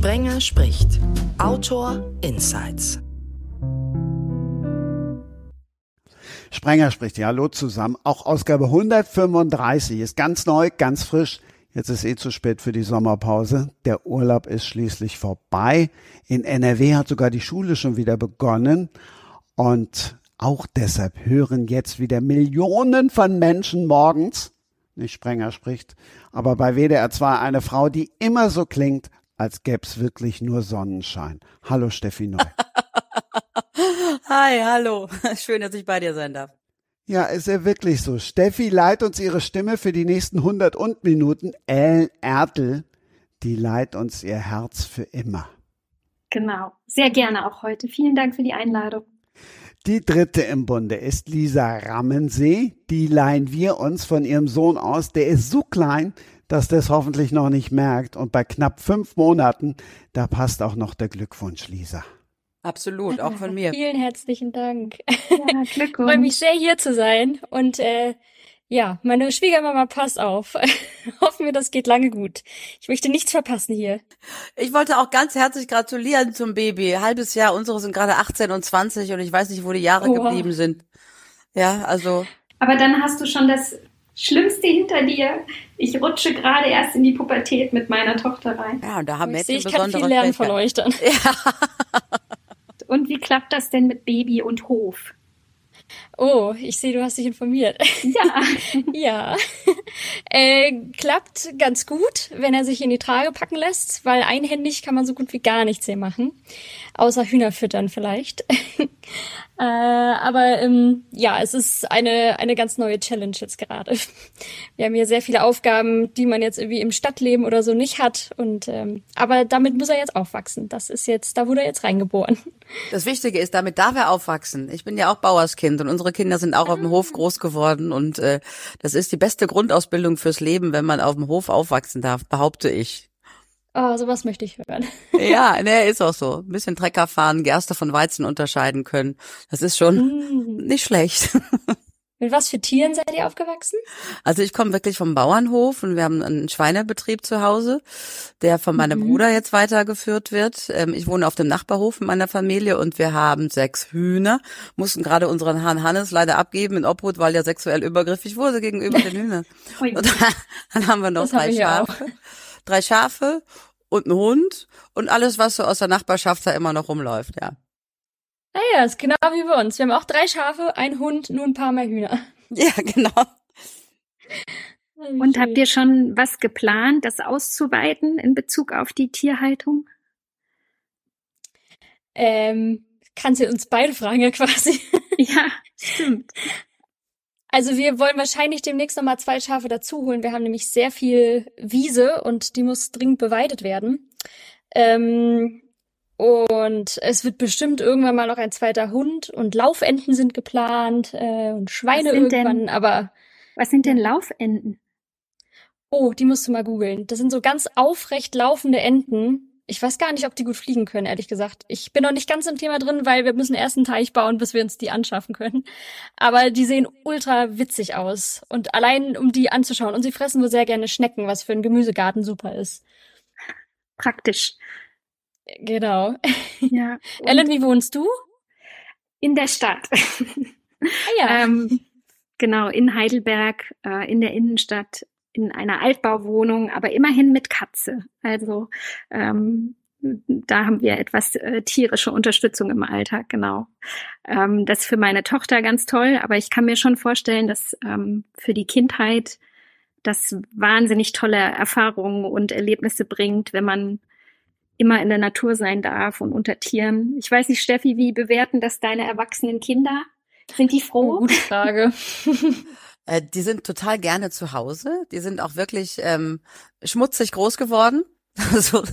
Sprenger spricht. Autor Insights. Sprenger spricht. Ja, hallo zusammen. Auch Ausgabe 135 ist ganz neu, ganz frisch. Jetzt ist eh zu spät für die Sommerpause. Der Urlaub ist schließlich vorbei. In NRW hat sogar die Schule schon wieder begonnen. Und auch deshalb hören jetzt wieder Millionen von Menschen morgens, nicht Sprenger spricht, aber bei WDR 2 eine Frau, die immer so klingt, als gäb's wirklich nur Sonnenschein. Hallo Steffi Neu. Hi, hallo. Schön, dass ich bei dir sein darf. Ja, ist ja wirklich so. Steffi leiht uns ihre Stimme für die nächsten 100 und Minuten. Ellen Ertel, die leiht uns ihr Herz für immer. Genau. Sehr gerne auch heute. Vielen Dank für die Einladung. Die dritte im Bunde ist Lisa Rammensee. Die leihen wir uns von ihrem Sohn aus. Der ist so klein, dass der es hoffentlich noch nicht merkt. Und bei knapp fünf Monaten, da passt auch noch der Glückwunsch, Lisa. Absolut, auch von mir. Vielen herzlichen Dank. Ja, Ich freue mich sehr, hier zu sein. Und äh, ja, meine Schwiegermama passt auf. Hoffen wir, das geht lange gut. Ich möchte nichts verpassen hier. Ich wollte auch ganz herzlich gratulieren zum Baby. Halbes Jahr, unsere sind gerade 18 und 20 und ich weiß nicht, wo die Jahre Oha. geblieben sind. Ja, also Aber dann hast du schon das Schlimmste hinter dir. Ich rutsche gerade erst in die Pubertät mit meiner Tochter rein. ja, und da haben Ich sehe, Mädchen ich kann viel lernen von euch dann. Und wie klappt das denn mit Baby und Hof? Oh, ich sehe, du hast dich informiert. Ja, Ja, äh, klappt ganz gut, wenn er sich in die Trage packen lässt, weil einhändig kann man so gut wie gar nichts hier machen, außer Hühner füttern vielleicht. äh, aber ähm, ja, es ist eine eine ganz neue Challenge jetzt gerade. Wir haben hier sehr viele Aufgaben, die man jetzt irgendwie im Stadtleben oder so nicht hat und ähm, aber damit muss er jetzt aufwachsen. Das ist jetzt, da wurde er jetzt reingeboren. Das Wichtige ist, damit darf er aufwachsen. Ich bin ja auch Bauerskind und unsere Kinder sind auch auf dem Hof groß geworden und äh, das ist die beste Grundausbildung fürs Leben, wenn man auf dem Hof aufwachsen darf, behaupte ich. Oh, sowas möchte ich hören. Ja, ne, ist auch so. Ein bisschen Trecker fahren, Gerste von Weizen unterscheiden können. Das ist schon Hm. nicht schlecht. Mit was für Tieren seid ihr aufgewachsen? Also ich komme wirklich vom Bauernhof und wir haben einen Schweinebetrieb zu Hause, der von meinem Mhm. Bruder jetzt weitergeführt wird. Ähm, Ich wohne auf dem Nachbarhof mit meiner Familie und wir haben sechs Hühner, mussten gerade unseren Hahn Hannes leider abgeben in Obhut, weil er sexuell übergriffig wurde gegenüber den Hühnern. Und dann haben wir noch Das drei. Schafe, drei Schafe und einen Hund und alles, was so aus der Nachbarschaft da immer noch rumläuft, ja. Naja, ist genau wie bei uns. Wir haben auch drei Schafe, ein Hund, nur ein paar mehr Hühner. Ja, genau. Und habt ihr schon was geplant, das auszuweiten in Bezug auf die Tierhaltung? Ähm, kannst du uns beide fragen, ja quasi. Ja, stimmt. Also wir wollen wahrscheinlich demnächst nochmal zwei Schafe dazu holen. Wir haben nämlich sehr viel Wiese und die muss dringend beweidet werden. Ähm, und es wird bestimmt irgendwann mal noch ein zweiter Hund und Laufenten sind geplant äh, und Schweine sind denn- irgendwann, aber Was sind denn Laufenten? oh, die musst du mal googeln. Das sind so ganz aufrecht laufende Enten. Ich weiß gar nicht, ob die gut fliegen können, ehrlich gesagt. Ich bin noch nicht ganz im Thema drin, weil wir müssen erst einen Teich bauen, bis wir uns die anschaffen können. Aber die sehen ultra witzig aus. Und allein um die anzuschauen. Und sie fressen wohl sehr gerne Schnecken, was für einen Gemüsegarten super ist. Praktisch. Genau. Ja. Ellen, wie wohnst du? in der Stadt. Ah ja. ähm, genau, in Heidelberg, äh, in der Innenstadt, in einer Altbauwohnung, aber immerhin mit Katze. Also ähm, da haben wir etwas äh, tierische Unterstützung im Alltag, genau. Ähm, das ist für meine Tochter ganz toll, aber ich kann mir schon vorstellen, dass ähm, für die Kindheit das wahnsinnig tolle Erfahrungen und Erlebnisse bringt, wenn man immer in der Natur sein darf und unter Tieren. Ich weiß nicht, Steffi, wie bewerten das deine erwachsenen Kinder? Sind die oh, froh? gute Frage. Äh, die sind total gerne zu Hause. Die sind auch wirklich ähm, schmutzig groß geworden. so,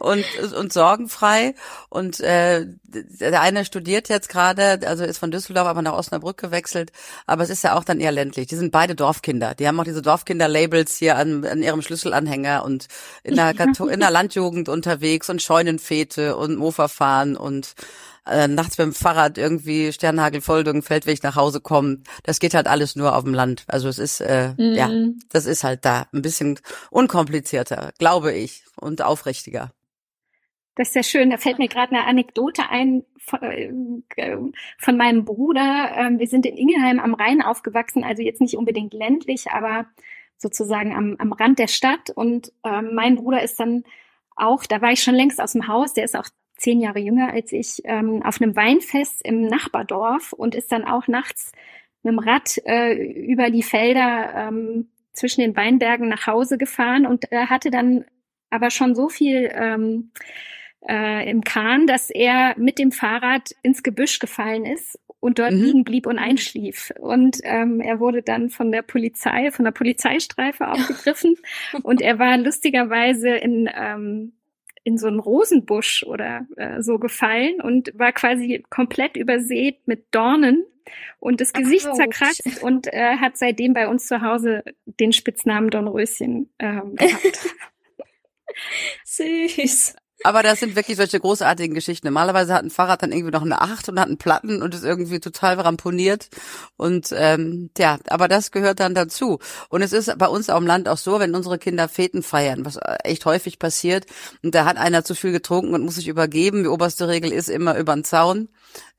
und, und sorgenfrei. Und äh, der eine studiert jetzt gerade, also ist von Düsseldorf aber nach Osnabrück gewechselt. Aber es ist ja auch dann eher ländlich. Die sind beide Dorfkinder. Die haben auch diese Dorfkinder-Labels hier an, an ihrem Schlüsselanhänger und in der, Kato in der Landjugend unterwegs und Scheunenfete und Mofa fahren und äh, nachts mit dem Fahrrad irgendwie Sternhagelfoldung, Feldweg nach Hause kommen. Das geht halt alles nur auf dem Land. Also es ist, äh, ja, Mhm. das ist halt da ein bisschen unkomplizierter, glaube ich, und aufrichtiger. Das ist ja schön. Da fällt mir gerade eine Anekdote ein von, äh, von meinem Bruder. Ähm, wir sind in Ingelheim am Rhein aufgewachsen, also jetzt nicht unbedingt ländlich, aber sozusagen am, am Rand der Stadt. Und ähm, mein Bruder ist dann auch, da war ich schon längst aus dem Haus, der ist auch zehn Jahre jünger als ich, ähm, auf einem Weinfest im Nachbardorf und ist dann auch nachts mit dem Rad äh, über die Felder ähm, zwischen den Weinbergen nach Hause gefahren und äh, hatte dann aber schon so viel ähm, äh, im Kahn, dass er mit dem Fahrrad ins Gebüsch gefallen ist und dort mhm. liegen blieb und einschlief. Und ähm, er wurde dann von der Polizei, von der Polizeistreife aufgegriffen und er war lustigerweise in ähm, in so einen Rosenbusch oder äh, so gefallen und war quasi komplett übersät mit Dornen und das Gesicht Ouch. zerkratzt und äh, hat seitdem bei uns zu Hause den Spitznamen Dornröschen ähm, gehabt. Süß. Aber das sind wirklich solche großartigen Geschichten. Normalerweise hat ein Fahrrad dann irgendwie noch eine Acht und hat einen Platten und ist irgendwie total ramponiert. Und ähm, ja, aber das gehört dann dazu. Und es ist bei uns auf dem Land auch so, wenn unsere Kinder Feten feiern, was echt häufig passiert, und da hat einer zu viel getrunken und muss sich übergeben. Die oberste Regel ist immer über den Zaun.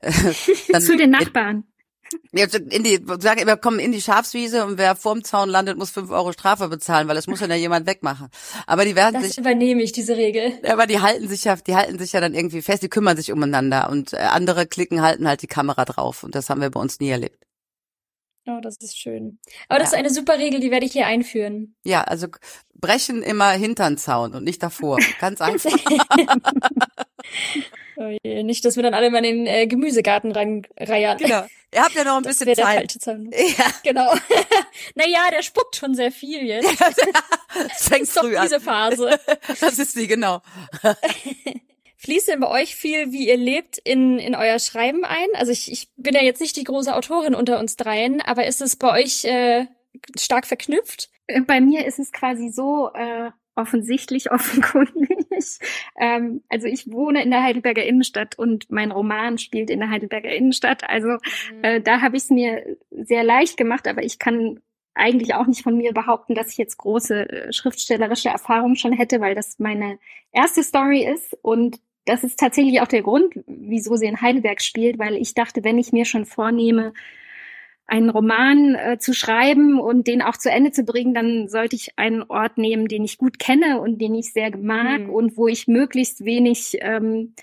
dann, zu den Nachbarn. Jetzt in die, sagen, wir kommen in die Schafswiese und wer vorm Zaun landet, muss fünf Euro Strafe bezahlen, weil das muss dann ja jemand wegmachen. Aber die werden das sich. übernehme ich diese Regel. Aber die halten sich ja, die halten sich ja dann irgendwie fest, die kümmern sich umeinander und äh, andere klicken halten halt die Kamera drauf und das haben wir bei uns nie erlebt. Oh, das ist schön. Aber das ja. ist eine super Regel, die werde ich hier einführen. Ja, also brechen immer hintern Zaun und nicht davor. Ganz einfach. Oh je, nicht, dass wir dann alle mal in den äh, Gemüsegarten reinreiern. Genau. Ihr habt ja noch ein das bisschen Zeit. Ja. Genau. naja, der spuckt schon sehr viel jetzt. das fängt früh an. diese Phase. das ist die, genau. Fließt denn bei euch viel, wie ihr lebt, in, in euer Schreiben ein? Also ich, ich bin ja jetzt nicht die große Autorin unter uns dreien, aber ist es bei euch äh, stark verknüpft? Bei mir ist es quasi so, äh, offensichtlich, offenkundig. Ähm, also ich wohne in der Heidelberger Innenstadt und mein Roman spielt in der Heidelberger Innenstadt. Also mhm. äh, da habe ich es mir sehr leicht gemacht, aber ich kann eigentlich auch nicht von mir behaupten, dass ich jetzt große äh, schriftstellerische Erfahrung schon hätte, weil das meine erste Story ist und das ist tatsächlich auch der Grund, wieso sie in Heidelberg spielt, weil ich dachte, wenn ich mir schon vornehme, einen Roman äh, zu schreiben und den auch zu Ende zu bringen, dann sollte ich einen Ort nehmen, den ich gut kenne und den ich sehr mag mhm. und wo ich möglichst wenig ähm,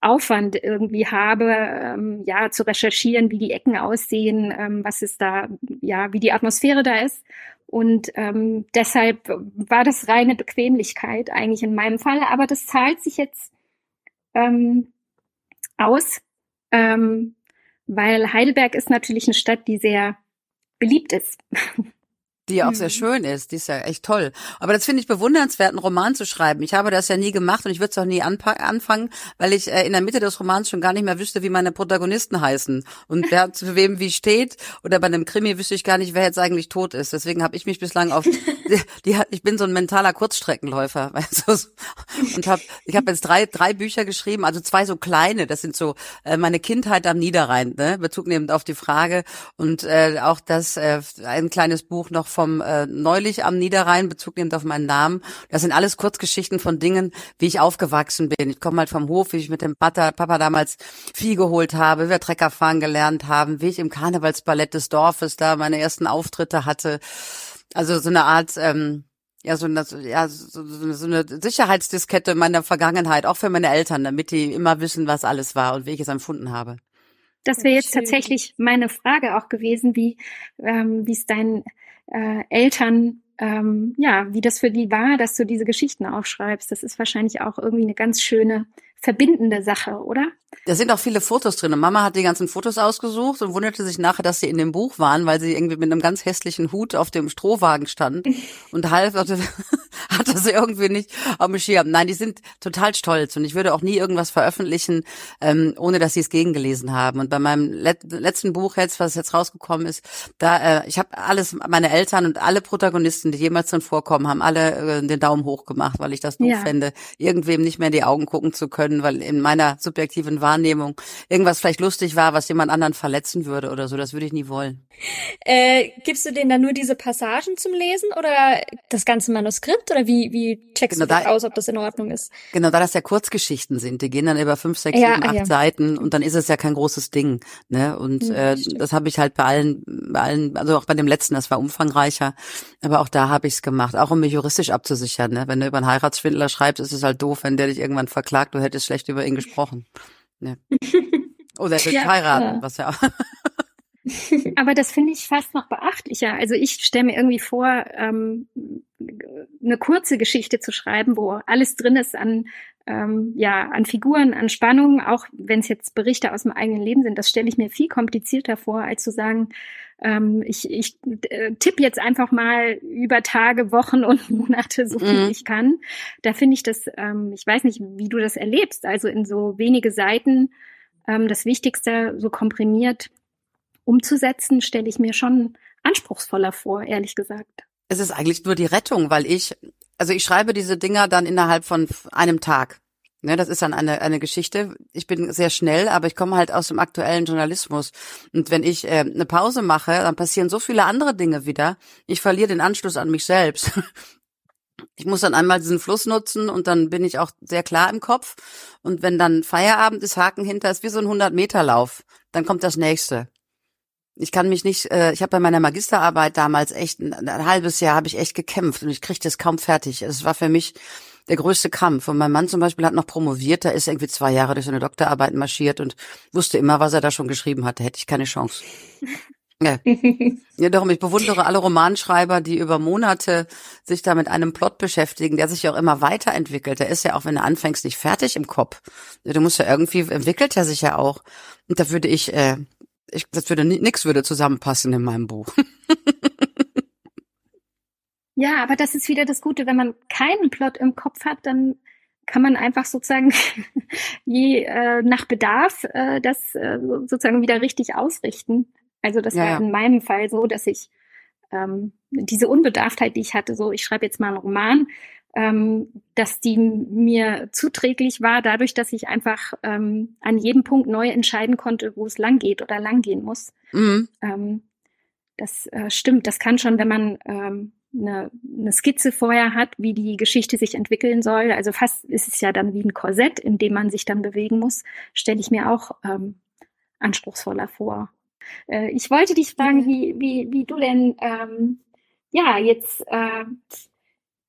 Aufwand irgendwie habe, ähm, ja, zu recherchieren, wie die Ecken aussehen, ähm, was ist da, ja, wie die Atmosphäre da ist. Und ähm, deshalb war das reine Bequemlichkeit eigentlich in meinem Fall. Aber das zahlt sich jetzt ähm, aus. Ähm, weil Heidelberg ist natürlich eine Stadt, die sehr beliebt ist. Die ja auch sehr mhm. schön ist, die ist ja echt toll. Aber das finde ich bewundernswert, einen Roman zu schreiben. Ich habe das ja nie gemacht und ich würde es auch nie anfangen, weil ich äh, in der Mitte des Romans schon gar nicht mehr wüsste, wie meine Protagonisten heißen und wer zu wem wie steht. Oder bei einem Krimi wüsste ich gar nicht, wer jetzt eigentlich tot ist. Deswegen habe ich mich bislang auf die, die, ich bin so ein mentaler Kurzstreckenläufer, weißt du, und habe ich habe jetzt drei drei Bücher geschrieben, also zwei so kleine. Das sind so äh, meine Kindheit am Niederrhein, ne? Bezug nehmend auf die Frage und äh, auch das äh, ein kleines Buch noch vom äh, neulich am Niederrhein, Bezug nehmend auf meinen Namen. Das sind alles Kurzgeschichten von Dingen, wie ich aufgewachsen bin. Ich komme halt vom Hof, wie ich mit dem Papa, Papa damals Vieh geholt habe, wie wir Trecker fahren gelernt haben, wie ich im Karnevalsballett des Dorfes da meine ersten Auftritte hatte. Also so eine Art ähm, ja, so eine, ja, so, so eine Sicherheitsdiskette meiner Vergangenheit, auch für meine Eltern, damit die immer wissen, was alles war und wie ich es empfunden habe. Das wäre jetzt tatsächlich meine Frage auch gewesen, wie ähm, wie es deinen äh, Eltern, ähm, ja, wie das für die war, dass du diese Geschichten aufschreibst. Das ist wahrscheinlich auch irgendwie eine ganz schöne verbindende Sache, oder? Da sind auch viele Fotos drin. Und Mama hat die ganzen Fotos ausgesucht und wunderte sich nachher, dass sie in dem Buch waren, weil sie irgendwie mit einem ganz hässlichen Hut auf dem Strohwagen stand und halb hatte, hatte sie irgendwie nicht auf dem Schirm. Nein, die sind total stolz und ich würde auch nie irgendwas veröffentlichen, ähm, ohne dass sie es gegengelesen haben. Und bei meinem let letzten Buch jetzt, was jetzt rausgekommen ist, da äh, ich habe alles, meine Eltern und alle Protagonisten, die jemals drin vorkommen, haben alle äh, den Daumen hoch gemacht, weil ich das doof ja. fände, irgendwem nicht mehr in die Augen gucken zu können können, weil in meiner subjektiven Wahrnehmung irgendwas vielleicht lustig war, was jemand anderen verletzen würde oder so. Das würde ich nie wollen. Äh, gibst du denen dann nur diese Passagen zum Lesen oder das ganze Manuskript oder oder wie, wie checkst Genau, du das da- aus, ob das in Ordnung ist? Genau, da das ja Kurzgeschichten sind, die gehen dann über fünf, sechs, Ja, sieben, acht ja. Seiten und dann ist es ja kein großes Ding. Ne? Und Hm, äh, stimmt. das habe ich halt bei allen, bei allen, also auch bei dem letzten, das war umfangreicher, aber auch da habe ich es gemacht, auch um mich juristisch abzusichern. Ne? Wenn du über einen Heiratsschwindler schreibst, ist es halt doof, wenn der dich irgendwann verklagt, du hättest schlecht über ihn gesprochen. Ne? Oder er will Ja, heiraten, ja. was ja Aber das finde ich fast noch beachtlicher. Also ich stelle mir irgendwie vor, ähm, eine kurze Geschichte zu schreiben, wo alles drin ist an ähm, ja an Figuren, an Spannung, auch wenn es jetzt Berichte aus dem eigenen Leben sind. Das stelle ich mir viel komplizierter vor, als zu sagen, ähm, ich, ich äh, tippe jetzt einfach mal über Tage, Wochen und Monate so viel Mhm. ich kann. Da finde ich das, ähm, ich weiß nicht, wie du das erlebst. Also in so wenige Seiten ähm, das Wichtigste so komprimiert umzusetzen, stelle ich mir schon anspruchsvoller vor, ehrlich gesagt. Es ist eigentlich nur die Rettung, weil ich, also ich schreibe diese Dinger dann innerhalb von einem Tag. Ne, das ist dann eine, eine Geschichte. Ich bin sehr schnell, aber ich komme halt aus dem aktuellen Journalismus. Und wenn ich äh, eine Pause mache, dann passieren so viele andere Dinge wieder. Ich verliere den Anschluss an mich selbst. Ich muss dann einmal diesen Fluss nutzen und dann bin ich auch sehr klar im Kopf. Und wenn dann Feierabend ist, Haken hinter, ist wie so ein 100-Meter-Lauf. Dann kommt das nächste. Ich kann mich nicht, äh, ich habe bei meiner Magisterarbeit damals echt ein, ein halbes Jahr habe ich echt gekämpft und ich kriegte es kaum fertig. Es war für mich der größte Kampf. Und mein Mann zum Beispiel hat noch promoviert, da ist irgendwie zwei Jahre durch seine Doktorarbeit marschiert und wusste immer, was er da schon geschrieben hatte. Hätte ich keine Chance. Ja. ja, darum, ich bewundere alle Romanschreiber, die über Monate sich da mit einem Plot beschäftigen, der sich ja auch immer weiterentwickelt. Der ist ja auch, wenn du anfängst, nicht fertig im Kopf. Du musst ja irgendwie, entwickelt er sich ja auch. Und da würde ich, äh, ich, das würde ni- nix würde zusammenpassen in meinem Buch. Ja, aber das ist wieder das Gute, wenn man keinen Plot im Kopf hat, dann kann man einfach sozusagen je äh, nach Bedarf äh, das äh, so- sozusagen wieder richtig ausrichten. Also das Ja, war ja. in meinem Fall so, dass ich ähm, diese Unbedarftheit, die ich hatte, so ich schreibe jetzt mal einen Roman, ähm, dass die mir zuträglich war, dadurch, dass ich einfach ähm, an jedem Punkt neu entscheiden konnte, wo es lang geht oder lang gehen muss. Mhm. Ähm, das äh, stimmt. Das kann schon, wenn man ähm, eine, eine Skizze vorher hat, wie die Geschichte sich entwickeln soll. Also fast ist es ja dann wie ein Korsett, in dem man sich dann bewegen muss, stelle ich mir auch ähm, anspruchsvoller vor. Äh, ich wollte dich fragen, Ja. wie, wie, wie du denn ähm, ja jetzt äh,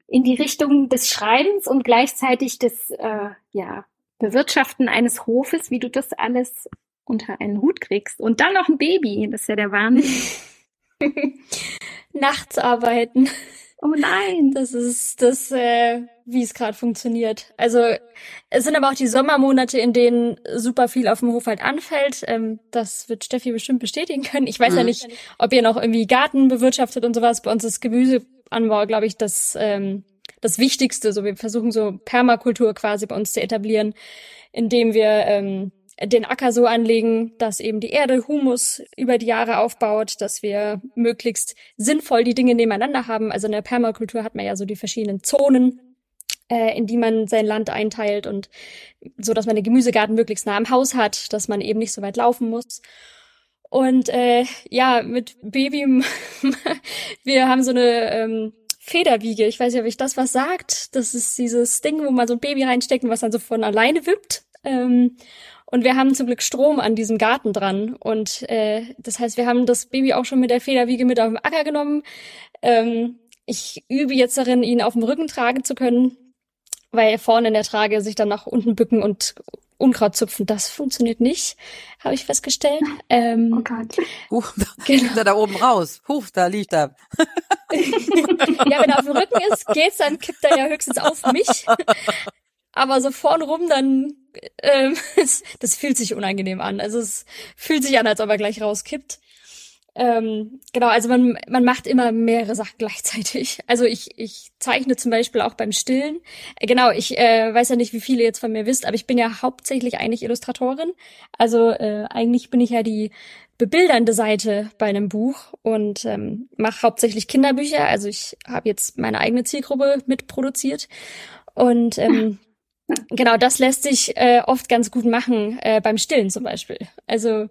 in die Richtung des Schreibens und gleichzeitig des äh, ja, Bewirtschaften eines Hofes, wie du das alles unter einen Hut kriegst. Und dann noch ein Baby, das ist ja der Wahnsinn. Nachts arbeiten. Oh nein. Das ist das, äh, wie es gerade funktioniert. Also es sind aber auch die Sommermonate, in denen super viel auf dem Hof halt anfällt. Ähm, das wird Steffi bestimmt bestätigen können. Ich weiß ja Mhm. nicht, ob ihr noch irgendwie Garten bewirtschaftet und sowas. Bei uns ist Gemüseanbau, glaube ich, das ähm, das Wichtigste. So wir versuchen so Permakultur quasi bei uns zu etablieren, indem wir ähm, den Acker so anlegen, dass eben die Erde Humus über die Jahre aufbaut, dass wir möglichst sinnvoll die Dinge nebeneinander haben. Also in der Permakultur hat man ja so die verschiedenen Zonen, äh, in die man sein Land einteilt und so, dass man den Gemüsegarten möglichst nah am Haus hat, dass man eben nicht so weit laufen muss. Und äh, ja, mit Baby, wir haben so eine ähm, Federwiege. Ich weiß nicht, ob ich das was sagt. Das ist dieses Ding, wo man so ein Baby reinsteckt und was dann so von alleine wippt. Ähm, und wir haben zum Glück Strom an diesem Garten dran. Und äh, das heißt, wir haben das Baby auch schon mit der Federwiege mit auf den Acker genommen. Ähm, ich übe jetzt darin, ihn auf dem Rücken tragen zu können, weil vorne in der Trage sich dann nach unten bücken und Unkraut zupfen. Das funktioniert nicht, habe ich festgestellt. Ähm, Oh Gott. Huch, da Genau. liegt er da oben raus. Huch, da liegt er. ja, wenn er auf dem Rücken ist, geht's, dann kippt er ja höchstens auf mich. Aber so vorn rum, dann, ähm, das fühlt sich unangenehm an. Also es fühlt sich an, als ob er gleich rauskippt. Ähm, genau, also man, man macht immer mehrere Sachen gleichzeitig. Also ich, ich zeichne zum Beispiel auch beim Stillen. Äh, Genau, ich äh, weiß ja nicht, wie viele jetzt von mir wisst, aber ich bin ja hauptsächlich eigentlich Illustratorin. Also äh, eigentlich bin ich ja die bebildernde Seite bei einem Buch und ähm, mache hauptsächlich Kinderbücher. Also ich habe jetzt meine eigene Zielgruppe mitproduziert. Und ähm, genau das lässt sich äh, oft ganz gut machen, äh, beim Stillen zum Beispiel. Also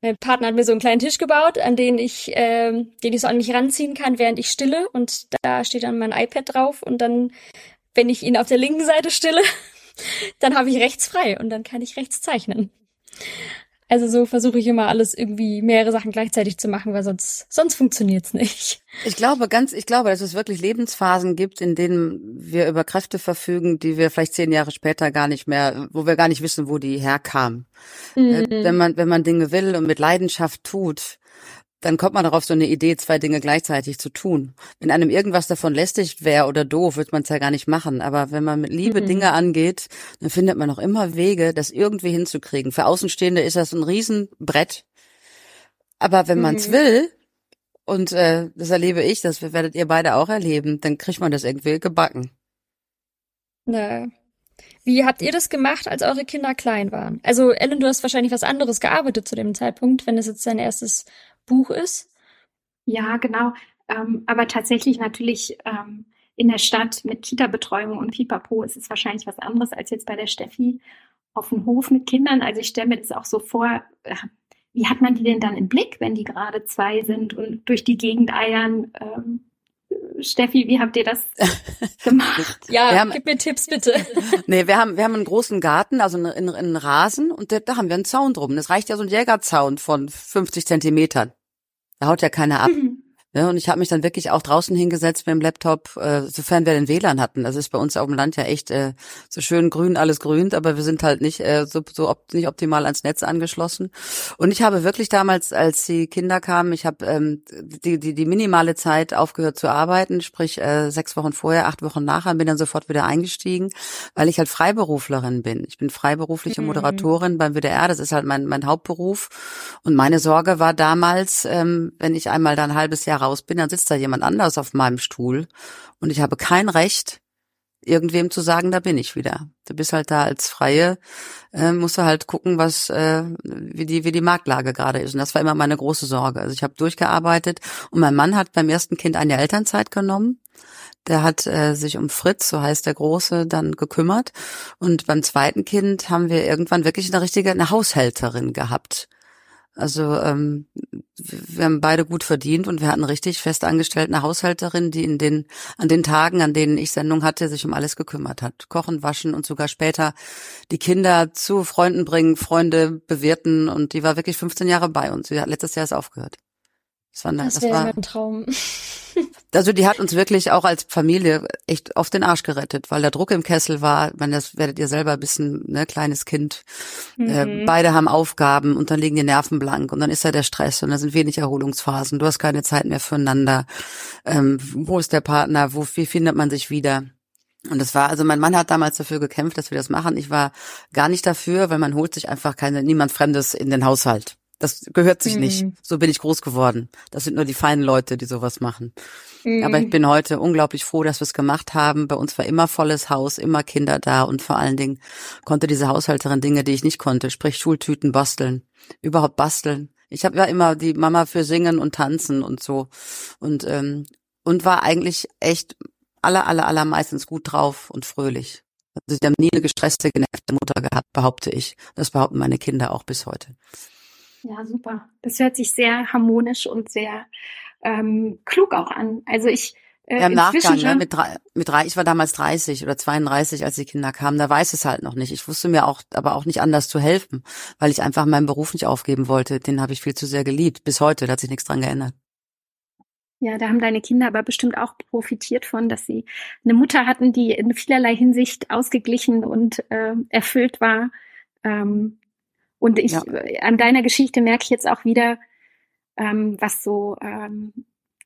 Mein Partner hat mir so einen kleinen Tisch gebaut, an den ich, ähm, den ich so an mich ranziehen kann, während ich stille. Und da steht dann mein iPad drauf. Und dann, wenn ich ihn auf der linken Seite stille, dann habe ich rechts frei und dann kann ich rechts zeichnen. Also so versuche ich immer alles irgendwie mehrere Sachen gleichzeitig zu machen, weil sonst sonst funktioniert's nicht. Ich glaube ganz, ich glaube, dass es wirklich Lebensphasen gibt, in denen wir über Kräfte verfügen, die wir vielleicht zehn Jahre später gar nicht mehr, wo wir gar nicht wissen, wo die herkamen. Mhm. Wenn man wenn man Dinge will und mit Leidenschaft tut, dann kommt man darauf so eine Idee, zwei Dinge gleichzeitig zu tun. Wenn einem irgendwas davon lästig wäre oder doof, wird man es ja gar nicht machen. Aber wenn man mit Liebe mhm. Dinge angeht, dann findet man auch immer Wege, das irgendwie hinzukriegen. Für Außenstehende ist das ein Riesenbrett. Aber wenn man es mhm. will, und äh, das erlebe ich, das werdet ihr beide auch erleben, dann kriegt man das irgendwie gebacken. Na, wie habt ihr das gemacht, als eure Kinder klein waren? Also Ellen, du hast wahrscheinlich was anderes gearbeitet zu dem Zeitpunkt, wenn es jetzt dein erstes Buch ist? Ja, genau. Ähm, aber tatsächlich natürlich ähm, in der Stadt mit Kita-Betreuung und Pipapo ist es wahrscheinlich was anderes als jetzt bei der Steffi auf dem Hof mit Kindern. Also ich stelle mir das auch so vor, äh, wie hat man die denn dann im Blick, wenn die gerade zwei sind und durch die Gegend eiern? Ähm, Steffi, wie habt ihr das gemacht? ja, haben, gib mir Tipps bitte. nee, wir haben, wir haben einen großen Garten, also einen, einen Rasen und da, da haben wir einen Zaun drum. Das reicht ja so ein Jägerzaun von 50 Zentimetern. Da haut ja keiner ab. Mhm. Ja, und ich habe mich dann wirklich auch draußen hingesetzt mit dem Laptop, äh, sofern wir den WLAN hatten. Das ist bei uns auf dem Land ja echt äh, so schön grün, alles grünt, aber wir sind halt nicht äh, so, so op nicht optimal ans Netz angeschlossen. Und ich habe wirklich damals, als die Kinder kamen, ich habe ähm, die, die, die minimale Zeit aufgehört zu arbeiten, sprich äh, sechs Wochen vorher, acht Wochen nachher, bin dann sofort wieder eingestiegen, weil ich halt Freiberuflerin bin. Ich bin freiberufliche mhm. Moderatorin beim WDR, das ist halt mein, mein Hauptberuf. Und meine Sorge war damals, ähm, wenn ich einmal da ein halbes Jahr raus bin, dann sitzt da jemand anders auf meinem Stuhl und ich habe kein Recht, irgendwem zu sagen, da bin ich wieder. Du bist halt da als Freie, äh, musst du halt gucken, was äh, wie die wie die Marktlage gerade ist. Und das war immer meine große Sorge. Also ich habe durchgearbeitet und mein Mann hat beim ersten Kind eine Elternzeit genommen. Der hat äh, sich um Fritz, so heißt der Große, dann gekümmert. Und beim zweiten Kind haben wir irgendwann wirklich eine richtige eine Haushälterin gehabt. Also ähm, wir haben beide gut verdient und wir hatten richtig fest angestellt eine Haushälterin, die in den an den Tagen, an denen ich Sendung hatte, sich um alles gekümmert hat. Kochen, waschen und sogar später die Kinder zu Freunden bringen, Freunde bewirten und die war wirklich 15 Jahre bei uns. Sie hat letztes Jahr erst aufgehört. Das war, das, das war ein Traum. Also die hat uns wirklich auch als Familie echt auf den Arsch gerettet, weil der Druck im Kessel war, man das werdet ihr selber wissen, ne, kleines Kind. Äh, mhm. Äh, beide haben Aufgaben und dann liegen die Nerven blank und dann ist ja der Stress und da sind wenig Erholungsphasen. Du hast keine Zeit mehr füreinander. Ähm, wo ist der Partner? Wo, wie findet man sich wieder? Und das war, also mein Mann hat damals dafür gekämpft, dass wir das machen. Ich war gar nicht dafür, weil man holt sich einfach keine, niemand Fremdes in den Haushalt. Das gehört sich mhm. nicht. So bin ich groß geworden. Das sind nur die feinen Leute, die sowas machen. Mhm. Aber ich bin heute unglaublich froh, dass wir es gemacht haben. Bei uns war immer volles Haus, immer Kinder da und vor allen Dingen konnte diese Haushälterin Dinge, die ich nicht konnte, sprich Schultüten basteln, überhaupt basteln. Ich habe ja immer die Mama für Singen und Tanzen und so und ähm, und war eigentlich echt aller aller allermeistens gut drauf und fröhlich. Also ich habe nie eine gestresste, genervte Mutter gehabt, behaupte ich. Das behaupten meine Kinder auch bis heute. Ja, super. Das hört sich sehr harmonisch und sehr ähm, klug auch an. Also ich äh, ja, im Nachgang, ne, mit drei, mit drei, ich war damals 30 oder 32, als die Kinder kamen, da weiß es halt noch nicht. Ich wusste mir auch, aber auch nicht anders zu helfen, weil ich einfach meinen Beruf nicht aufgeben wollte. Den habe ich viel zu sehr geliebt. Bis heute, da hat sich nichts dran geändert. Ja, da haben deine Kinder aber bestimmt auch profitiert von, dass sie eine Mutter hatten, die in vielerlei Hinsicht ausgeglichen und äh, erfüllt war. Ähm, und ich, ja. an deiner Geschichte merke ich jetzt auch wieder, ähm, was so ähm,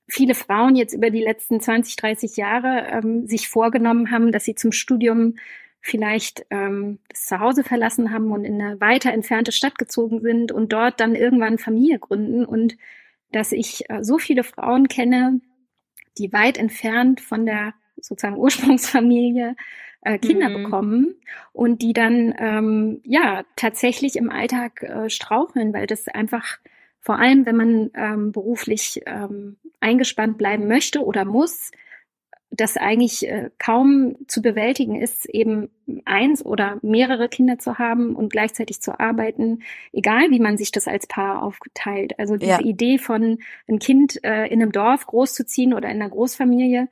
viele Frauen jetzt über die letzten 20, 30 Jahre ähm, sich vorgenommen haben, dass sie zum Studium vielleicht ähm, das Zuhause verlassen haben und in eine weiter entfernte Stadt gezogen sind und dort dann irgendwann Familie gründen und dass ich äh, so viele Frauen kenne, die weit entfernt von der sozusagen Ursprungsfamilie äh, Kinder mhm. bekommen und die dann ähm, ja tatsächlich im Alltag äh, straucheln, weil das einfach vor allem, wenn man ähm, beruflich ähm, eingespannt bleiben möchte oder muss, das eigentlich äh, kaum zu bewältigen ist, eben eins oder mehrere Kinder zu haben und gleichzeitig zu arbeiten, egal wie man sich das als Paar aufgeteilt. Also diese ja. Idee von ein Kind äh, in einem Dorf großzuziehen oder in einer Großfamilie,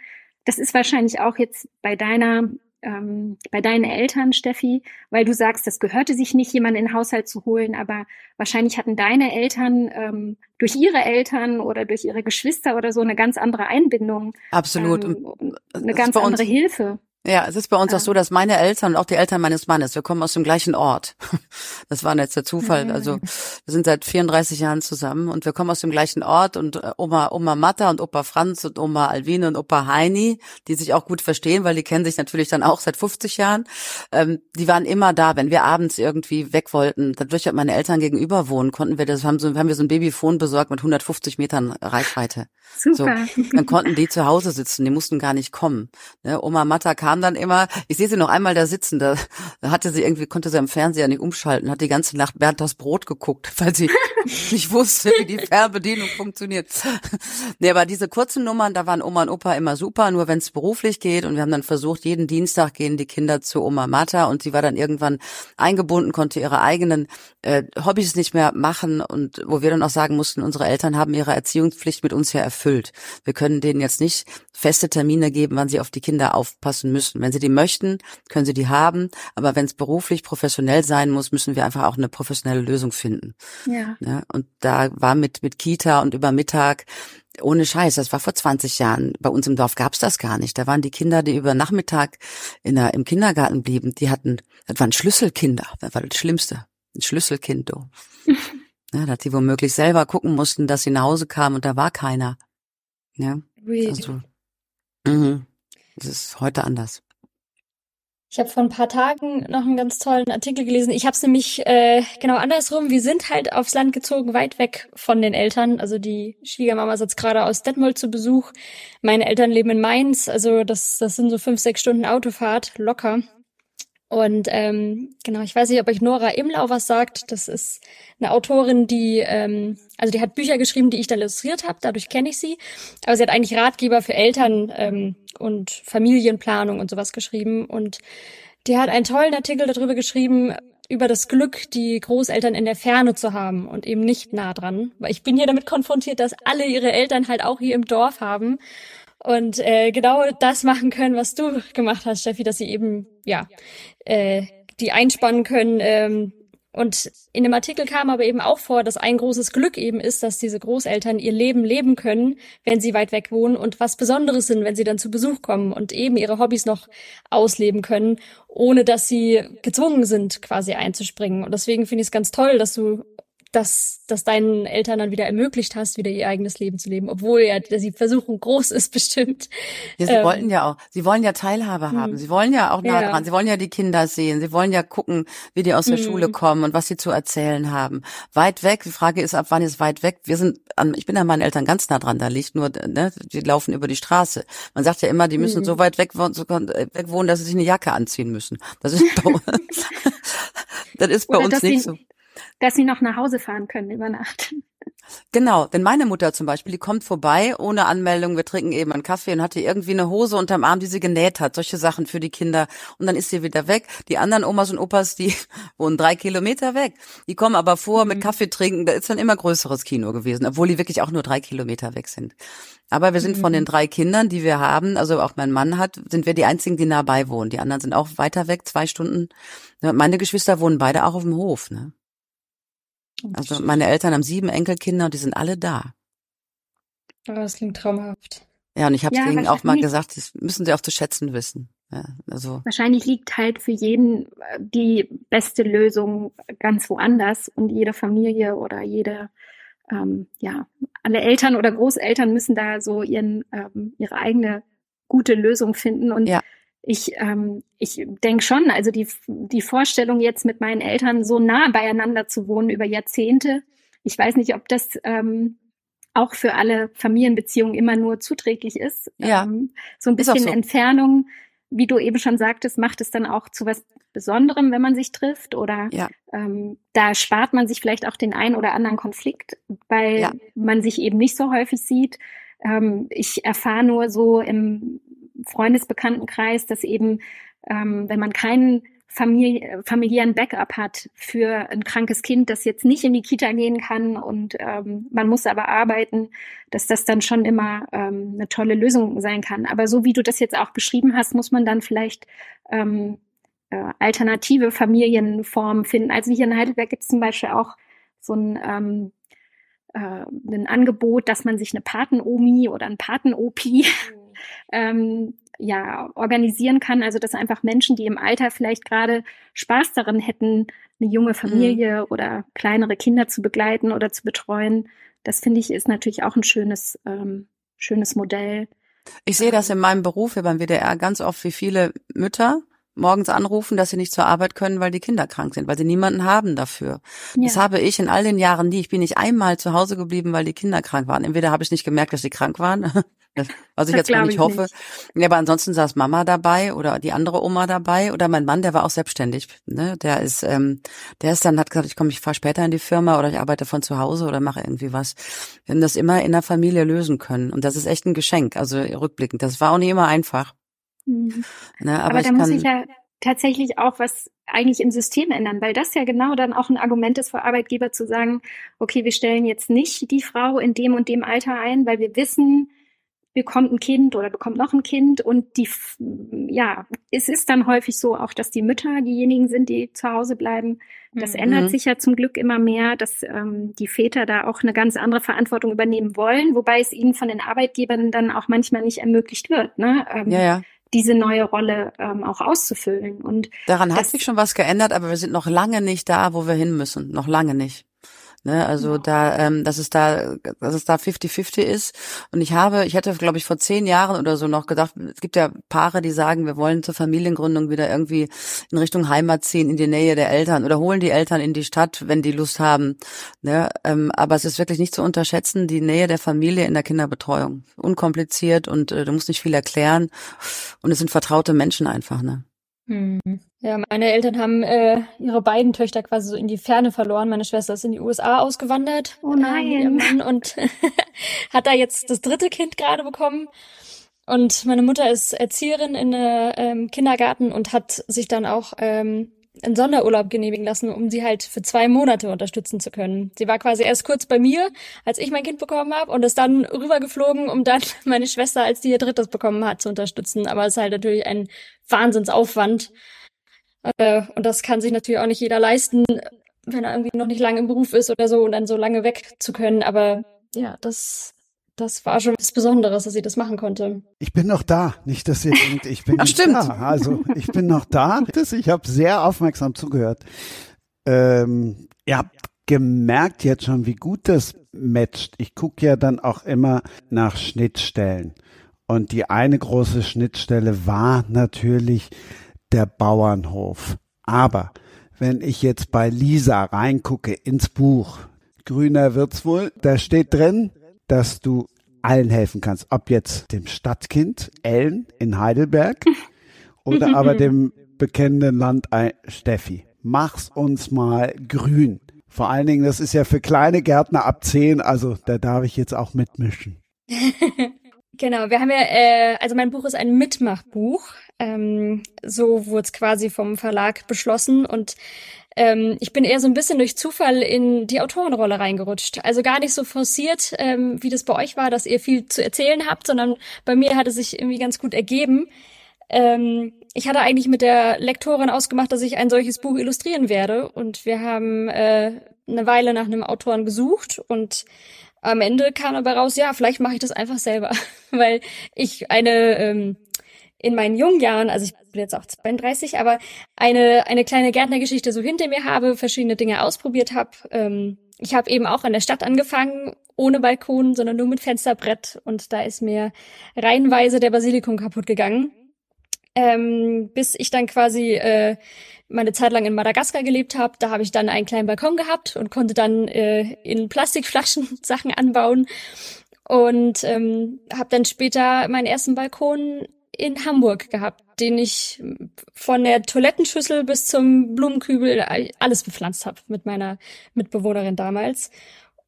das ist wahrscheinlich auch jetzt bei deiner ähm, bei deinen Eltern, Steffi, weil du sagst, das gehörte sich nicht, jemanden in den Haushalt zu holen, aber wahrscheinlich hatten deine Eltern ähm, durch ihre Eltern oder durch ihre Geschwister oder so eine ganz andere Einbindung. Absolut. Ähm, eine ganz andere Hilfe. Ja, es ist bei uns auch so, dass meine Eltern und auch die Eltern meines Mannes, wir kommen aus dem gleichen Ort. Das war jetzt der Zufall. Mhm. Also wir sind seit 34 Jahren zusammen und wir kommen aus dem gleichen Ort und äh, Oma, Oma Matta und Opa Franz und Oma Alvine und Opa Heini, die sich auch gut verstehen, weil die kennen sich natürlich dann auch seit 50 Jahren. Ähm, die waren immer da, wenn wir abends irgendwie weg wollten. Dadurch, dass meine Eltern gegenüber wohnen, konnten wir das, haben, so, haben wir so ein Babyphone besorgt mit 150 Metern Reichweite. Super. So, dann konnten die zu Hause sitzen, die mussten gar nicht kommen. Ne? Oma Matta kam kam dann immer, ich sehe sie noch einmal da sitzen, da, hatte sie irgendwie, konnte sie am Fernseher nicht umschalten, hat die ganze Nacht Bernd das Brot geguckt, weil sie nicht wusste, wie die Fernbedienung funktioniert. nee, aber diese kurzen Nummern, da waren Oma und Opa immer super, nur wenn es beruflich geht und wir haben dann versucht, jeden Dienstag gehen die Kinder zu Oma Mata und sie war dann irgendwann eingebunden, konnte ihre eigenen äh, Hobbys nicht mehr machen und wo wir dann auch sagen mussten, unsere Eltern haben ihre Erziehungspflicht mit uns ja erfüllt. Wir können denen jetzt nicht feste Termine geben, wann sie auf die Kinder aufpassen müssen. Wenn sie die möchten, können sie die haben, aber wenn es beruflich professionell sein muss, müssen wir einfach auch eine professionelle Lösung finden. Ja. ja. Und da war mit mit Kita und über Mittag ohne Scheiß, das war vor 20 Jahren. Bei uns im Dorf gab's das gar nicht. Da waren die Kinder, die über Nachmittag in der, im Kindergarten blieben, die hatten, das waren Schlüsselkinder. Das war das Schlimmste. Ein Schlüsselkind, du. ja, dass die womöglich selber gucken mussten, dass sie nach Hause kamen und da war keiner. Ja. Also, Mhm. Das ist heute anders. Ich habe vor ein paar Tagen noch einen ganz tollen Artikel gelesen. Ich habe es nämlich äh, genau andersrum. Wir sind halt aufs Land gezogen, weit weg von den Eltern. Also die Schwiegermama sitzt gerade aus Detmold zu Besuch. Meine Eltern leben in Mainz. Also das, das sind so fünf, sechs Stunden Autofahrt locker. Und ähm, genau, ich weiß nicht, ob euch Nora Imlau was sagt. Das ist eine Autorin, die, ähm, also die hat Bücher geschrieben, die ich da illustriert habe, dadurch kenne ich sie. Aber sie hat eigentlich Ratgeber für Eltern ähm, und Familienplanung und sowas geschrieben. Und die hat einen tollen Artikel darüber geschrieben, über das Glück, die Großeltern in der Ferne zu haben und eben nicht nah dran. Weil ich bin hier damit konfrontiert, dass alle ihre Eltern halt auch hier im Dorf haben und äh, genau das machen können, was du gemacht hast, Steffi, dass sie eben ja äh, die einspannen können. Ähm, und in dem Artikel kam aber eben auch vor, dass ein großes Glück eben ist, dass diese Großeltern ihr Leben leben können, wenn sie weit weg wohnen und was Besonderes sind, wenn sie dann zu Besuch kommen und eben ihre Hobbys noch ausleben können, ohne dass sie gezwungen sind, quasi einzuspringen. Und deswegen finde ich es ganz toll, dass du dass das deinen Eltern dann wieder ermöglicht hast, wieder ihr eigenes Leben zu leben, obwohl ja die Versuchung groß ist bestimmt. Ja, sie ähm, wollten ja auch, sie wollen ja Teilhabe haben, hm. sie wollen ja auch nah ja. dran, sie wollen ja die Kinder sehen, sie wollen ja gucken, wie die aus der hm. Schule kommen und was sie zu erzählen haben. Weit weg, die Frage ist, ab wann ist weit weg? Wir sind, an, ich bin an meinen Eltern ganz nah dran, da liegt nur, ne, die laufen über die Straße. Man sagt ja immer, die müssen hm. so weit weg, so weg wohnen, dass sie sich eine Jacke anziehen müssen. Das ist bei, das ist bei uns nicht so dass sie noch nach Hause fahren können über Nacht. Genau, denn meine Mutter zum Beispiel, die kommt vorbei ohne Anmeldung, wir trinken eben einen Kaffee und hatte irgendwie eine Hose unterm Arm, die sie genäht hat, solche Sachen für die Kinder und dann ist sie wieder weg. Die anderen Omas und Opas, die wohnen drei Kilometer weg, die kommen aber vor mhm. mit Kaffee trinken, da ist dann immer größeres Kino gewesen, obwohl die wirklich auch nur drei Kilometer weg sind. Aber wir sind mhm. von den mhm. drei Kindern, die wir haben, also auch mein Mann hat, sind wir die einzigen, die nah bei wohnen. Die anderen sind auch weiter weg, zwei Stunden. Meine Geschwister wohnen beide auch auf dem Hof, ne? Also meine Eltern haben sieben Enkelkinder und die sind alle da. Oh, das klingt traumhaft. Ja, und ich habe ja, denen auch mal gesagt, das müssen sie auch zu schätzen wissen. Ja, also. Wahrscheinlich liegt halt für jeden äh, die beste Lösung ganz woanders und jede Familie oder jede, ähm, ja, alle Eltern oder Großeltern müssen da so ihren, ähm, ihre eigene gute Lösung finden. Und ja ich, ähm, ich denke schon, also die, die Vorstellung jetzt mit meinen Eltern so nah beieinander zu wohnen über Jahrzehnte, ich weiß nicht, ob das ähm, auch für alle Familienbeziehungen immer nur zuträglich ist. Ja. Ähm, so ein bisschen so. Entfernung, wie du eben schon sagtest, macht es dann auch zu was Besonderem, wenn man sich trifft oder ja. ähm, da spart man sich vielleicht auch den einen oder anderen Konflikt, weil ja. man sich eben nicht so häufig sieht. Ähm, ich erfahre nur so im Freundesbekanntenkreis, dass eben, ähm, wenn man keinen Familie, familiären Backup hat für ein krankes Kind, das jetzt nicht in die Kita gehen kann und ähm, man muss aber arbeiten, dass das dann schon immer ähm, eine tolle Lösung sein kann. Aber so wie du das jetzt auch beschrieben hast, muss man dann vielleicht ähm, äh, alternative Familienformen finden. Also hier in Heidelberg gibt es zum Beispiel auch so ein ähm, äh, ein Angebot, dass man sich eine Patenomi oder ein Patenopi mhm. ähm, ja organisieren kann. Also dass einfach Menschen, die im Alter vielleicht gerade Spaß daran hätten, eine junge Familie mhm. oder kleinere Kinder zu begleiten oder zu betreuen, das finde ich ist natürlich auch ein schönes ähm, schönes Modell. Ich sehe das in meinem Beruf hier beim WDR ganz oft, wie viele Mütter morgens anrufen, dass sie nicht zur Arbeit können, weil die Kinder krank sind, weil sie niemanden haben dafür. Ja. Das habe ich in all den Jahren nie. Ich bin nicht einmal zu Hause geblieben, weil die Kinder krank waren. Entweder habe ich nicht gemerkt, dass sie krank waren, was ich das jetzt mal nicht hoffe. Nicht. Ja, aber ansonsten saß Mama dabei oder die andere Oma dabei oder mein Mann, der war auch selbstständig. Ne? Der ist, ähm, der ist dann hat gesagt, ich komme, ich fahre später in die Firma oder ich arbeite von zu Hause oder mache irgendwie was. Wir haben das immer in der Familie lösen können und das ist echt ein Geschenk. Also rückblickend, das war auch nicht immer einfach. Mhm. Ne, aber, aber da muss ich ja tatsächlich auch was eigentlich im System ändern, weil das ja genau dann auch ein Argument ist für Arbeitgeber zu sagen, okay, wir stellen jetzt nicht die Frau in dem und dem Alter ein, weil wir wissen, bekommt ein Kind oder bekommt noch ein Kind und die, ja, es ist dann häufig so auch, dass die Mütter diejenigen sind, die zu Hause bleiben. Das mhm. ändert sich ja zum Glück immer mehr, dass ähm, die Väter da auch eine ganz andere Verantwortung übernehmen wollen, wobei es ihnen von den Arbeitgebern dann auch manchmal nicht ermöglicht wird. Ne? Ähm, ja, ja diese neue Rolle ähm, auch auszufüllen. Und daran hat sich schon was geändert, aber wir sind noch lange nicht da, wo wir hin müssen. Noch lange nicht. Ne, also ja. da, ähm, dass es da, dass es da 50-50 ist. Und ich habe, ich hätte, glaube ich, vor zehn Jahren oder so noch gedacht, es gibt ja Paare, die sagen, wir wollen zur Familiengründung wieder irgendwie in Richtung Heimat ziehen, in die Nähe der Eltern oder holen die Eltern in die Stadt, wenn die Lust haben. Ne, ähm, aber es ist wirklich nicht zu unterschätzen, die Nähe der Familie in der Kinderbetreuung. Unkompliziert und äh, du musst nicht viel erklären. Und es sind vertraute Menschen einfach, ne? Hm. Ja, meine Eltern haben äh, ihre beiden Töchter quasi so in die Ferne verloren. Meine Schwester ist in die USA ausgewandert. Oh nein. Äh, und hat da jetzt das dritte Kind gerade bekommen. Und meine Mutter ist Erzieherin in äh, ähm, Kindergarten und hat sich dann auch ähm, einen Sonderurlaub genehmigen lassen, um sie halt für zwei Monate unterstützen zu können. Sie war quasi erst kurz bei mir, als ich mein Kind bekommen habe, und ist dann rübergeflogen, um dann meine Schwester, als die ihr drittes bekommen hat, zu unterstützen. Aber es ist halt natürlich ein Wahnsinnsaufwand. Äh, und das kann sich natürlich auch nicht jeder leisten, wenn er irgendwie noch nicht lange im Beruf ist oder so und dann so lange weg zu können. Aber ja, das das war schon was Besonderes, dass sie das machen konnte. Ich bin noch da. Nicht, dass ihr denkt, ich bin Ach, nicht stimmt. da. Also ich bin noch da. Ich habe sehr aufmerksam zugehört. Ähm, ihr habt gemerkt jetzt schon, wie gut das matcht. Ich gucke ja dann auch immer nach Schnittstellen. Und die eine große Schnittstelle war natürlich der Bauernhof. Aber wenn ich jetzt bei Lisa reingucke ins Buch, Grüner wird's wohl, da steht drin, dass du allen helfen kannst. Ob jetzt dem Stadtkind Ellen in Heidelberg oder aber dem bekennenden Landei Steffi. Mach's uns mal grün. Vor allen Dingen, das ist ja für kleine Gärtner ab 10, also da darf ich jetzt auch mitmischen. genau, wir haben ja, äh, also mein Buch ist ein Mitmachbuch. Ähm, so wurde es quasi vom Verlag beschlossen und ähm, ich bin eher so ein bisschen durch Zufall in die Autorenrolle reingerutscht. Also gar nicht so forciert, ähm, wie das bei euch war, dass ihr viel zu erzählen habt, sondern bei mir hat es sich irgendwie ganz gut ergeben. Ähm, ich hatte eigentlich mit der Lektorin ausgemacht, dass ich ein solches Buch illustrieren werde. Und wir haben äh, eine Weile nach einem Autoren gesucht und am Ende kam aber raus, ja, vielleicht mache ich das einfach selber, weil ich eine ähm, in meinen jungen Jahren, also ich bin jetzt auch 32, aber eine, eine kleine Gärtnergeschichte so hinter mir habe, verschiedene Dinge ausprobiert habe. Ähm, ich habe eben auch in der Stadt angefangen, ohne Balkon, sondern nur mit Fensterbrett und da ist mir reihenweise der Basilikum kaputt gegangen. Ähm, bis ich dann quasi äh, meine Zeit lang in Madagaskar gelebt habe. Da habe ich dann einen kleinen Balkon gehabt und konnte dann äh, in Plastikflaschen Sachen anbauen und ähm, habe dann später meinen ersten Balkon in Hamburg gehabt, den ich von der Toilettenschüssel bis zum Blumenkübel alles bepflanzt habe mit meiner Mitbewohnerin damals.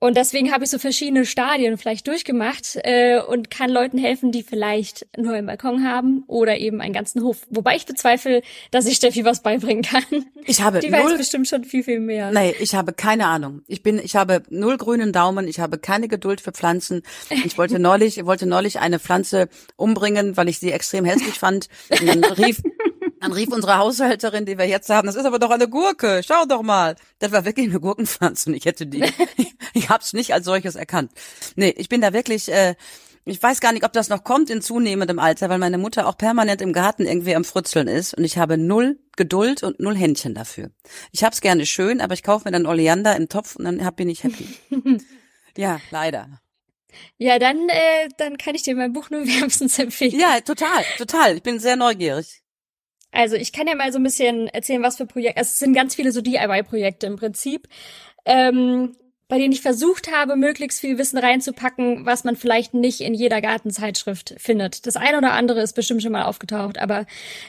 Und deswegen habe ich so verschiedene Stadien vielleicht durchgemacht äh, und kann Leuten helfen, die vielleicht nur einen Balkon haben oder eben einen ganzen Hof. Wobei ich bezweifle, dass ich Steffi was beibringen kann. Ich habe die null, weiß bestimmt schon viel, viel mehr. Nee, ich habe keine Ahnung. Ich bin, ich habe null grünen Daumen, ich habe keine Geduld für Pflanzen. Ich wollte neulich, wollte neulich eine Pflanze umbringen, weil ich sie extrem hässlich fand. Und dann rief, dann rief unsere Haushälterin, die wir jetzt haben, das ist aber doch eine Gurke, schau doch mal. Das war wirklich eine Gurkenpflanze und ich hätte die, ich habe es nicht als solches erkannt. Nee, ich bin da wirklich, äh, ich weiß gar nicht, ob das noch kommt in zunehmendem Alter, weil meine Mutter auch permanent im Garten irgendwie am Frutzeln ist und ich habe null Geduld und null Händchen dafür. Ich hab's gerne schön, aber ich kaufe mir dann Oleander im Topf und dann bin ich happy. ja, leider. Ja, dann, äh, dann kann ich dir mein Buch nur wärmstens empfehlen. Ja, total, total. Ich bin sehr neugierig. Also ich kann ja mal so ein bisschen erzählen, was für Projekte. Also es sind ganz viele so DIY-Projekte im Prinzip. Ähm, bei denen ich versucht habe, möglichst viel Wissen reinzupacken, was man vielleicht nicht in jeder Gartenzeitschrift findet. Das eine oder andere ist bestimmt schon mal aufgetaucht, aber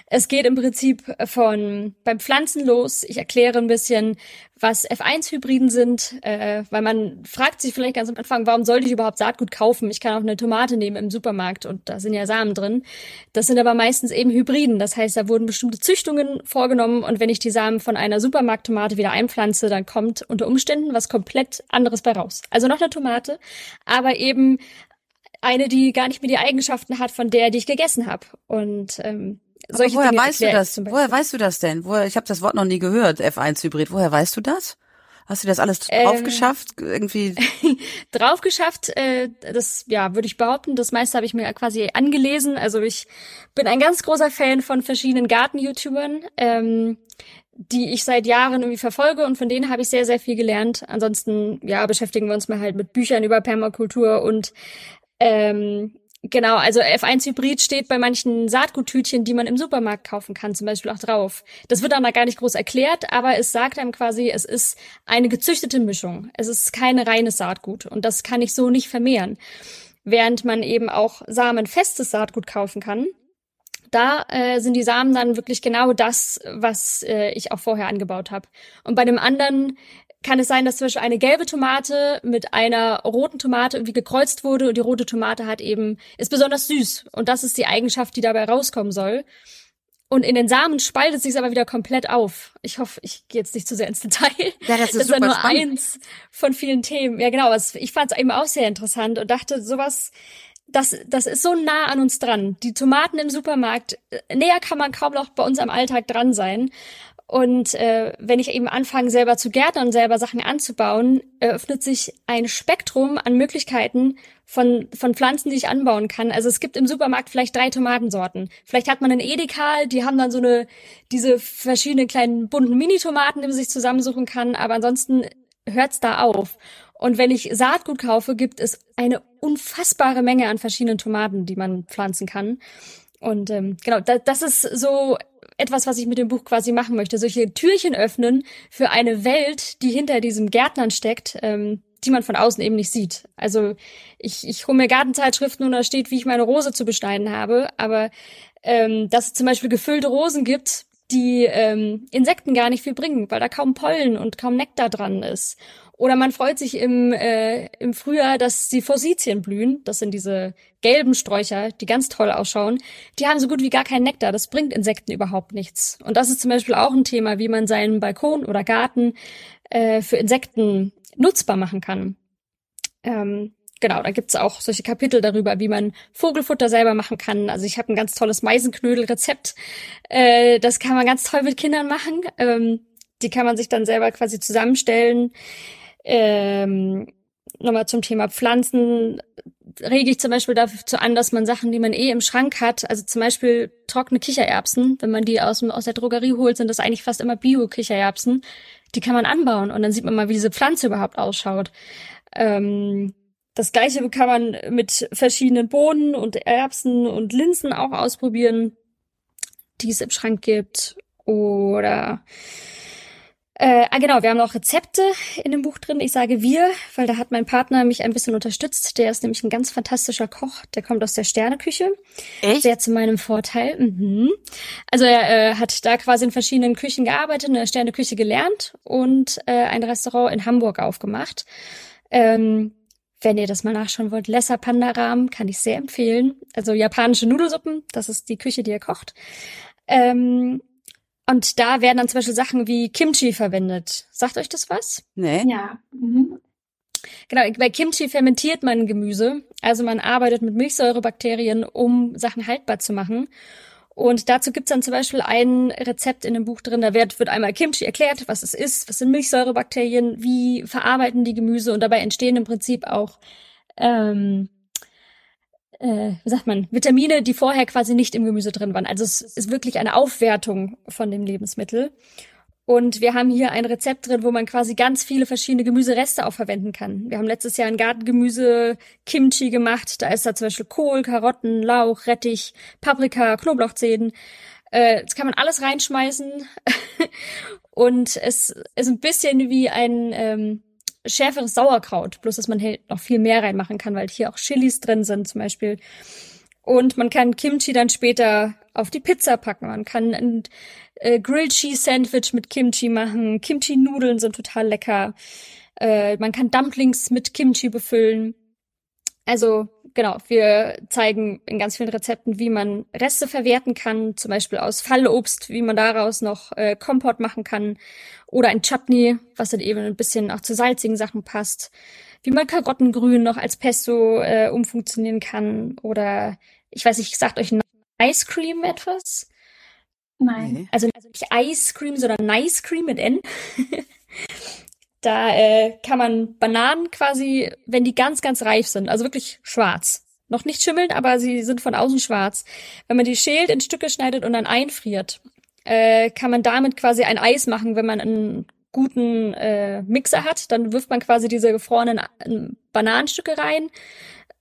es geht im Prinzip von beim Pflanzen los. Ich erkläre ein bisschen, was F1-Hybriden sind, äh, weil man fragt sich vielleicht ganz am Anfang, warum sollte ich überhaupt Saatgut kaufen? Ich kann auch eine Tomate nehmen im Supermarkt und da sind ja Samen drin. Das sind aber meistens eben Hybriden. Das heißt, da wurden bestimmte Züchtungen vorgenommen und wenn ich die Samen von einer Supermarkttomate wieder einpflanze, dann kommt unter Umständen was komplett anderes bei raus. Also noch eine Tomate, aber eben eine, die gar nicht mehr die Eigenschaften hat von der, die ich gegessen habe. Und ähm, solche woher Dinge weißt du das? Woher weißt du das denn? Woher, ich habe das Wort noch nie gehört, F1-Hybrid. Woher weißt du das? Hast du das alles Ähm, drauf geschafft? Irgendwie. drauf geschafft. Äh, das, ja, würde ich behaupten. Das meiste habe ich mir quasi angelesen. Also ich bin ein ganz großer Fan von verschiedenen Garten-YouTubern, ähm, die ich seit Jahren irgendwie verfolge und von denen habe ich sehr, sehr viel gelernt. Ansonsten, ja, beschäftigen wir uns mal halt mit Büchern über Permakultur und ähm, Genau, also F1-Hybrid steht bei manchen Saatguttütchen, die man im Supermarkt kaufen kann, zum Beispiel auch drauf. Das wird dann da gar nicht groß erklärt, aber es sagt einem quasi, es ist eine gezüchtete Mischung. Es ist kein reines Saatgut und das kann ich so nicht vermehren. Während man eben auch samenfestes Saatgut kaufen kann, da äh, sind die Samen dann wirklich genau das, was äh, ich auch vorher angebaut habe. Und bei dem anderen kann es sein, dass zum Beispiel eine gelbe Tomate mit einer roten Tomate irgendwie gekreuzt wurde und die rote Tomate hat eben, ist besonders süß. Und das ist die Eigenschaft, die dabei rauskommen soll. Und in den Samen spaltet sich aber wieder komplett auf. Ich hoffe, ich gehe jetzt nicht zu sehr ins Detail. Ja, das ist ja super nur spannend. eins von vielen Themen. Ja, genau. es- Ich fand es eben auch sehr interessant und dachte, sowas, das, das ist so nah an uns dran. Die Tomaten im Supermarkt, äh, näher kann man kaum noch bei uns am Alltag dran sein. Und äh, wenn ich eben anfange, selber zu gärtnern selber Sachen anzubauen, eröffnet sich ein Spektrum an Möglichkeiten von, von Pflanzen, die ich anbauen kann. Also es gibt im Supermarkt vielleicht drei Tomatensorten. Vielleicht hat man einen Edekal, die haben dann so eine, diese verschiedenen kleinen bunten Mini-Tomaten, die man sich zusammensuchen kann. Aber ansonsten hört's da auf. Und wenn ich Saatgut kaufe, gibt es eine unfassbare Menge an verschiedenen Tomaten, die man pflanzen kann. Und ähm, genau, da, das ist so etwas, was ich mit dem Buch quasi machen möchte. Solche Türchen öffnen für eine Welt, die hinter diesem Gärtnern steckt, ähm, die man von außen eben nicht sieht. Also ich, ich hole mir Gartenzeitschriften und da steht, wie ich meine Rose zu beschneiden habe, aber ähm, dass es zum Beispiel gefüllte Rosen gibt, die ähm, Insekten gar nicht viel bringen, weil da kaum Pollen und kaum Nektar dran ist. Oder man freut sich im, äh, im Frühjahr, dass die Forsythien blühen. Das sind diese gelben Sträucher, die ganz toll ausschauen. Die haben so gut wie gar keinen Nektar. Das bringt Insekten überhaupt nichts. Und das ist zum Beispiel auch ein Thema, wie man seinen Balkon oder Garten äh, für Insekten nutzbar machen kann. Ähm, genau, da gibt's auch solche Kapitel darüber, wie man Vogelfutter selber machen kann. Also ich habe ein ganz tolles Meisenknödel-Rezept. Äh, das kann man ganz toll mit Kindern machen. Ähm, die kann man sich dann selber quasi zusammenstellen. Ähm, Nochmal zum Thema Pflanzen rege ich zum Beispiel dazu an, dass man Sachen, die man eh im Schrank hat, also zum Beispiel trockene Kichererbsen, wenn man die aus, aus der Drogerie holt, sind das eigentlich fast immer Bio-Kichererbsen. Die kann man anbauen und dann sieht man mal, wie diese Pflanze überhaupt ausschaut. Ähm, das gleiche kann man mit verschiedenen Bohnen und Erbsen und Linsen auch ausprobieren, die es im Schrank gibt. Oder äh, ah, genau, wir haben auch Rezepte in dem Buch drin. Ich sage wir, weil da hat mein Partner mich ein bisschen unterstützt. Der ist nämlich ein ganz fantastischer Koch. Der kommt aus der Sterneküche. Echt? Sehr zu meinem Vorteil. Mhm. Also er äh, hat da quasi in verschiedenen Küchen gearbeitet, in der Sterneküche gelernt und äh, ein Restaurant in Hamburg aufgemacht. Ähm, wenn ihr das mal nachschauen wollt, Lesser Pandaram kann ich sehr empfehlen. Also japanische Nudelsuppen, das ist die Küche, die er kocht. Ähm, und da werden dann zum Beispiel Sachen wie Kimchi verwendet. Sagt euch das was? Nee. Ja. Mhm. Genau, bei Kimchi fermentiert man Gemüse. Also man arbeitet mit Milchsäurebakterien, um Sachen haltbar zu machen. Und dazu gibt's dann zum Beispiel ein Rezept in dem Buch drin, da wird, wird einmal Kimchi erklärt, was es ist, was sind Milchsäurebakterien, wie verarbeiten die Gemüse und dabei entstehen im Prinzip auch, ähm, äh, wie sagt man, Vitamine, die vorher quasi nicht im Gemüse drin waren. Also es ist wirklich eine Aufwertung von dem Lebensmittel. Und wir haben hier ein Rezept drin, wo man quasi ganz viele verschiedene Gemüsereste auch verwenden kann. Wir haben letztes Jahr ein Gartengemüse Kimchi gemacht. Da ist da zum Beispiel Kohl, Karotten, Lauch, Rettich, Paprika, Knoblauchzehen. Äh, das kann man alles reinschmeißen. und es ist ein bisschen wie ein ähm, schärferes Sauerkraut. Bloß, dass man hier noch viel mehr reinmachen kann, weil hier auch Chilis drin sind zum Beispiel. Und man kann Kimchi dann später auf die Pizza packen. Man kann ein äh, Grilled Cheese Sandwich mit Kimchi machen. Kimchi Nudeln sind total lecker. Äh, man kann Dumplings mit Kimchi befüllen. Also genau, wir zeigen in ganz vielen Rezepten, wie man Reste verwerten kann, zum Beispiel aus Fallobst, wie man daraus noch äh, Kompott machen kann oder ein Chutney, was dann eben ein bisschen auch zu salzigen Sachen passt wie man Karottengrün noch als Pesto äh, umfunktionieren kann. Oder ich weiß nicht, sagt euch Ice Cream etwas? Nein. Also, also nicht Ice Cream, sondern Nice Cream mit N. da äh, kann man Bananen quasi, wenn die ganz, ganz reif sind, also wirklich schwarz, noch nicht schimmeln, aber sie sind von außen schwarz. Wenn man die schält, in Stücke schneidet und dann einfriert, äh, kann man damit quasi ein Eis machen, wenn man einen guten äh, Mixer hat. Dann wirft man quasi diese gefrorenen äh, Bananenstücke rein,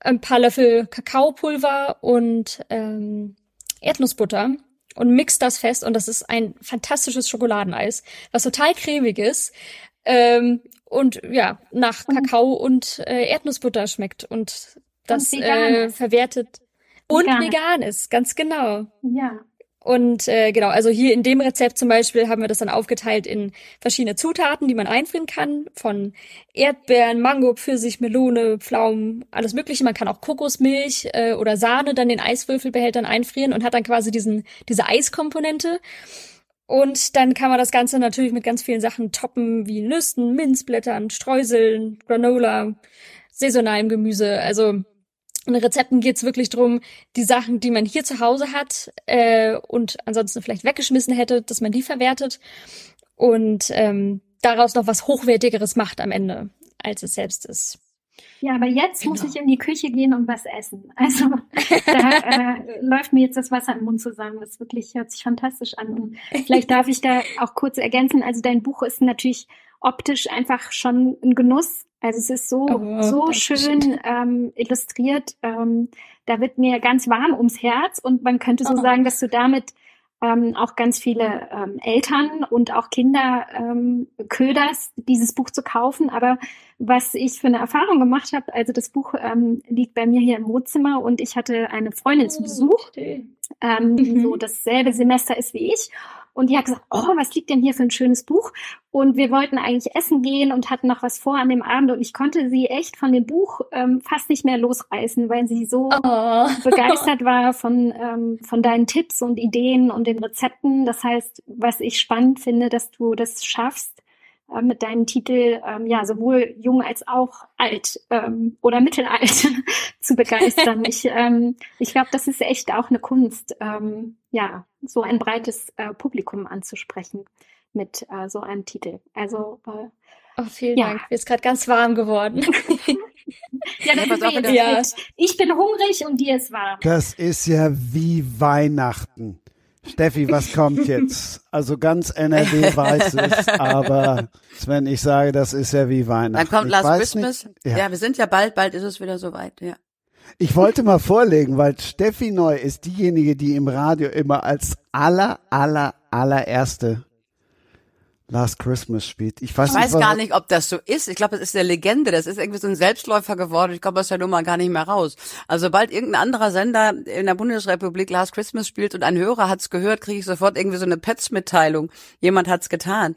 ein paar Löffel Kakaopulver und ähm, Erdnussbutter und mixt das fest und das ist ein fantastisches Schokoladeneis, was total cremig ist ähm, und ja nach Kakao und äh, Erdnussbutter schmeckt und das Und äh, vegan verwertet und Vegan. vegan ist, ganz genau. Ja. Und äh, genau, also hier in dem Rezept zum Beispiel haben wir das dann aufgeteilt in verschiedene Zutaten, die man einfrieren kann. Von Erdbeeren, Mango, Pfirsich, Melone, Pflaumen, alles Mögliche. Man kann auch Kokosmilch äh, oder Sahne dann in Eiswürfelbehältern einfrieren und hat dann quasi diesen diese Eiskomponente. Und dann kann man das Ganze natürlich mit ganz vielen Sachen toppen, wie Nüssen, Minzblättern, Streuseln, Granola, saisonalem Gemüse. Also in Rezepten geht's wirklich drum, die Sachen, die man hier zu Hause hat äh, und ansonsten vielleicht weggeschmissen hätte, dass man die verwertet und ähm, daraus noch was Hochwertigeres macht am Ende, als es selbst ist. Ja, aber jetzt muss Genau. ich in die Küche gehen und was essen. Also da äh, läuft mir jetzt das Wasser im Mund zusammen. Das wirklich hört sich fantastisch an. Und vielleicht darf ich da auch kurz ergänzen. Also dein Buch ist natürlich optisch einfach schon ein Genuss. Also es ist so Oh, so schön ähm, illustriert. Ähm, da wird mir ganz warm ums Herz und man könnte so Oh. sagen, dass du damit ähm, auch ganz viele ähm, Eltern und auch Kinder ähm, köderst, dieses Buch zu kaufen. Aber was ich für eine Erfahrung gemacht habe, also das Buch ähm, liegt bei mir hier im Wohnzimmer und ich hatte eine Freundin zu Besuch, ähm, die Mhm. so dasselbe Semester ist wie ich. Und die hat gesagt, oh, was liegt denn hier für ein schönes Buch? Und wir wollten eigentlich essen gehen und hatten noch was vor an dem Abend. Und ich konnte sie echt von dem Buch ähm, fast nicht mehr losreißen, weil sie so Oh. begeistert war von, ähm, von deinen Tipps und Ideen und den Rezepten. Das heißt, was ich spannend finde, dass du das schaffst, äh, mit deinem Titel ähm, ja sowohl jung als auch alt ähm, oder mittelalt zu begeistern. ich ähm, ich glaube, das ist echt auch eine Kunst, ähm, ja, so ein breites äh, Publikum anzusprechen mit äh, so einem Titel. Also äh, Oh, vielen Ja. Dank. Mir ist gerade ganz warm geworden. ja, das pass ist auf, ja ja. Ich bin hungrig und dir ist warm. Das ist ja wie Weihnachten. Steffi, was kommt jetzt? Also ganz NRW weiß es, aber wenn ich sage, das ist ja wie Weihnachten. Dann kommt ich Last Christmas. Ja. ja. wir sind ja bald, bald ist es wieder soweit, ja. Ich wollte mal vorlegen, weil Steffi Neu ist diejenige, die im Radio immer als aller, aller, allererste Last Christmas spielt. Ich weiß, Ich weiß was- gar nicht, ob das so ist. Ich glaube, es ist eine Legende. Das ist irgendwie so ein Selbstläufer geworden. Ich komme aus der Nummer gar nicht mehr raus. Also sobald irgendein anderer Sender in der Bundesrepublik Last Christmas spielt und ein Hörer hat's gehört, kriege ich sofort irgendwie so eine Pets-Mitteilung. Jemand hat's getan.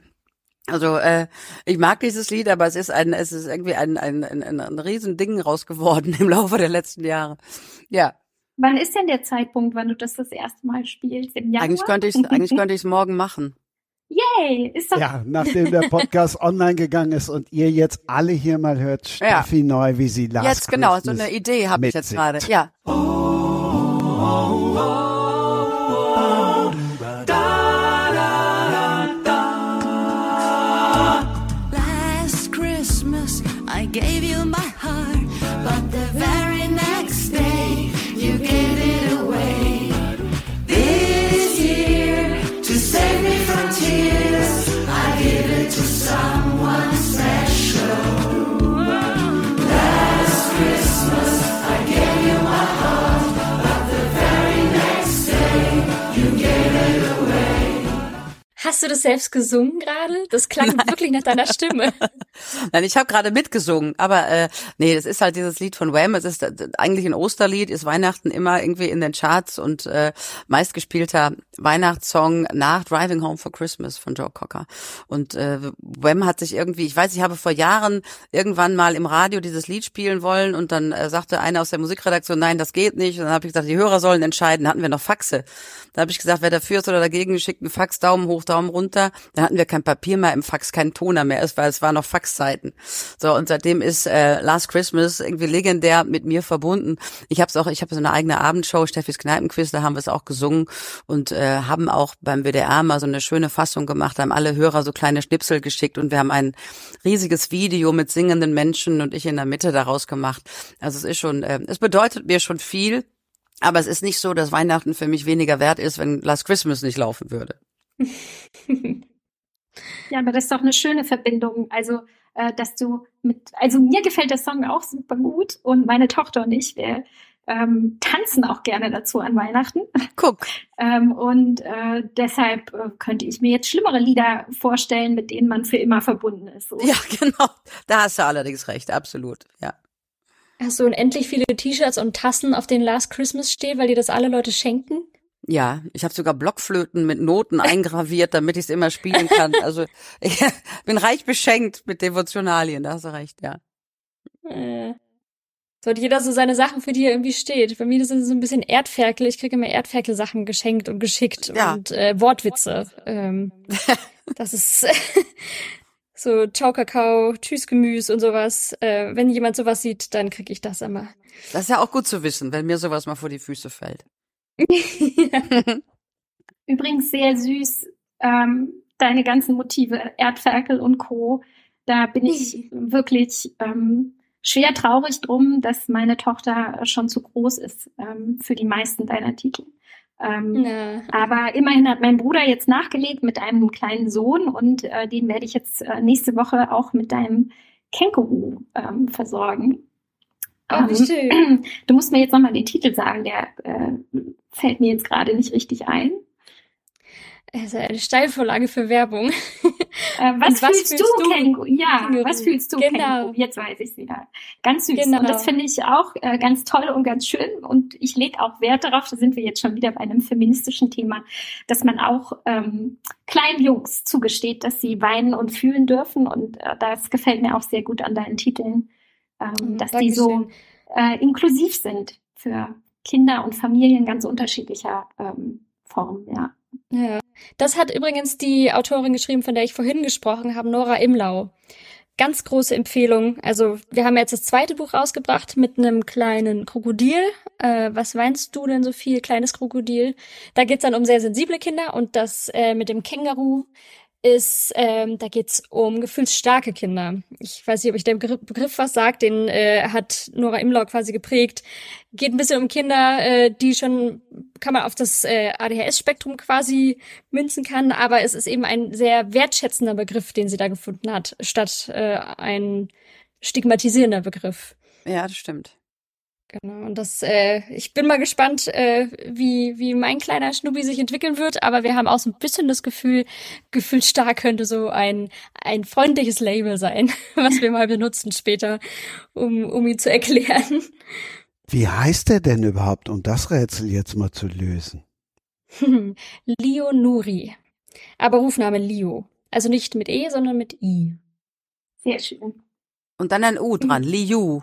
Also äh, ich mag dieses Lied, aber es ist ein, es ist irgendwie ein ein ein, ein, ein Riesending raus geworden im Laufe der letzten Jahre. Ja. Wann ist denn der Zeitpunkt, wann du das das erste Mal spielst? Im Januar? Eigentlich könnte ich eigentlich könnte ich es morgen machen. Yay, ist doch Ja, nachdem der Podcast online gegangen ist und ihr jetzt alle hier mal hört, Ja. Steffi Neu, wie sie Last Jetzt genau, so eine Idee habe ich jetzt gerade. Ja. Last Hast du das selbst gesungen gerade? Das klang wirklich nach deiner Stimme. Nein, ich habe gerade mitgesungen, aber äh, nee, das ist halt dieses Lied von Wham. Es ist äh, eigentlich ein Osterlied, ist Weihnachten immer irgendwie in den Charts und äh, meistgespielter Weihnachtssong nach Driving Home for Christmas von Joe Cocker. Und äh, Wham hat sich irgendwie, ich weiß, ich habe vor Jahren irgendwann mal im Radio dieses Lied spielen wollen und dann äh, sagte einer aus der Musikredaktion, nein, das geht nicht. Und dann habe ich gesagt, die Hörer sollen entscheiden. Hatten wir noch Faxe. Da habe ich gesagt, wer dafür ist oder dagegen, schickt einen Fax, Daumen hoch, Daumen runter. Dann hatten wir kein Papier mehr im Fax, keinen Toner mehr, es es war noch Faxzeiten. So, und seitdem ist äh, Last Christmas irgendwie legendär mit mir verbunden. Ich habe es auch, ich habe so eine eigene Abendshow, Steffis Kneipenquiz, da haben wir es auch gesungen und äh, haben auch beim WDR mal so eine schöne Fassung gemacht, haben alle Hörer so kleine Schnipsel geschickt und wir haben ein riesiges Video mit singenden Menschen und ich in der Mitte daraus gemacht. Also es ist schon, äh, es bedeutet mir schon viel, aber es ist nicht so, dass Weihnachten für mich weniger wert ist, wenn Last Christmas nicht laufen würde. Ja, aber das ist doch eine schöne Verbindung. Also, äh, dass du mit, also mir gefällt der Song auch super gut und meine Tochter und ich, wir ähm, tanzen auch gerne dazu an Weihnachten. Guck. Ähm, und äh, deshalb äh, könnte ich mir jetzt schlimmere Lieder vorstellen, mit denen man für immer verbunden ist. So. Ja, genau. Da hast du allerdings recht, absolut. Ja. Hast du unendlich viele T-Shirts und Tassen, auf denen Last Christmas steht, weil dir das alle Leute schenken? Ja, ich habe sogar Blockflöten mit Noten eingraviert, damit ich es immer spielen kann. Also ich bin reich beschenkt mit Devotionalien, da hast du recht, ja. Äh, so hat jeder so seine Sachen, für die er irgendwie steht. Bei mir sind es so ein bisschen Erdferkel. Ich kriege immer Erdferkel-Sachen geschenkt und geschickt Ja. und äh, Wortwitze. Ähm, das ist so Ciao Kakao, Tschüss Gemüse und sowas. Äh, wenn jemand sowas sieht, dann kriege ich das immer. Das ist ja auch gut zu wissen, wenn mir sowas mal vor die Füße fällt. Übrigens sehr süß, ähm, deine ganzen Motive, Erdferkel und Co. Da bin ich wirklich ähm, schwer traurig drum, dass meine Tochter schon zu groß ist ähm, für die meisten deiner Titel. Ähm, Aber immerhin hat mein Bruder jetzt nachgelegt mit einem kleinen Sohn und äh, den werde ich jetzt äh, nächste Woche auch mit deinem Känguru ähm, versorgen. Oh, wie Ähm, schön. Du musst mir jetzt nochmal den Titel sagen, der äh, fällt mir jetzt gerade nicht richtig ein. Ist eine Steilvorlage für Werbung. Äh, was, was fühlst, fühlst du, du, Känguru? Ja, Känguru? was fühlst du, Genau. Känguru? Jetzt weiß ich es wieder. Ganz süß. Genau. Und das finde ich auch äh, ganz toll und ganz schön. Und ich lege auch Wert darauf, da sind wir jetzt schon wieder bei einem feministischen Thema, dass man auch ähm, kleinen Jungs zugesteht, dass sie weinen und fühlen dürfen. Und äh, das gefällt mir auch sehr gut an deinen Titeln, ähm, dass die so äh, inklusiv sind für Kinder und Familien ganz unterschiedlicher ähm, Formen, ja. Ja. Das hat übrigens die Autorin geschrieben, von der ich vorhin gesprochen habe, Nora Imlau. Ganz große Empfehlung. Also wir haben jetzt das zweite Buch rausgebracht mit einem kleinen Krokodil. Äh, was weinst du denn so viel, kleines Krokodil? Da geht's dann um sehr sensible Kinder und das äh, mit dem Känguru ist, ähm, da geht's um gefühlsstarke Kinder. Ich weiß nicht, ob ich der Begriff, was sagt, den äh, hat Nora Imlau quasi geprägt. Geht ein bisschen um Kinder, äh, die schon, kann man auf das äh, ADHS-Spektrum quasi münzen kann, aber es ist eben ein sehr wertschätzender Begriff, den sie da gefunden hat, statt äh, ein stigmatisierender Begriff. Ja, das stimmt. Genau, und das, äh, ich bin mal gespannt, äh, wie, wie mein kleiner Schnubi sich entwickeln wird, aber wir haben auch so ein bisschen das Gefühl, gefühlsstark könnte so ein, ein freundliches Label sein, was wir mal benutzen später, um, um ihn zu erklären. Wie heißt der denn überhaupt, um das Rätsel jetzt mal zu lösen? Leo Nuri. Aber Rufname Leo. Also nicht mit E, sondern mit I. Sehr schön. Und dann ein U dran, Liu.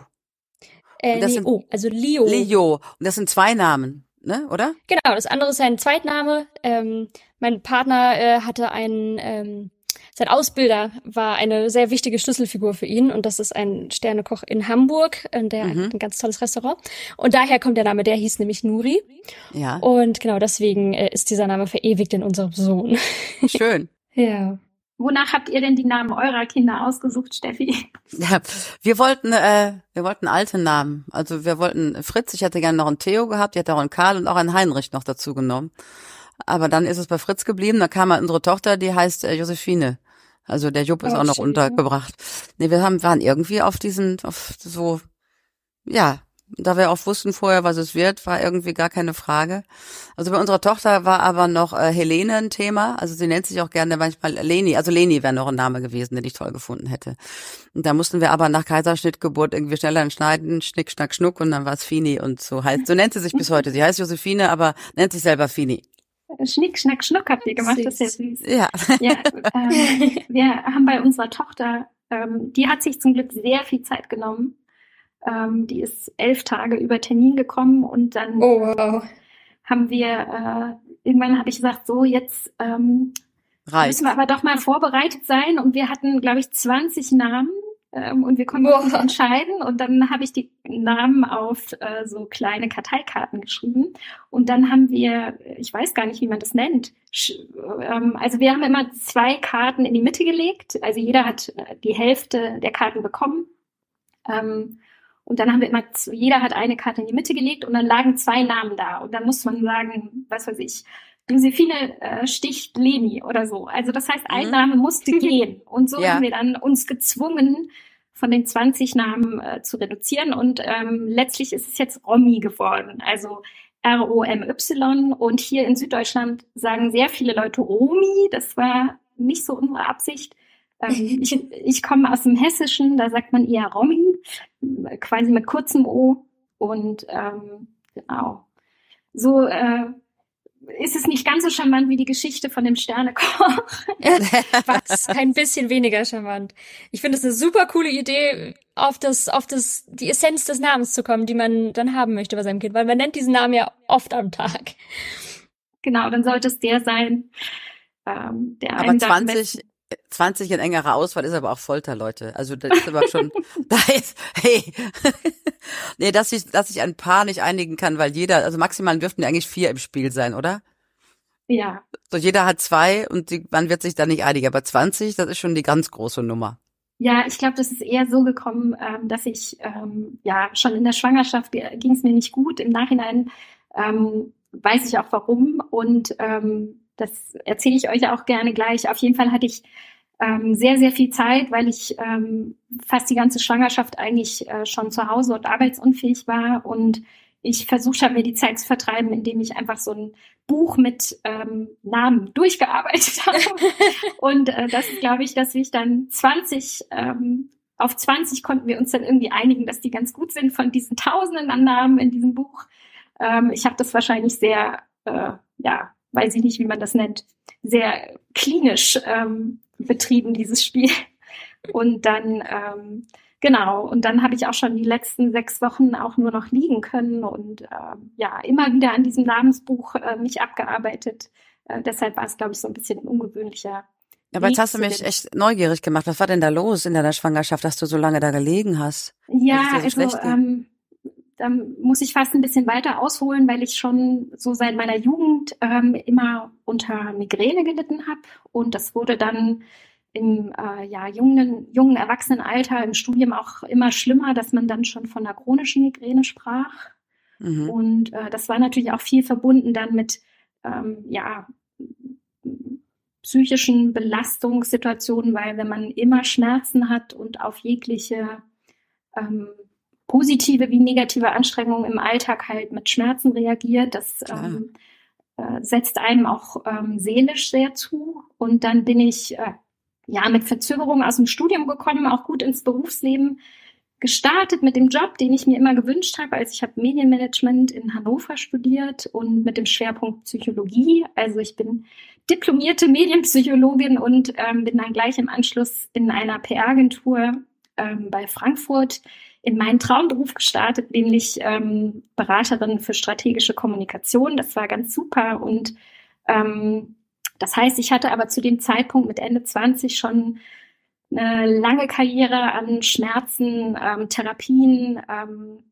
Äh, das sind- oh, also Leo. Leo. Und das sind zwei Namen, ne, oder? Genau, das andere ist sein Zweitname. Ähm, mein Partner äh, hatte einen, ähm, sein Ausbilder war eine sehr wichtige Schlüsselfigur für ihn und das ist ein Sternekoch in Hamburg, der Mhm. ein ganz tolles Restaurant. Und daher kommt der Name, der hieß nämlich Nuri. Ja. Und genau deswegen äh, ist dieser Name verewigt in unserem Sohn. Schön. ja. Wonach habt ihr denn die Namen eurer Kinder ausgesucht, Steffi? Ja, wir wollten, äh, wir wollten alte Namen. Also wir wollten Fritz, ich hätte gerne noch einen Theo gehabt, ich hätte auch einen Karl und auch einen Heinrich noch dazu genommen. Aber dann ist es bei Fritz geblieben, da kam halt unsere Tochter, die heißt äh, Josephine. Also der Jupp ist Oh, auch noch schön. untergebracht. Nee, wir haben, waren irgendwie auf diesen, auf so, ja, da wir auch wussten vorher, was es wird, war irgendwie gar keine Frage. Also bei unserer Tochter war aber noch äh, Helene ein Thema. Also sie nennt sich auch gerne manchmal Leni. Also Leni wäre noch ein Name gewesen, den ich toll gefunden hätte. Und da mussten wir aber nach Kaiserschnittgeburt irgendwie schneller entscheiden, Schnick, Schnack, Schnuck und dann war es Fini und so heißt. So nennt sie sich bis heute. Sie heißt Josephine, aber nennt sich selber Fini. Schnick, Schnack, Schnuck habt ihr gemacht, das ist ja Süß. süß. Ja. Ja, ähm, wir haben bei unserer Tochter, ähm, die hat sich zum Glück sehr viel Zeit genommen. Ähm, die ist elf Tage über Termin gekommen und dann Oh, wow. haben wir, äh, irgendwann habe ich gesagt, so jetzt ähm, müssen wir aber doch mal vorbereitet sein. Und wir hatten, glaube ich, 20 Namen ähm, und wir konnten uns entscheiden. Und dann habe ich die Namen auf äh, so kleine Karteikarten geschrieben. Und dann haben wir, ich weiß gar nicht, wie man das nennt. Sch ähm, also wir haben immer zwei Karten in die Mitte gelegt. Also jeder hat äh, die Hälfte der Karten bekommen. Ähm, und dann haben wir immer, jeder hat eine Karte in die Mitte gelegt und dann lagen zwei Namen da. Und dann muss man sagen, was weiß ich, Josephine äh, sticht Leni oder so. Also das heißt, ein Mhm. Name musste gehen. Und so Ja. haben wir dann uns gezwungen, von den 20 Namen äh, zu reduzieren. Und ähm, letztlich ist es jetzt Romy geworden. Also R-O-M-Y. Und hier in Süddeutschland sagen sehr viele Leute Romy. Das war nicht so unsere Absicht. Ähm, ich, ich komme aus dem Hessischen, da sagt man eher Romy, quasi mit kurzem O. Und ähm, genau. So äh, ist es nicht ganz so charmant wie die Geschichte von dem Sternekoch. Was kein bisschen weniger charmant. Ich finde es eine super coole Idee, auf das, auf das, die Essenz des Namens zu kommen, die man dann haben möchte bei seinem Kind, weil man nennt diesen Namen ja oft am Tag. genau, dann sollte es der sein, ähm, der Aber einem dann am 20, 20 in engerer Auswahl ist aber auch Folter, Leute. Also das ist aber schon, da ist, hey. nee, dass ich, dass ich ein Paar nicht einigen kann, weil jeder, also maximal dürften ja eigentlich vier im Spiel sein, oder? Ja, So jeder hat zwei und die, man wird sich da nicht einig. Aber 20, das ist schon die ganz große Nummer. ja, ich glaube, das ist eher so gekommen, ähm, dass ich ähm, ja schon in der Schwangerschaft ging es mir nicht gut. Im Nachhinein ähm, weiß ich auch warum und ähm, das erzähle ich euch auch gerne gleich. Auf jeden Fall hatte ich ähm, sehr, sehr viel Zeit, weil ich ähm, fast die ganze Schwangerschaft eigentlich äh, schon zu Hause und arbeitsunfähig war und ich versucht habe, mir die Zeit zu vertreiben, indem ich einfach so ein Buch mit ähm, Namen durchgearbeitet habe. und äh, das ist, glaube ich, dass ich dann 20, ähm, auf 20 konnten wir uns dann irgendwie einigen, dass die ganz gut sind von diesen Tausenden an Namen in diesem Buch. Ähm, ich habe das wahrscheinlich sehr, äh, ja, weiß ich nicht, wie man das nennt, sehr klinisch ähm, betrieben, dieses Spiel. Und dann, ähm, genau, und dann habe ich auch schon die letzten sechs Wochen auch nur noch liegen können und ähm, ja, immer wieder an diesem Namensbuch äh, mich abgearbeitet. Äh, deshalb war es, glaube ich, so ein bisschen ein ungewöhnlicher. Aber jetzt hast du mich echt neugierig gemacht. Was war denn da los in deiner Schwangerschaft, dass du so lange da gelegen hast? Ja, also ähm, da muss ich fast ein bisschen weiter ausholen, weil ich schon so seit meiner Jugend ähm, immer unter Migräne gelitten habe und das wurde dann im äh, ja, jungen, jungen Erwachsenenalter im Studium auch immer schlimmer, dass man dann schon von einer chronischen Migräne sprach. Mhm. Und äh, das war natürlich auch viel verbunden dann mit ähm, ja, psychischen Belastungssituationen, weil wenn man immer Schmerzen hat und auf jegliche ähm, positive wie negative Anstrengungen im Alltag halt mit Schmerzen reagiert, das ähm, äh, setzt einem auch ähm, seelisch sehr zu. Und dann bin ich äh, ja mit Verzögerung aus dem Studium gekommen, auch gut ins Berufsleben gestartet mit dem Job, den ich mir immer gewünscht habe. Also ich habe Medienmanagement in Hannover studiert und mit dem Schwerpunkt Psychologie. Also ich bin diplomierte Medienpsychologin und ähm, bin dann gleich im Anschluss in einer PR-Agentur ähm, bei Frankfurt in meinen Traumberuf gestartet, nämlich ähm, Beraterin für strategische Kommunikation. Das war ganz super und ähm, das heißt, ich hatte aber zu dem Zeitpunkt mit Ende 20 schon eine lange Karriere an Schmerzen, ähm, Therapien, ähm,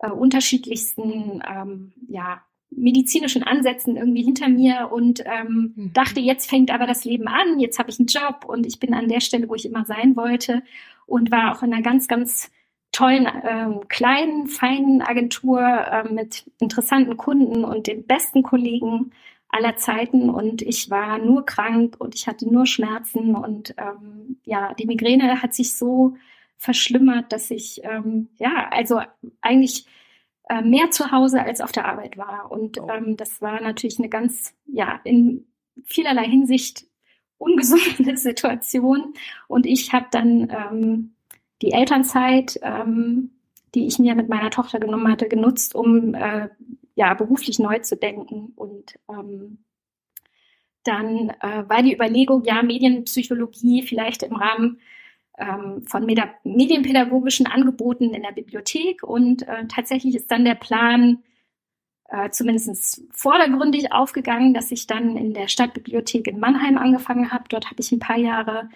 äh, unterschiedlichsten ähm, ja, medizinischen Ansätzen irgendwie hinter mir und ähm, mhm. dachte, jetzt fängt aber das Leben an, jetzt habe ich einen Job und ich bin an der Stelle, wo ich immer sein wollte und war auch in einer ganz, ganz tollen, ähm, kleinen, feinen Agentur äh, mit interessanten Kunden und den besten Kollegen aller Zeiten und ich war nur krank und ich hatte nur Schmerzen und ähm, ja, die Migräne hat sich so verschlimmert, dass ich ähm, ja, also eigentlich äh, mehr zu Hause als auf der Arbeit war und oh. ähm, das war natürlich eine ganz, ja, in vielerlei Hinsicht ungesunde Situation und ich habe dann ähm, die Elternzeit, ähm, die ich mir mit meiner Tochter genommen hatte, genutzt, um äh, ja, beruflich neu zu denken. Und ähm, dann äh, war die Überlegung, ja, Medienpsychologie vielleicht im Rahmen von Meda medienpädagogischen Angeboten in der Bibliothek. Und äh, tatsächlich ist dann der Plan äh, zumindest vordergründig aufgegangen, dass ich dann in der Stadtbibliothek in Mannheim angefangen habe. Dort habe ich ein paar Jahre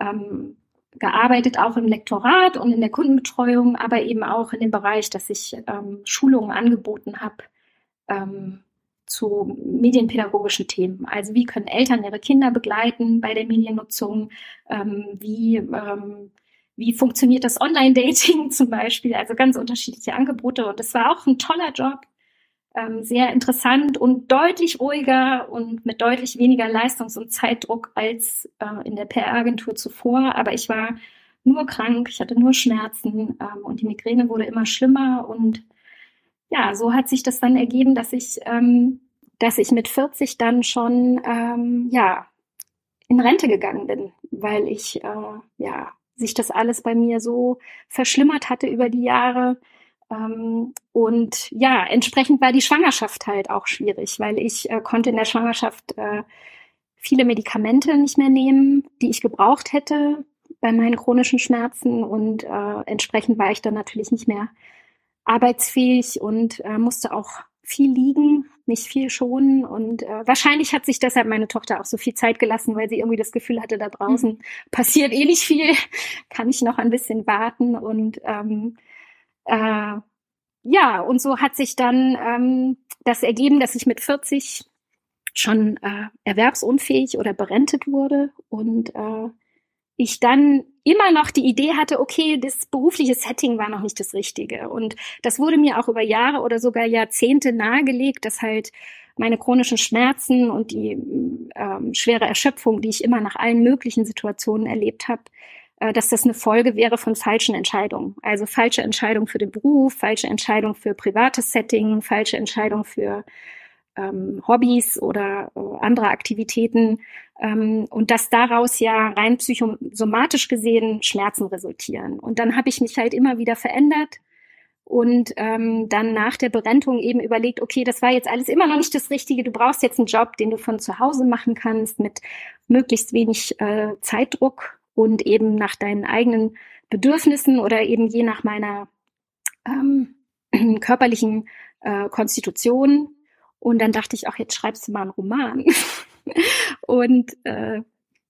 ähm, gearbeitet, auch im Lektorat und in der Kundenbetreuung, aber eben auch in dem Bereich, dass ich ähm, Schulungen angeboten habe ähm, zu medienpädagogischen Themen. Also wie können Eltern ihre Kinder begleiten bei der Mediennutzung? Ähm, wie, ähm, wie funktioniert das Online-Dating zum Beispiel? Also ganz unterschiedliche Angebote. Und es war auch ein toller Job, ähm, sehr interessant und deutlich ruhiger und mit deutlich weniger Leistungs- und Zeitdruck als äh, in der PR-Agentur zuvor. Aber ich war nur krank, ich hatte nur Schmerzen ähm, und die Migräne wurde immer schlimmer. Und ja, so hat sich das dann ergeben, dass ich, ähm, dass ich mit 40 dann schon ähm, ja in Rente gegangen bin, weil ich äh, ja sich das alles bei mir so verschlimmert hatte über die Jahre. Ähm, und ja, entsprechend war die Schwangerschaft halt auch schwierig, weil ich äh, konnte in der Schwangerschaft äh, viele Medikamente nicht mehr nehmen, die ich gebraucht hätte bei meinen chronischen Schmerzen. Und äh, entsprechend war ich dann natürlich nicht mehr arbeitsfähig und äh, musste auch viel liegen, mich viel schonen. Und äh, wahrscheinlich hat sich deshalb meine Tochter auch so viel Zeit gelassen, weil sie irgendwie das Gefühl hatte, da draußen mhm. passiert eh nicht viel, kann ich noch ein bisschen warten? Und ähm, äh, ja, und so hat sich dann ähm, das ergeben, dass ich mit 40 schon äh, erwerbsunfähig oder berentet wurde. Und äh, ich dann immer noch die Idee hatte, okay, das berufliche Setting war noch nicht das Richtige. Und das wurde mir auch über Jahre oder sogar Jahrzehnte nahegelegt, dass halt meine chronischen Schmerzen und die ähm, schwere Erschöpfung, die ich immer nach allen möglichen Situationen erlebt habe, äh, dass das eine Folge wäre von falschen Entscheidungen. Also falsche Entscheidung für den Beruf, falsche Entscheidung für privates Setting, falsche Entscheidung für ähm, Hobbys oder äh, andere Aktivitäten ähm, und dass daraus ja rein psychosomatisch gesehen Schmerzen resultieren. Und dann habe ich mich halt immer wieder verändert und ähm, dann nach der Berentung eben überlegt, okay, das war jetzt alles immer noch nicht das Richtige. Du brauchst jetzt einen Job, den du von zu Hause machen kannst mit möglichst wenig äh, Zeitdruck und eben nach deinen eigenen Bedürfnissen oder eben je nach meiner ähm, körperlichen äh, Konstitution. Und dann dachte ich, auch jetzt schreibst du mal einen Roman. und äh,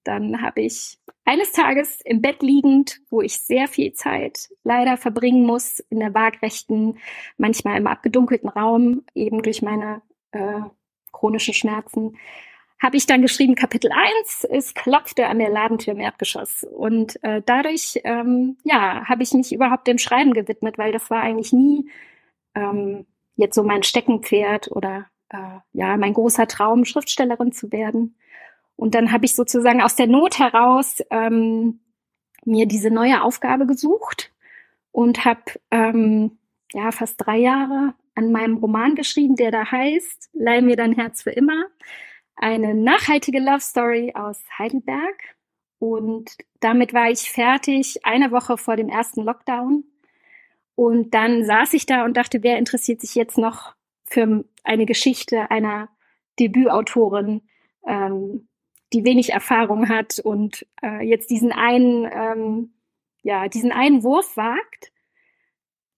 dann habe ich eines Tages im Bett liegend, wo ich sehr viel Zeit leider verbringen muss, in der waagrechten, manchmal im abgedunkelten Raum, eben durch meine äh, chronischen Schmerzen, habe ich dann geschrieben, Kapitel 1, es klopfte an der Ladentür im Erdgeschoss. Und äh, dadurch, ähm, ja, habe ich mich überhaupt dem Schreiben gewidmet, weil das war eigentlich nie ähm, jetzt so mein Steckenpferd oder äh, ja, mein großer Traum, Schriftstellerin zu werden. Und dann habe ich sozusagen aus der Not heraus ähm, mir diese neue Aufgabe gesucht und habe ähm, ja fast drei Jahre an meinem Roman geschrieben, der da heißt Leih mir dein Herz für immer eine nachhaltige Love Story aus Heidelberg. Und damit war ich fertig, eine Woche vor dem ersten Lockdown. Und dann saß ich da und dachte, wer interessiert sich jetzt noch für eine Geschichte einer Debütautorin, ähm, die wenig Erfahrung hat und äh, jetzt diesen einen, ähm, ja, diesen einen Wurf wagt.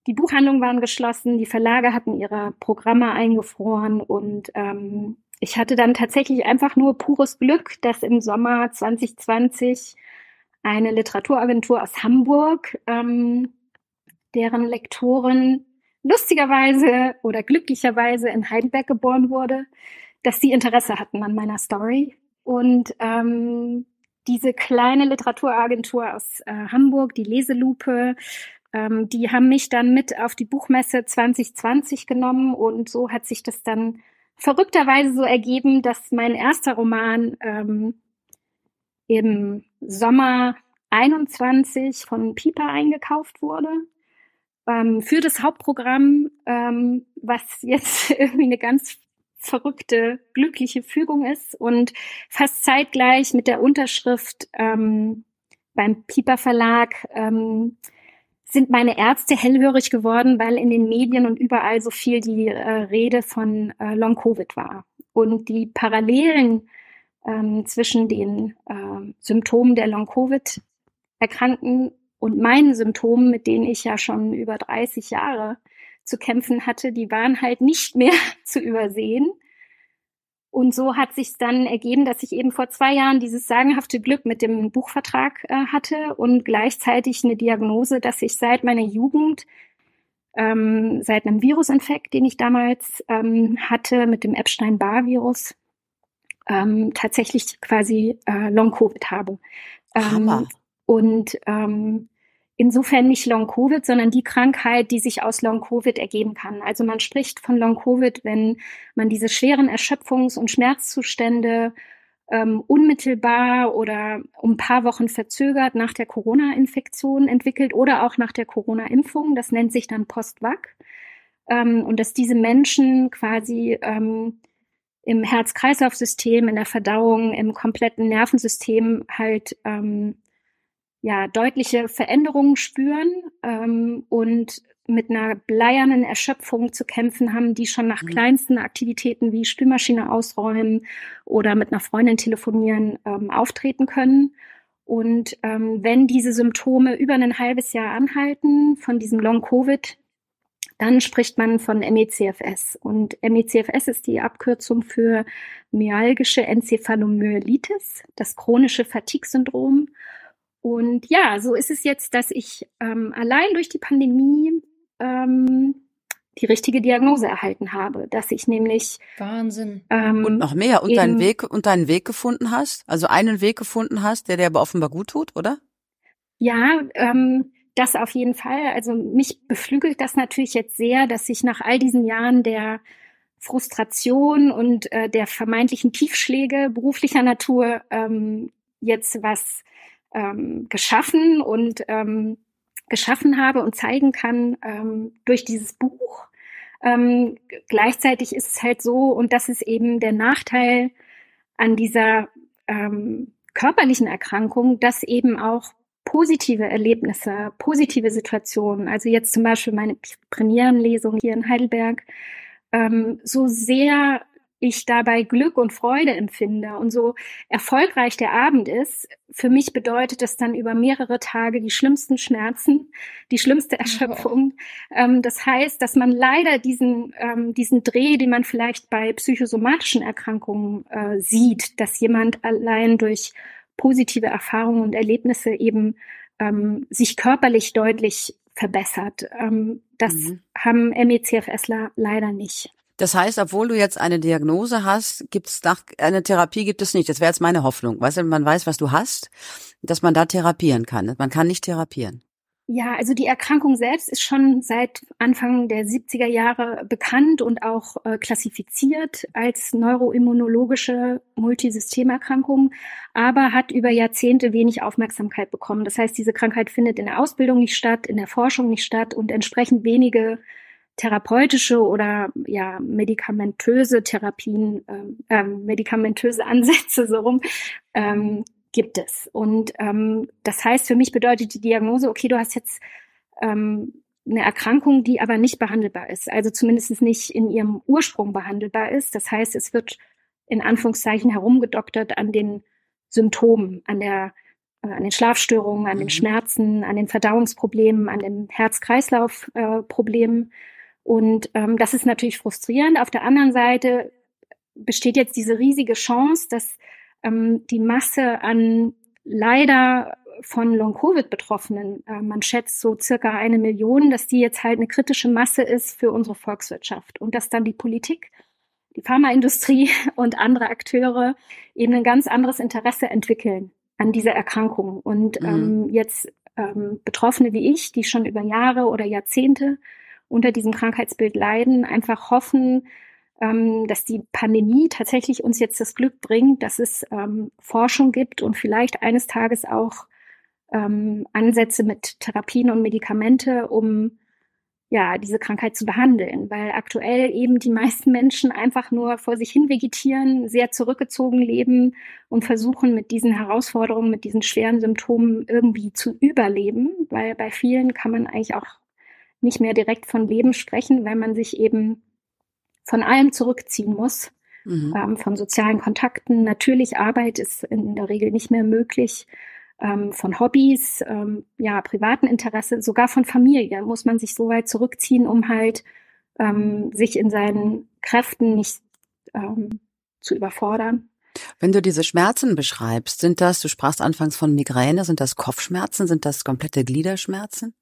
Die Buchhandlungen waren geschlossen, die Verlage hatten ihre Programme eingefroren und ähm, ich hatte dann tatsächlich einfach nur pures Glück, dass im Sommer 2020 eine Literaturagentur aus Hamburg, ähm, deren Lektorin lustigerweise oder glücklicherweise in Heidelberg geboren wurde, dass sie Interesse hatten an meiner Story. Und ähm, diese kleine Literaturagentur aus äh, Hamburg, die Leselupe, ähm, die haben mich dann mit auf die Buchmesse 2020 genommen und so hat sich das dann verrückterweise so ergeben, dass mein erster Roman ähm, im Sommer 21 von Piper eingekauft wurde ähm, für das Hauptprogramm, ähm, was jetzt irgendwie eine ganz verrückte, glückliche Fügung ist und fast zeitgleich mit der Unterschrift ähm, beim Piper Verlag ähm, sind meine Ärzte hellhörig geworden, weil in den Medien und überall so viel die äh, Rede von äh, Long Covid war. Und die Parallelen ähm, zwischen den äh, Symptomen der Long Covid Erkrankten und meinen Symptomen, mit denen ich ja schon über 30 Jahre zu kämpfen hatte, die waren halt nicht mehr zu übersehen. Und so hat sich dann ergeben, dass ich eben vor zwei Jahren dieses sagenhafte Glück mit dem Buchvertrag äh, hatte und gleichzeitig eine Diagnose, dass ich seit meiner Jugend, ähm, seit einem Virusinfekt, den ich damals ähm, hatte mit dem Epstein-Barr-Virus, ähm, tatsächlich quasi äh, Long-Covid habe. Ähm, und ähm, insofern nicht Long-Covid, sondern die Krankheit, die sich aus Long-Covid ergeben kann. Also man spricht von Long-Covid, wenn man diese schweren Erschöpfungs- und Schmerzzustände ähm, unmittelbar oder um ein paar Wochen verzögert nach der Corona-Infektion entwickelt oder auch nach der Corona-Impfung. Das nennt sich dann Post-Vac. Ähm, und dass diese Menschen quasi ähm, im Herz-Kreislauf-System, in der Verdauung, im kompletten Nervensystem halt ähm, ja deutliche Veränderungen spüren ähm, und mit einer bleiernen Erschöpfung zu kämpfen haben, die schon nach mhm. kleinsten Aktivitäten wie Spülmaschine ausräumen oder mit einer Freundin telefonieren ähm, auftreten können. Und ähm, wenn diese Symptome über ein halbes Jahr anhalten von diesem Long-Covid, dann spricht man von MECFS. Und MECFS ist die Abkürzung für myalgische Enzephalomyelitis, das chronische Fatigue-Syndrom. Und ja, so ist es jetzt, dass ich ähm, allein durch die Pandemie ähm, die richtige Diagnose erhalten habe, dass ich nämlich Wahnsinn ähm, und noch mehr und deinen Weg und deinen Weg gefunden hast, also einen Weg gefunden hast, der dir aber offenbar gut tut, oder? Ja, ähm, das auf jeden Fall. Also mich beflügelt das natürlich jetzt sehr, dass ich nach all diesen Jahren der Frustration und äh, der vermeintlichen Tiefschläge beruflicher Natur ähm, jetzt was ähm, geschaffen und ähm, geschaffen habe und zeigen kann ähm, durch dieses Buch. Ähm, gleichzeitig ist es halt so, und das ist eben der Nachteil an dieser ähm, körperlichen Erkrankung, dass eben auch positive Erlebnisse, positive Situationen, also jetzt zum Beispiel meine Premierenlesung hier in Heidelberg, ähm, so sehr ich dabei Glück und Freude empfinde und so erfolgreich der Abend ist, für mich bedeutet das dann über mehrere Tage die schlimmsten Schmerzen, die schlimmste Erschöpfung. Ähm, das heißt, dass man leider diesen, ähm, diesen Dreh, den man vielleicht bei psychosomatischen Erkrankungen äh, sieht, dass jemand allein durch positive Erfahrungen und Erlebnisse eben ähm, sich körperlich deutlich verbessert. Ähm, das mhm. haben MECFSler leider nicht. Das heißt, obwohl du jetzt eine Diagnose hast, gibt es nach eine Therapie gibt es nicht. Das wäre jetzt meine Hoffnung. Weißt du, man weiß, was du hast, dass man da therapieren kann. Man kann nicht therapieren. Ja, also die Erkrankung selbst ist schon seit Anfang der 70er Jahre bekannt und auch äh, klassifiziert als neuroimmunologische Multisystemerkrankung, aber hat über Jahrzehnte wenig Aufmerksamkeit bekommen. Das heißt, diese Krankheit findet in der Ausbildung nicht statt, in der Forschung nicht statt und entsprechend wenige therapeutische oder ja medikamentöse Therapien, ähm, ähm medikamentöse Ansätze so rum, ähm, gibt es. Und ähm, das heißt, für mich bedeutet die Diagnose, okay, du hast jetzt ähm, eine Erkrankung, die aber nicht behandelbar ist, also zumindest nicht in ihrem Ursprung behandelbar ist. Das heißt, es wird in Anführungszeichen herumgedoktert an den Symptomen, an der äh, an den Schlafstörungen, an den Mhm. Schmerzen, an den Verdauungsproblemen, an den Herz-Kreislauf-Problemen. Und ähm, das ist natürlich frustrierend. Auf der anderen Seite besteht jetzt diese riesige Chance, dass ähm, die Masse an leider von Long-Covid-Betroffenen, äh, man schätzt so circa eine Million, dass die jetzt halt eine kritische Masse ist für unsere Volkswirtschaft und dass dann die Politik, die Pharmaindustrie und andere Akteure eben ein ganz anderes Interesse entwickeln an dieser Erkrankung. Und Mhm. ähm, jetzt ähm, Betroffene wie ich, die schon über Jahre oder Jahrzehnte unter diesem Krankheitsbild leiden, einfach hoffen, ähm, dass die Pandemie tatsächlich uns jetzt das Glück bringt, dass es ähm, Forschung gibt und vielleicht eines Tages auch ähm, Ansätze mit Therapien und Medikamente, um ja diese Krankheit zu behandeln, weil aktuell eben die meisten Menschen einfach nur vor sich hin vegetieren, sehr zurückgezogen leben und versuchen mit diesen Herausforderungen, mit diesen schweren Symptomen irgendwie zu überleben, weil bei vielen kann man eigentlich auch nicht mehr direkt von Leben sprechen, weil man sich eben von allem zurückziehen muss, Mhm. ähm, von sozialen Kontakten. Natürlich Arbeit ist in der Regel nicht mehr möglich. Ähm, von Hobbys, ähm, ja, privaten Interesse, sogar von Familie muss man sich so weit zurückziehen, um halt ähm, sich in seinen Kräften nicht ähm, zu überfordern. Wenn du diese Schmerzen beschreibst, sind das, du sprachst anfangs von Migräne, sind das Kopfschmerzen, sind das komplette Gliederschmerzen?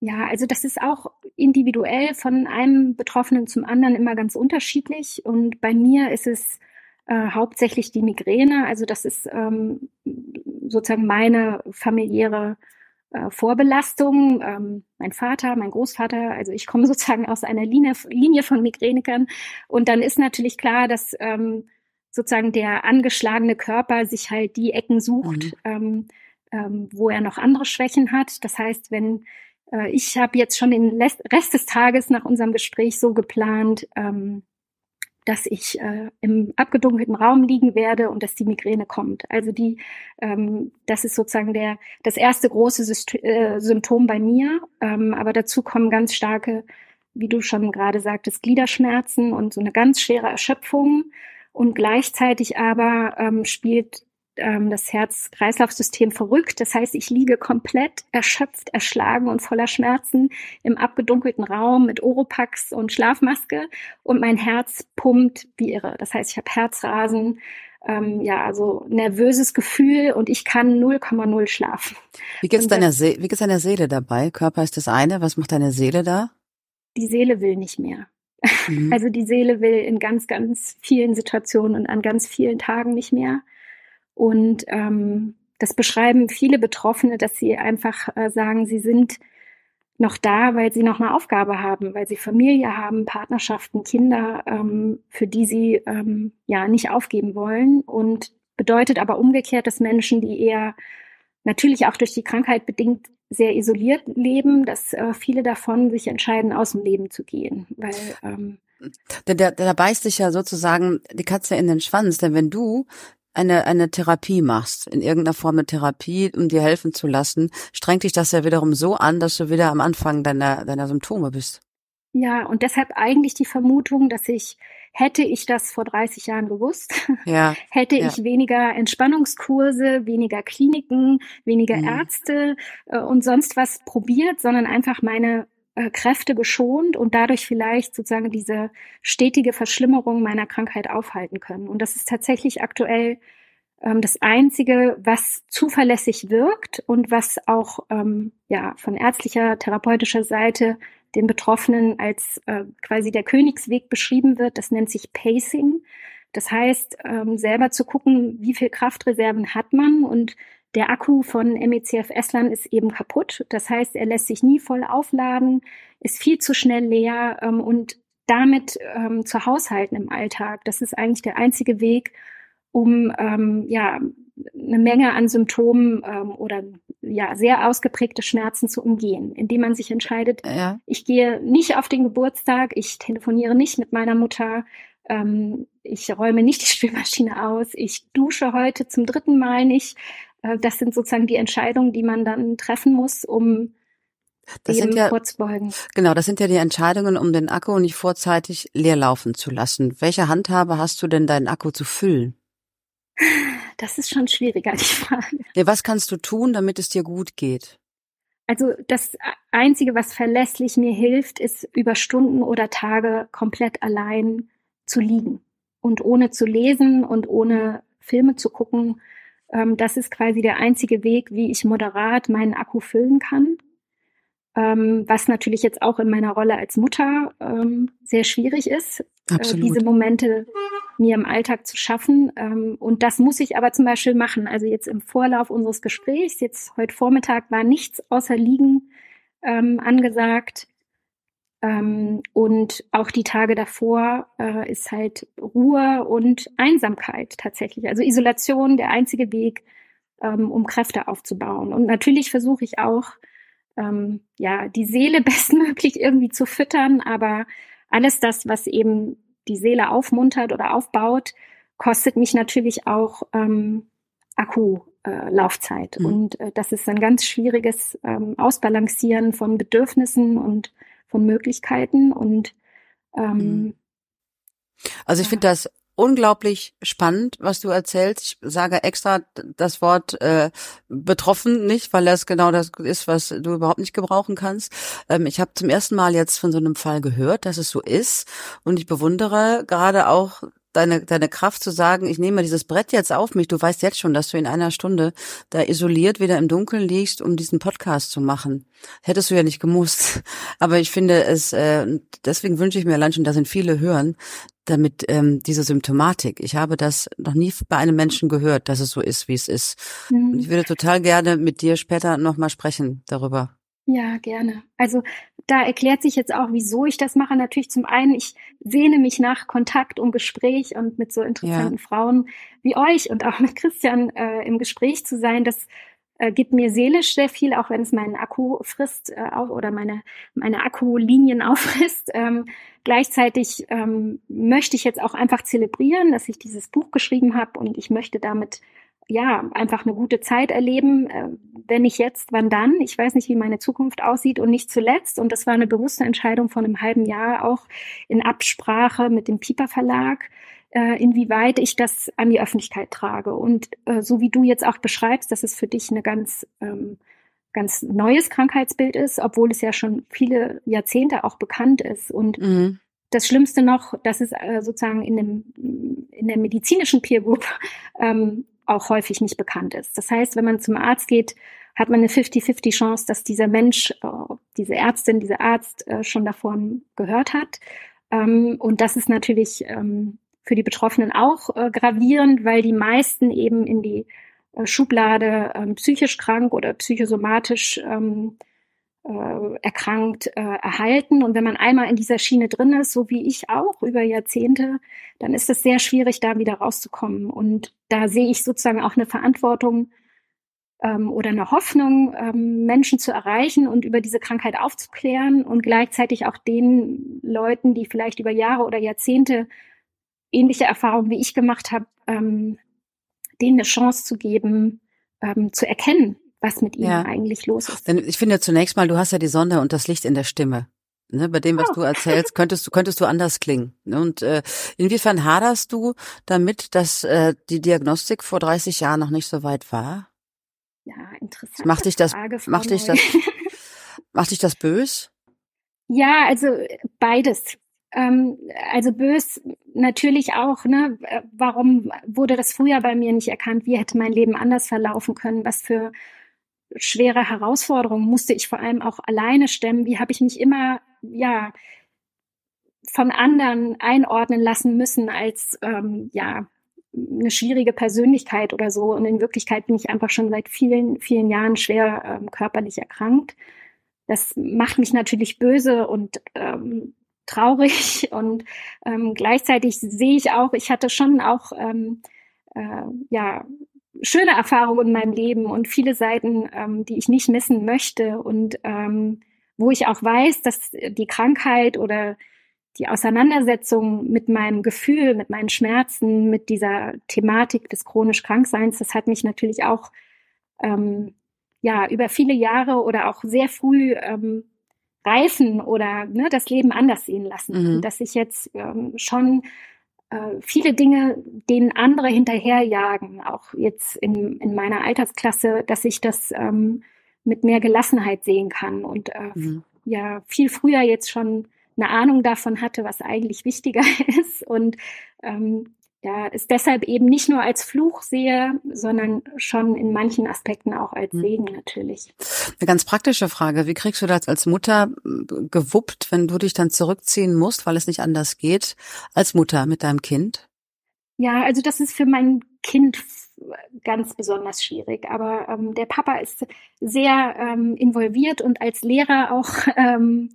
Ja, also das ist auch individuell von einem Betroffenen zum anderen immer ganz unterschiedlich. Und bei mir ist es äh, hauptsächlich die Migräne. Also das ist ähm, sozusagen meine familiäre äh, Vorbelastung. Ähm, mein Vater, mein Großvater, also ich komme sozusagen aus einer Linie, Linie von Migränikern. Und dann ist natürlich klar, dass ähm, sozusagen der angeschlagene Körper sich halt die Ecken sucht, Mhm. ähm, ähm, wo er noch andere Schwächen hat. Das heißt, wenn äh, ich habe jetzt schon den Les- Rest des Tages nach unserem Gespräch so geplant, ähm, dass ich äh, im abgedunkelten Raum liegen werde und dass die Migräne kommt. Also die, ähm, das ist sozusagen der das erste große Syst äh, Symptom bei mir. Ähm, aber dazu kommen ganz starke, wie du schon gerade sagtest, Gliederschmerzen und so eine ganz schwere Erschöpfung. Und gleichzeitig aber ähm, spielt ähm, das Herz-Kreislauf-System verrückt. Das heißt, ich liege komplett erschöpft, erschlagen und voller Schmerzen im abgedunkelten Raum mit Oropax und Schlafmaske und mein Herz pumpt wie irre. Das heißt, ich habe Herzrasen, ähm, ja, also nervöses Gefühl und ich kann 0,0 schlafen. Wie geht's Und deiner, See wie geht's deiner Seele dabei? Körper ist das eine, was macht deine Seele da? Die Seele will nicht mehr. Mhm. Also die Seele will in ganz, ganz vielen Situationen und an ganz vielen Tagen nicht mehr. Und ähm, das beschreiben viele Betroffene, dass sie einfach äh, sagen, sie sind noch da, weil sie noch eine Aufgabe haben, weil sie Familie haben, Partnerschaften, Kinder, ähm, für die sie ähm, ja nicht aufgeben wollen. Und bedeutet aber umgekehrt, dass Menschen, die eher natürlich auch durch die Krankheit bedingt sehr isoliert leben, dass äh, viele davon sich entscheiden, aus dem Leben zu gehen, weil ähm, Da, da, da beißt dich ja sozusagen die Katze in den Schwanz, denn wenn du eine, eine Therapie machst, in irgendeiner Form eine Therapie, um dir helfen zu lassen, strengt dich das ja wiederum so an, dass du wieder am Anfang deiner, deiner Symptome bist. Ja, und deshalb eigentlich die Vermutung, dass ich, hätte ich das vor 30 Jahren gewusst, Ja, hätte Ja. ich weniger Entspannungskurse, weniger Kliniken, weniger Mhm. Ärzte äh, und sonst was probiert, sondern einfach meine äh, Kräfte geschont und dadurch vielleicht sozusagen diese stetige Verschlimmerung meiner Krankheit aufhalten können. Und das ist tatsächlich aktuell ähm, das Einzige, was zuverlässig wirkt und was auch ähm, ja von ärztlicher, therapeutischer Seite den Betroffenen als äh, quasi der Königsweg beschrieben wird. Das nennt sich Pacing. Das heißt, ähm, selber zu gucken, wie viel Kraftreserven hat man und der Akku von MECF Estland ist eben kaputt. Das heißt, er lässt sich nie voll aufladen, ist viel zu schnell leer ähm, und damit ähm, zu haushalten im Alltag. Das ist eigentlich der einzige Weg, um ähm, ja eine Menge an Symptomen ähm, oder ja sehr ausgeprägte Schmerzen zu umgehen, indem man sich entscheidet, ja. ich gehe nicht auf den Geburtstag, ich telefoniere nicht mit meiner Mutter, ähm, ich räume nicht die Spülmaschine aus, ich dusche heute zum dritten Mal nicht. Äh, das sind sozusagen die Entscheidungen, die man dann treffen muss, um Das sind ja- vorzubeugen. Genau, das sind ja die Entscheidungen, um den Akku nicht vorzeitig leer laufen zu lassen. Welche Handhabe hast du denn, deinen Akku zu füllen? Das ist schon schwieriger, die Frage. Ja, was kannst du tun, damit es dir gut geht? Also das Einzige, was verlässlich mir hilft, ist über Stunden oder Tage komplett allein zu liegen und ohne zu lesen und ohne Filme zu gucken. Ähm, das ist quasi der einzige Weg, wie ich moderat meinen Akku füllen kann. Ähm, was natürlich jetzt auch in meiner Rolle als Mutter ähm, sehr schwierig ist, äh, diese Momente mir im Alltag zu schaffen. Ähm, und das muss ich aber zum Beispiel machen. Also jetzt im Vorlauf unseres Gesprächs, jetzt heute Vormittag war nichts außer Liegen ähm, angesagt. Ähm, und auch die Tage davor äh, ist halt Ruhe und Einsamkeit tatsächlich. Also Isolation der einzige Weg, ähm, um Kräfte aufzubauen. Und natürlich versuche ich auch, ähm, ja, die Seele bestmöglich irgendwie zu füttern, aber alles das, was eben die Seele aufmuntert oder aufbaut, kostet mich natürlich auch ähm, Akkulaufzeit. Äh, Laufzeit. Mhm. Und äh, das ist ein ganz schwieriges ähm, Ausbalancieren von Bedürfnissen und von Möglichkeiten. Und ähm, Mhm. Also ich finde das unglaublich spannend, was du erzählst. Ich sage extra das Wort äh, betroffen nicht, weil das genau das ist, was du überhaupt nicht gebrauchen kannst. Ähm, ich habe zum ersten Mal jetzt von so einem Fall gehört, dass es so ist und ich bewundere gerade auch deine deine Kraft zu sagen, ich nehme dieses Brett jetzt auf mich. Du weißt jetzt schon, dass du in einer Stunde da isoliert wieder im Dunkeln liegst, um diesen Podcast zu machen. Hättest du ja nicht gemusst. Aber ich finde es, äh, deswegen wünsche ich mir allein schon, dass ihn viele hören, damit ähm, diese Symptomatik. Ich habe das noch nie bei einem Menschen gehört, dass es so ist, wie es ist. Und ich mhm. würde total gerne mit dir später nochmal sprechen darüber. Ja, gerne. Also da erklärt sich jetzt auch, wieso ich das mache. Natürlich zum einen, ich sehne mich nach Kontakt und Gespräch und mit so interessanten Frauen wie euch und auch mit Christian äh, im Gespräch zu sein. Das äh, gibt mir seelisch sehr viel, auch wenn es meinen Akku frisst äh, oder meine, meine Akkulinien auffrisst. Ähm, gleichzeitig ähm, möchte ich jetzt auch einfach zelebrieren, dass ich dieses Buch geschrieben habe und ich möchte damit ja, einfach eine gute Zeit erleben. Äh, wenn nicht jetzt, wann dann? Ich weiß nicht, wie meine Zukunft aussieht. Und nicht zuletzt, und das war eine bewusste Entscheidung von einem halben Jahr auch in Absprache mit dem Piper Verlag, äh, inwieweit ich das an die Öffentlichkeit trage. Und äh, so wie du jetzt auch beschreibst, dass es für dich eine ganz, ähm, ganz neues Krankheitsbild ist, obwohl es ja schon viele Jahrzehnte auch bekannt ist. Und Mhm. das Schlimmste noch, dass es sozusagen in, dem, in der medizinischen Peer Group ähm, auch häufig nicht bekannt ist. Das heißt, wenn man zum Arzt geht, hat man eine 50-50 Chance, dass dieser Mensch, äh, diese Ärztin, dieser Arzt äh, schon davon gehört hat. Ähm, und das ist natürlich ähm, für die Betroffenen auch äh, gravierend, weil die meisten eben in die Schublade ähm, psychisch krank oder psychosomatisch äh, erkrankt äh, erhalten. Und wenn man einmal in dieser Schiene drin ist, so wie ich auch über Jahrzehnte, dann ist es sehr schwierig, da wieder rauszukommen. Und da sehe ich sozusagen auch eine Verantwortung ähm, oder eine Hoffnung, ähm, Menschen zu erreichen und über diese Krankheit aufzuklären und gleichzeitig auch den Leuten, die vielleicht über Jahre oder Jahrzehnte ähnliche Erfahrungen wie ich gemacht habe, ähm, denen eine Chance zu geben, ähm, zu erkennen, was mit ihnen Ja. eigentlich los ist. Denn ich finde zunächst mal, du hast ja die Sonne und das Licht in der Stimme. Ne, bei dem, was Oh. du erzählst, könntest du könntest du anders klingen. Ne, Und äh, inwiefern haderst du damit, dass äh, die Diagnostik vor 30 Jahren noch nicht so weit war? Ja, interessant. Macht dich das- macht dich das- Macht dich das bös? Ja, also beides. Ähm, also bös natürlich auch, ne? Äh, Warum wurde das früher bei mir nicht erkannt? Wie hätte mein Leben anders verlaufen können? Was für schwere Herausforderungen musste ich vor allem auch alleine stemmen? Wie habe ich mich immer, ja, von anderen einordnen lassen müssen als, ähm, ja, eine schwierige Persönlichkeit oder so. Und in Wirklichkeit bin ich einfach schon seit vielen, vielen Jahren schwer ähm, körperlich erkrankt. Das macht mich natürlich böse und ähm, traurig und ähm, gleichzeitig sehe ich auch, ich hatte schon auch ähm, äh, ja schöne Erfahrungen in meinem Leben und viele Seiten, ähm, die ich nicht missen möchte und ähm, wo ich auch weiß, dass die Krankheit oder die Auseinandersetzung mit meinem Gefühl, mit meinen Schmerzen, mit dieser Thematik des chronisch Krankseins, das hat mich natürlich auch ähm, ja über viele Jahre oder auch sehr früh ähm, reifen oder ne, das Leben anders sehen lassen. Mhm. Dass ich jetzt ähm, schon viele Dinge, denen andere hinterherjagen, auch jetzt in, in meiner Altersklasse, dass ich das ähm, mit mehr Gelassenheit sehen kann und äh, Mhm. ja viel früher jetzt schon eine Ahnung davon hatte, was eigentlich wichtiger ist und ähm, ja, es deshalb eben nicht nur als Fluch sehe, sondern schon in manchen Aspekten auch als Mhm. Segen natürlich. Eine ganz praktische Frage. Wie kriegst du das als Mutter äh, gewuppt, wenn du dich dann zurückziehen musst, weil es nicht anders geht, als Mutter mit deinem Kind? Ja, also das ist für mein Kind ganz besonders schwierig. Aber ähm, der Papa ist sehr ähm, involviert und als Lehrer auch ähm,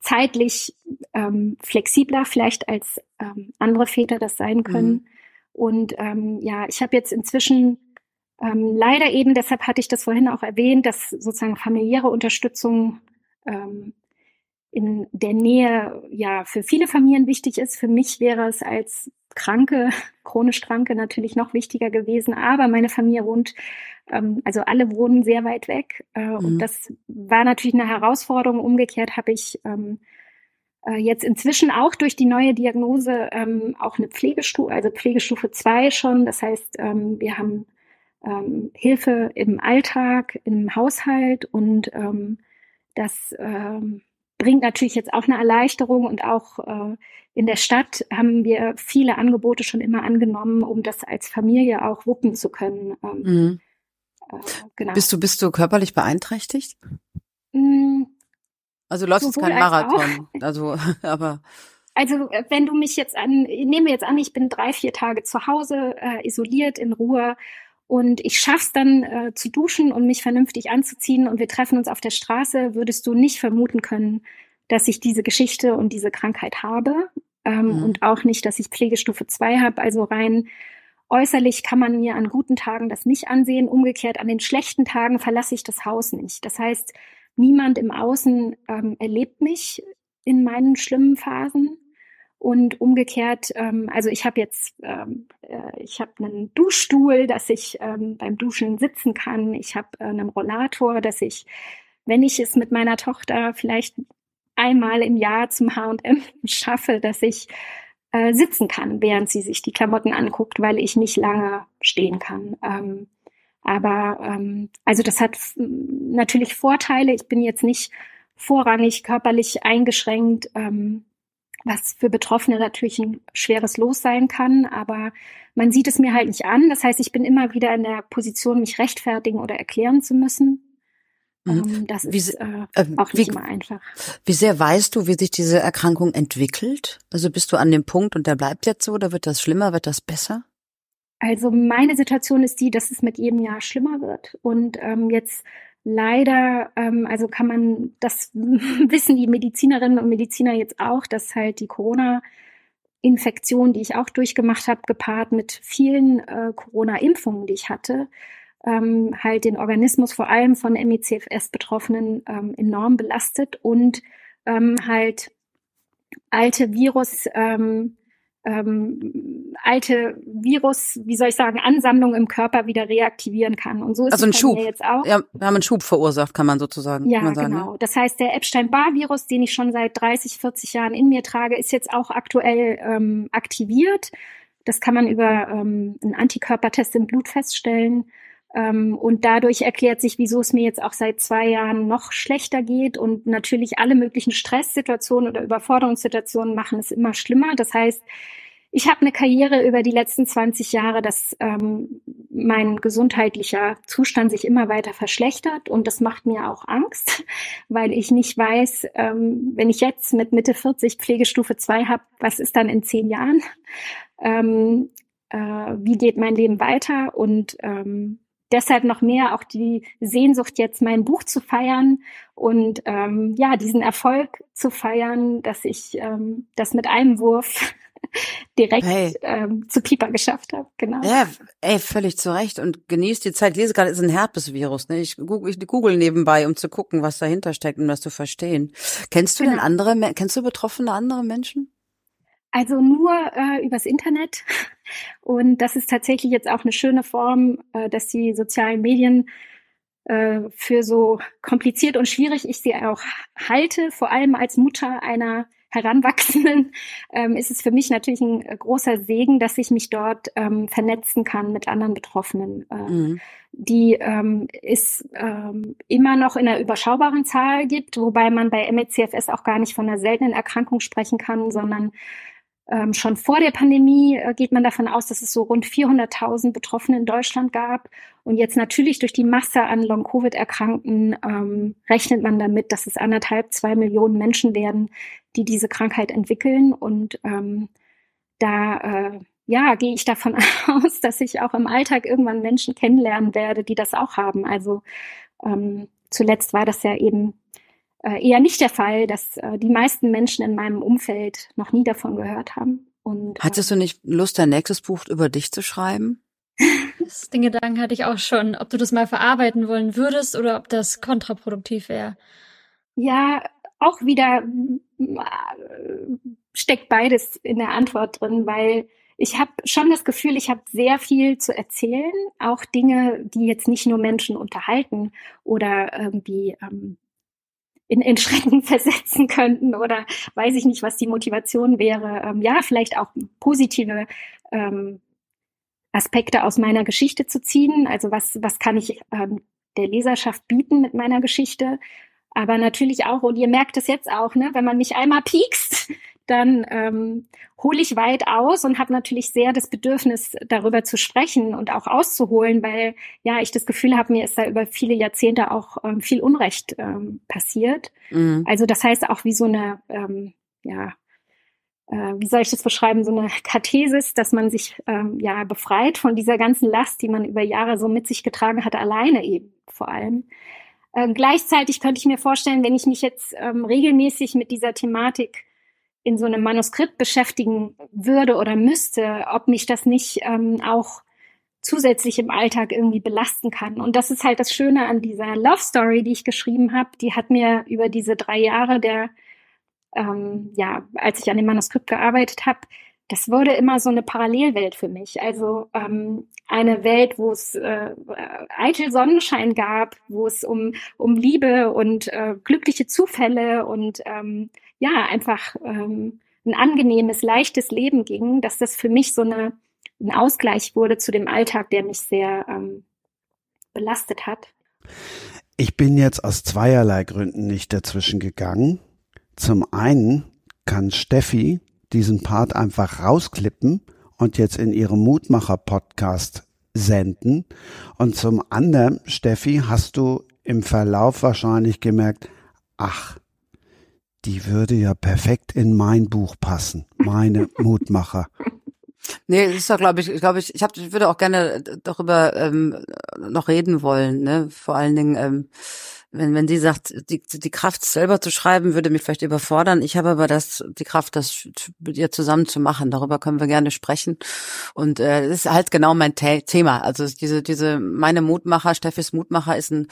zeitlich ähm, flexibler vielleicht als ähm, andere Väter das sein können. Und ähm, ja, ich habe jetzt inzwischen ähm, leider eben, deshalb hatte ich das vorhin auch erwähnt, dass sozusagen familiäre Unterstützung ähm, in der Nähe ja für viele Familien wichtig ist. Für mich wäre es als Kranke, chronisch Kranke natürlich noch wichtiger gewesen. Aber meine Familie wohnt, ähm, also alle wohnen sehr weit weg. Äh, Mhm. Und das war natürlich eine Herausforderung. Umgekehrt habe ich ähm, äh, jetzt inzwischen auch durch die neue Diagnose ähm, auch eine Pflegestufe, also Pflegestufe 2 schon. Das heißt, ähm, wir haben ähm, Hilfe im Alltag, im Haushalt und ähm, das ähm, bringt natürlich jetzt auch eine Erleichterung und auch äh, in der Stadt haben wir viele Angebote schon immer angenommen, um das als Familie auch wuppen zu können. Ähm, Mhm. äh, genau. Bist du, bist du körperlich beeinträchtigt? Mm, Also läufst jetzt Sowohl keinen als Marathon. Also, aber Also äh, wenn du mich jetzt an, ich nehme jetzt an, ich bin drei, vier Tage zu Hause, äh, isoliert, in Ruhe und ich schaff's dann äh, zu duschen und mich vernünftig anzuziehen und wir treffen uns auf der Straße, würdest du nicht vermuten können, dass ich diese Geschichte und diese Krankheit habe ähm, Mhm. und auch nicht, dass ich Pflegestufe 2 habe. Also rein äußerlich kann man mir an guten Tagen das nicht ansehen. Umgekehrt, an den schlechten Tagen verlasse ich das Haus nicht. Das heißt, niemand im Außen ähm, erlebt mich in meinen schlimmen Phasen. Und umgekehrt, ähm, also ich habe jetzt, ähm, äh, ich habe einen Duschstuhl, dass ich ähm, beim Duschen sitzen kann. Ich habe äh, einen Rollator, dass ich, wenn ich es mit meiner Tochter vielleicht einmal im Jahr zum H&M schaffe, dass ich äh, sitzen kann, während sie sich die Klamotten anguckt, weil ich nicht lange stehen kann. Ähm, aber ähm, also das hat f- natürlich Vorteile. Ich bin jetzt nicht vorrangig körperlich eingeschränkt, ähm, was für Betroffene natürlich ein schweres Los sein kann, aber man sieht es mir halt nicht an. Das heißt, ich bin immer wieder in der Position, mich rechtfertigen oder erklären zu müssen. Mhm. Ähm, das Wie ist äh, ähm, auch nicht wie- immer einfach. wie sehr weißt du, wie sich diese Erkrankung entwickelt? Also bist du an dem Punkt und der bleibt jetzt so oder wird das schlimmer, wird das besser? Also meine Situation ist die, dass es mit jedem Jahr schlimmer wird und ähm, jetzt leider, ähm, also kann man, das wissen die Medizinerinnen und Mediziner jetzt auch, dass halt die Corona-Infektion, die ich auch durchgemacht habe, gepaart mit vielen äh, Corona-Impfungen, die ich hatte, ähm, halt den Organismus vor allem von ME/CFS-Betroffenen ähm, enorm belastet und ähm, halt alte Virus ähm, ähm, alte Virus, wie soll ich sagen, Ansammlung im Körper wieder reaktivieren kann. Und so ist Also ein Schub. jetzt auch. Ja, wir haben einen Schub verursacht, kann man sozusagen Ja, kann man sagen. genau. Ne? Das heißt, der Epstein-Barr-Virus, den ich schon seit 30, 40 Jahren in mir trage, ist jetzt auch aktuell ähm, aktiviert. Das kann man über ähm, einen Antikörpertest im Blut feststellen. Ähm, und dadurch erklärt sich, wieso es mir jetzt auch seit zwei Jahren noch schlechter geht. Und natürlich alle möglichen Stresssituationen oder Überforderungssituationen machen es immer schlimmer. Das heißt, ich habe eine Karriere über die letzten 20 Jahre, dass ähm, mein gesundheitlicher Zustand sich immer weiter verschlechtert und das macht mir auch Angst, weil ich nicht weiß, ähm, wenn ich jetzt mit Mitte 40 Pflegestufe 2 habe, was ist dann in zehn Jahren? Ähm, äh, wie geht mein Leben weiter? Und ähm, deshalb noch mehr auch die Sehnsucht, jetzt mein Buch zu feiern und ähm, ja, diesen Erfolg zu feiern, dass ich ähm, das mit einem Wurf direkt Hey. ähm, zu Pieper geschafft habe. Genau. Ja, ey, völlig zu Recht. Und genießt die Zeit. Ich lese gerade, es ist ein Herpesvirus. Ne? Ich google, ich google nebenbei, um zu gucken, was dahinter steckt, um das zu verstehen. Kennst du denn Genau. andere, Me- kennst du betroffene andere Menschen? Also nur äh, übers Internet. Und das ist tatsächlich jetzt auch eine schöne Form, äh, dass die sozialen Medien äh, für so kompliziert und schwierig ich sie auch halte, vor allem als Mutter einer Heranwachsenden, ähm, ist es für mich natürlich ein äh, großer Segen, dass ich mich dort ähm, vernetzen kann mit anderen Betroffenen. Äh, Mhm. die ähm, es ähm, immer noch in einer überschaubaren Zahl gibt, wobei man bei MECFS auch gar nicht von einer seltenen Erkrankung sprechen kann, sondern ähm, schon vor der Pandemie äh, geht man davon aus, dass es so rund 400.000 Betroffene in Deutschland gab. Und jetzt natürlich durch die Masse an Long-Covid-Erkrankten ähm, rechnet man damit, dass es anderthalb, zwei Millionen Menschen werden, die diese Krankheit entwickeln. Und ähm, da äh, ja, gehe ich davon aus, dass ich auch im Alltag irgendwann Menschen kennenlernen werde, die das auch haben. Also ähm, zuletzt war das ja eben äh, eher nicht der Fall, dass äh, die meisten Menschen in meinem Umfeld noch nie davon gehört haben. Und, äh, Hattest du nicht Lust, dein nächstes Buch über dich zu schreiben? Das, den Gedanken hatte ich auch schon, ob du das mal verarbeiten wollen würdest oder ob das kontraproduktiv wäre. Ja, auch wieder äh, steckt beides in der Antwort drin, weil ich habe schon das Gefühl, ich habe sehr viel zu erzählen, auch Dinge, die jetzt nicht nur Menschen unterhalten oder irgendwie ähm, in, in Schrecken versetzen könnten oder weiß ich nicht, was die Motivation wäre. Ähm, ja, vielleicht auch positive ähm, Aspekte aus meiner Geschichte zu ziehen. Also was, was kann ich ähm, der Leserschaft bieten mit meiner Geschichte? Aber natürlich auch, und ihr merkt es jetzt auch, ne, wenn man mich einmal piekst, dann ähm, hole ich weit aus und habe natürlich sehr das Bedürfnis, darüber zu sprechen und auch auszuholen, weil ja ich das Gefühl habe, mir ist da über viele Jahrzehnte auch ähm, viel Unrecht ähm, passiert. Mhm. Also das heißt auch wie so eine, ähm, ja, äh, wie soll ich das beschreiben, so eine Kathesis, dass man sich ähm, ja befreit von dieser ganzen Last, die man über Jahre so mit sich getragen hat, alleine eben vor allem. Äh, gleichzeitig könnte ich mir vorstellen, wenn ich mich jetzt ähm, regelmäßig mit dieser Thematik in so einem Manuskript beschäftigen würde oder müsste, ob mich das nicht ähm, auch zusätzlich im Alltag irgendwie belasten kann. Und das ist halt das Schöne an dieser Love Story, die ich geschrieben habe. Die hat mir über diese drei Jahre der, ähm, ja, als ich an dem Manuskript gearbeitet habe, das wurde immer so eine Parallelwelt für mich. Also ähm, eine Welt, wo es äh, eitel Sonnenschein gab, wo es um, um Liebe und äh, glückliche Zufälle und ähm, ja, einfach ähm, ein angenehmes, leichtes Leben ging, dass das für mich so eine, ein Ausgleich wurde zu dem Alltag, der mich sehr ähm, belastet hat. Ich bin jetzt aus zweierlei Gründen nicht dazwischen gegangen. Zum einen kann Steffi diesen Part einfach rausklippen und jetzt in ihrem Mutmacher-Podcast senden. Und zum anderen, Steffi, hast du im Verlauf wahrscheinlich gemerkt, ach, die würde ja perfekt in mein Buch passen, meine Mutmacher. Nee, das ist doch, glaube ich, glaube ich, ich, hab, ich würde auch gerne darüber ähm, noch reden wollen, ne? Vor allen Dingen, ähm, wenn, wenn die sagt, die, die Kraft selber zu schreiben, würde mich vielleicht überfordern. Ich habe aber das, die Kraft, das mit ihr zusammen zu machen. Darüber können wir gerne sprechen. Und äh, das ist halt genau mein The Thema. Also diese, diese, meine Mutmacher, Steffis Mutmacher ist ein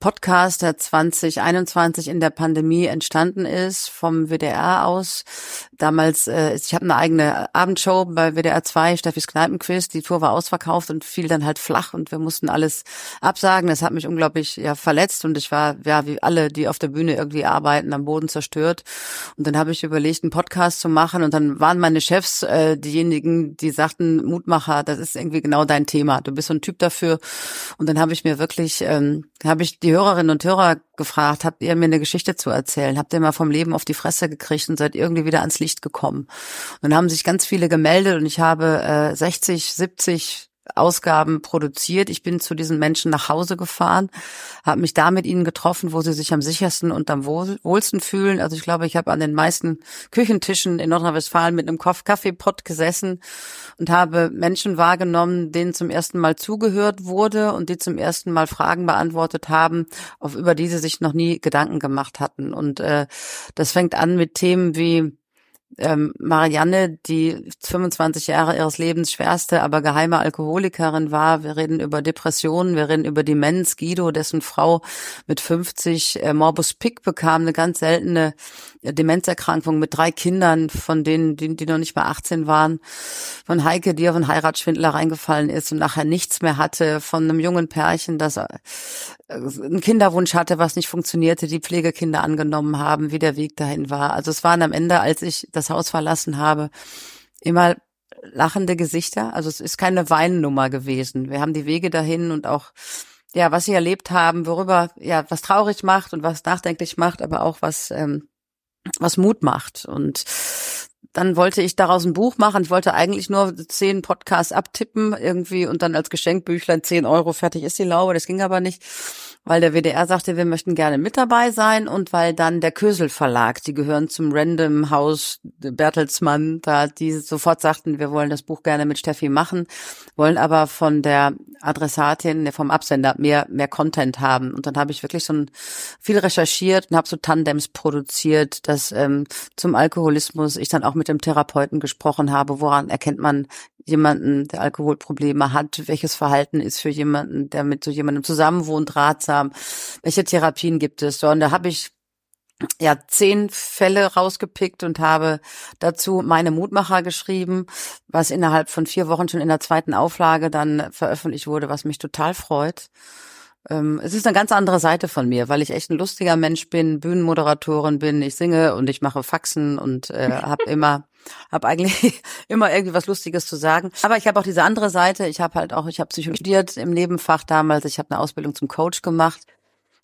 Podcast, der 2021 in der Pandemie entstanden ist, vom WDR aus. Damals, äh, ich habe eine eigene Abendshow bei WDR 2, Steffis Kneipenquiz. Die Tour war ausverkauft und fiel dann halt flach und wir mussten alles absagen. Das hat mich unglaublich ja verletzt und ich war ja wie alle, die auf der Bühne irgendwie arbeiten, am Boden zerstört. Und dann habe ich überlegt, einen Podcast zu machen und dann waren meine Chefs äh, diejenigen, die sagten, Mutmacher, das ist irgendwie genau dein Thema. Du bist so ein Typ dafür. Und dann habe ich mir wirklich, ähm, habe ich die Hörerinnen und Hörer gefragt, habt ihr mir eine Geschichte zu erzählen? Habt ihr mal vom Leben auf die Fresse gekriegt und seid irgendwie wieder ans Licht gekommen? Und dann haben sich ganz viele gemeldet und ich habe äh, 60, 70 Ausgaben produziert. Ich bin zu diesen Menschen nach Hause gefahren, habe mich da mit ihnen getroffen, wo sie sich am sichersten und am wohl, wohlsten fühlen. Also ich glaube, ich habe an den meisten Küchentischen in Nordrhein-Westfalen mit einem Kaffeepott gesessen und habe Menschen wahrgenommen, denen zum ersten Mal zugehört wurde und die zum ersten Mal Fragen beantwortet haben, auf über die sie sich noch nie Gedanken gemacht hatten. Und äh, das fängt an mit Themen wie ähm, Marianne, die 25 Jahre ihres Lebens schwerste, aber geheime Alkoholikerin war. Wir reden über Depressionen, wir reden über Demenz. Guido, dessen Frau mit 50 äh, Morbus Pick bekam, eine ganz seltene Demenzerkrankung mit drei Kindern, von denen, die, die noch nicht mal 18 waren. Von Heike, die auf einen Heiratsschwindler reingefallen ist und nachher nichts mehr hatte. Von einem jungen Pärchen, das äh, einen Kinderwunsch hatte, was nicht funktionierte, die Pflegekinder angenommen haben, wie der Weg dahin war. Also es waren am Ende, als ich das Haus verlassen habe, immer lachende Gesichter. Also es ist keine Weinnummer gewesen. Wir haben die Wege dahin und auch ja, was sie erlebt haben, worüber ja was traurig macht und was nachdenklich macht, aber auch was ähm, was Mut macht. Und dann wollte ich daraus ein Buch machen. Ich wollte eigentlich nur zehn Podcasts abtippen irgendwie und dann als Geschenkbüchlein zehn Euro fertig ist die Laube. Das ging aber nicht weil der WDR sagte, wir möchten gerne mit dabei sein und weil dann der Kösel Verlag, die gehören zum Random House Bertelsmann, da die sofort sagten, wir wollen das Buch gerne mit Steffi machen, wollen aber von der Adressatin, vom Absender mehr mehr Content haben und dann habe ich wirklich schon viel recherchiert und habe so Tandems produziert, dass ähm, zum Alkoholismus ich dann auch mit dem Therapeuten gesprochen habe, woran erkennt man jemanden, der Alkoholprobleme hat, welches Verhalten ist für jemanden, der mit so jemandem zusammenwohnt, ratsam, welche Therapien gibt es. Und da habe ich ja zehn Fälle rausgepickt und habe dazu meine Mutmacher geschrieben, was innerhalb von vier Wochen schon in der zweiten Auflage dann veröffentlicht wurde, was mich total freut. Ähm, es ist eine ganz andere Seite von mir, weil ich echt ein lustiger Mensch bin, Bühnenmoderatorin bin, ich singe und ich mache Faxen und äh, habe immer habe eigentlich immer irgendwie was Lustiges zu sagen. Aber ich habe auch diese andere Seite. Ich habe halt auch, ich habe Psychologie studiert im Nebenfach damals. Ich habe eine Ausbildung zum Coach gemacht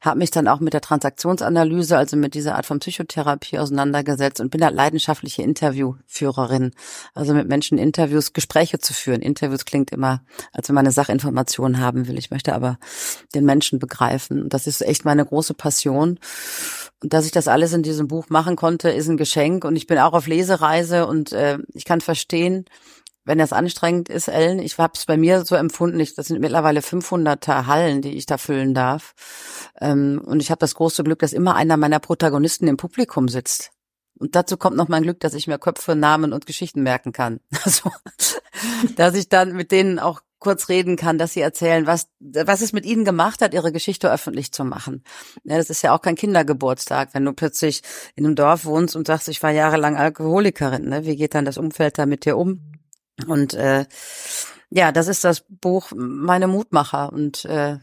habe mich dann auch mit der Transaktionsanalyse, also mit dieser Art von Psychotherapie auseinandergesetzt und bin da leidenschaftliche Interviewführerin. Also mit Menschen Interviews, Gespräche zu führen. Interviews klingt immer, als wenn man eine Sachinformation haben will. Ich möchte aber den Menschen begreifen. Das ist echt meine große Passion. Und dass ich das alles in diesem Buch machen konnte, ist ein Geschenk. Und ich bin auch auf Lesereise und äh, ich kann verstehen, wenn das anstrengend ist, Ellen, ich habe es bei mir so empfunden, ich, das sind mittlerweile 500er Hallen, die ich da füllen darf. Ähm, und ich habe das große Glück, dass immer einer meiner Protagonisten im Publikum sitzt. Und dazu kommt noch mein Glück, dass ich mir Köpfe, Namen und Geschichten merken kann. Also, dass ich dann mit denen auch kurz reden kann, dass sie erzählen, was, was es mit ihnen gemacht hat, ihre Geschichte öffentlich zu machen. Ja, das ist ja auch kein Kindergeburtstag, wenn du plötzlich in einem Dorf wohnst und sagst, ich war jahrelang Alkoholikerin. Ne? Wie geht dann das Umfeld da mit dir um? Und äh, ja, das ist das Buch Meine Mutmacher und äh,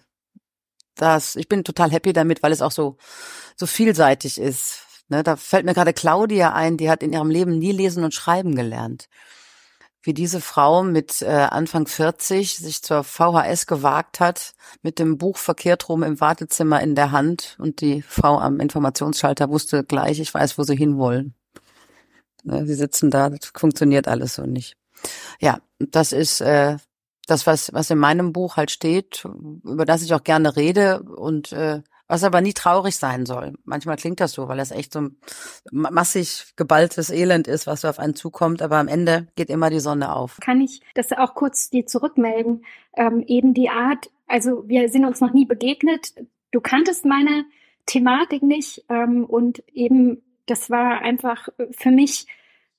das, ich bin total happy damit, weil es auch so so vielseitig ist. Ne, da fällt mir gerade Claudia ein, die hat in ihrem Leben nie lesen und schreiben gelernt. Wie diese Frau mit äh, Anfang 40 sich zur VHS gewagt hat, mit dem Buch verkehrt rum im Wartezimmer in der Hand und die Frau am Informationsschalter wusste gleich, ich weiß, wo sie hinwollen. Ne, sie sitzen da, das funktioniert alles so nicht. Ja, das ist äh, das, was, was in meinem Buch halt steht, über das ich auch gerne rede und äh, was aber nie traurig sein soll. Manchmal klingt das so, weil das echt so ein massig geballtes Elend ist, was so auf einen zukommt, aber am Ende geht immer die Sonne auf. Kann ich das auch kurz dir zurückmelden? Ähm, eben die Art, also wir sind uns noch nie begegnet. Du kanntest meine Thematik nicht ähm, und eben das war einfach für mich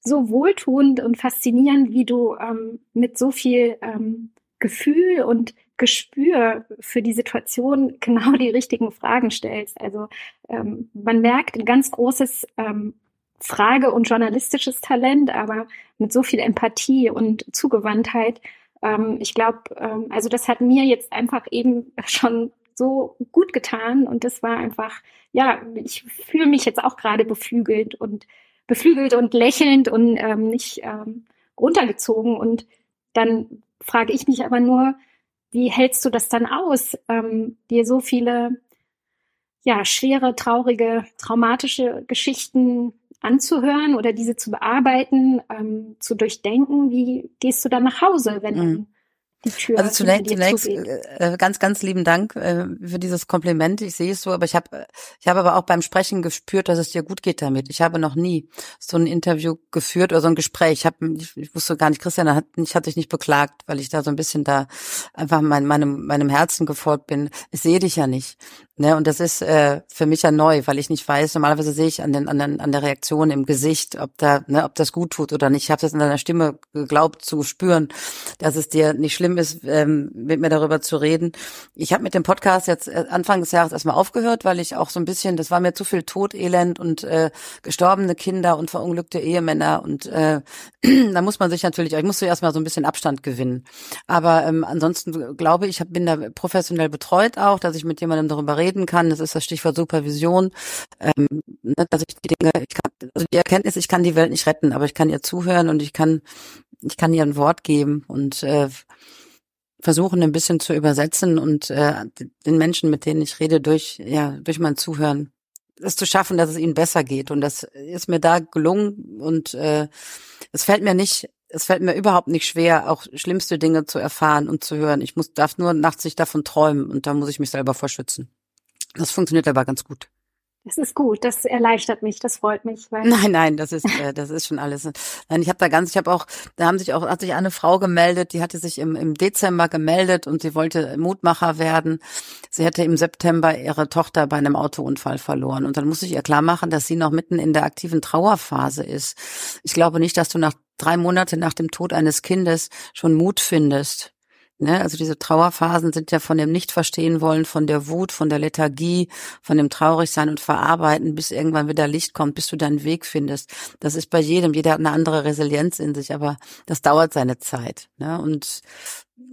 so wohltuend und faszinierend, wie du ähm, mit so viel ähm, Gefühl und Gespür für die Situation genau die richtigen Fragen stellst. Also ähm, man merkt ein ganz großes ähm, Frage- und journalistisches Talent, aber mit so viel Empathie und Zugewandtheit. Ähm, ich glaube, ähm, also das hat mir jetzt einfach eben schon so gut getan und das war einfach, ja, ich fühle mich jetzt auch gerade beflügelt und beflügelt und lächelnd und ähm, nicht ähm, runtergezogen. Und dann frage ich mich aber nur, wie hältst du das dann aus, ähm, dir so viele ja schwere, traurige, traumatische Geschichten anzuhören oder diese zu bearbeiten, ähm, zu durchdenken? Wie gehst du dann nach Hause, wenn mhm. Also zunächst, zunächst äh, ganz, ganz lieben Dank äh, für dieses Kompliment. Ich sehe es so, aber ich habe, ich habe aber auch beim Sprechen gespürt, dass es dir gut geht damit. Ich habe noch nie so ein Interview geführt oder so ein Gespräch. Ich, hab, ich, ich wusste gar nicht, Christian hat, ich hatte dich nicht beklagt, weil ich da so ein bisschen da einfach mein, meinem, meinem Herzen gefolgt bin. Ich sehe dich ja nicht. Ne, und das ist äh, für mich ja neu, weil ich nicht weiß, normalerweise sehe ich an, den, an, den, an der Reaktion im Gesicht, ob da, ne, ob das gut tut oder nicht. Ich habe das in deiner Stimme geglaubt zu spüren, dass es dir nicht schlimm ist, ähm, mit mir darüber zu reden. Ich habe mit dem Podcast jetzt äh, Anfang des Jahres erstmal aufgehört, weil ich auch so ein bisschen, das war mir zu viel Tod, Elend und äh, gestorbene Kinder und verunglückte Ehemänner und äh, da muss man sich natürlich, ich musste erstmal so ein bisschen Abstand gewinnen. Aber ähm, ansonsten glaube ich, bin da professionell betreut auch, dass ich mit jemandem darüber reden kann. Das ist das Stichwort Supervision. Ähm, ne, dass ich die Dinge, ich kann, also die Erkenntnis, ich kann die Welt nicht retten, aber ich kann ihr zuhören und ich kann, ich kann ihr ein Wort geben und äh, versuchen ein bisschen zu übersetzen und äh, den Menschen, mit denen ich rede, durch ja durch mein Zuhören es zu schaffen, dass es ihnen besser geht. Und das ist mir da gelungen und äh, es fällt mir nicht es fällt mir überhaupt nicht schwer, auch schlimmste Dinge zu erfahren und zu hören. Ich muss, darf nur nachts nicht davon träumen und da muss ich mich selber vorschützen. Das funktioniert aber ganz gut. Das ist gut, das erleichtert mich, das freut mich. Nein, nein, das ist äh, das ist schon alles. Nein, ich habe da ganz, ich habe auch, da haben sich auch, hat sich eine Frau gemeldet, die hatte sich im, im Dezember gemeldet und sie wollte Mutmacher werden. Sie hätte im September ihre Tochter bei einem Autounfall verloren und dann muss ich ihr klar machen, dass sie noch mitten in der aktiven Trauerphase ist. Ich glaube nicht, dass du nach drei Monate nach dem Tod eines Kindes schon Mut findest. Ne? Also diese Trauerphasen sind ja von dem Nicht-Verstehen wollen, von der Wut, von der Lethargie, von dem Traurigsein und Verarbeiten, bis irgendwann wieder Licht kommt, bis du deinen Weg findest. Das ist bei jedem, jeder hat eine andere Resilienz in sich, aber das dauert seine Zeit. Ne? Und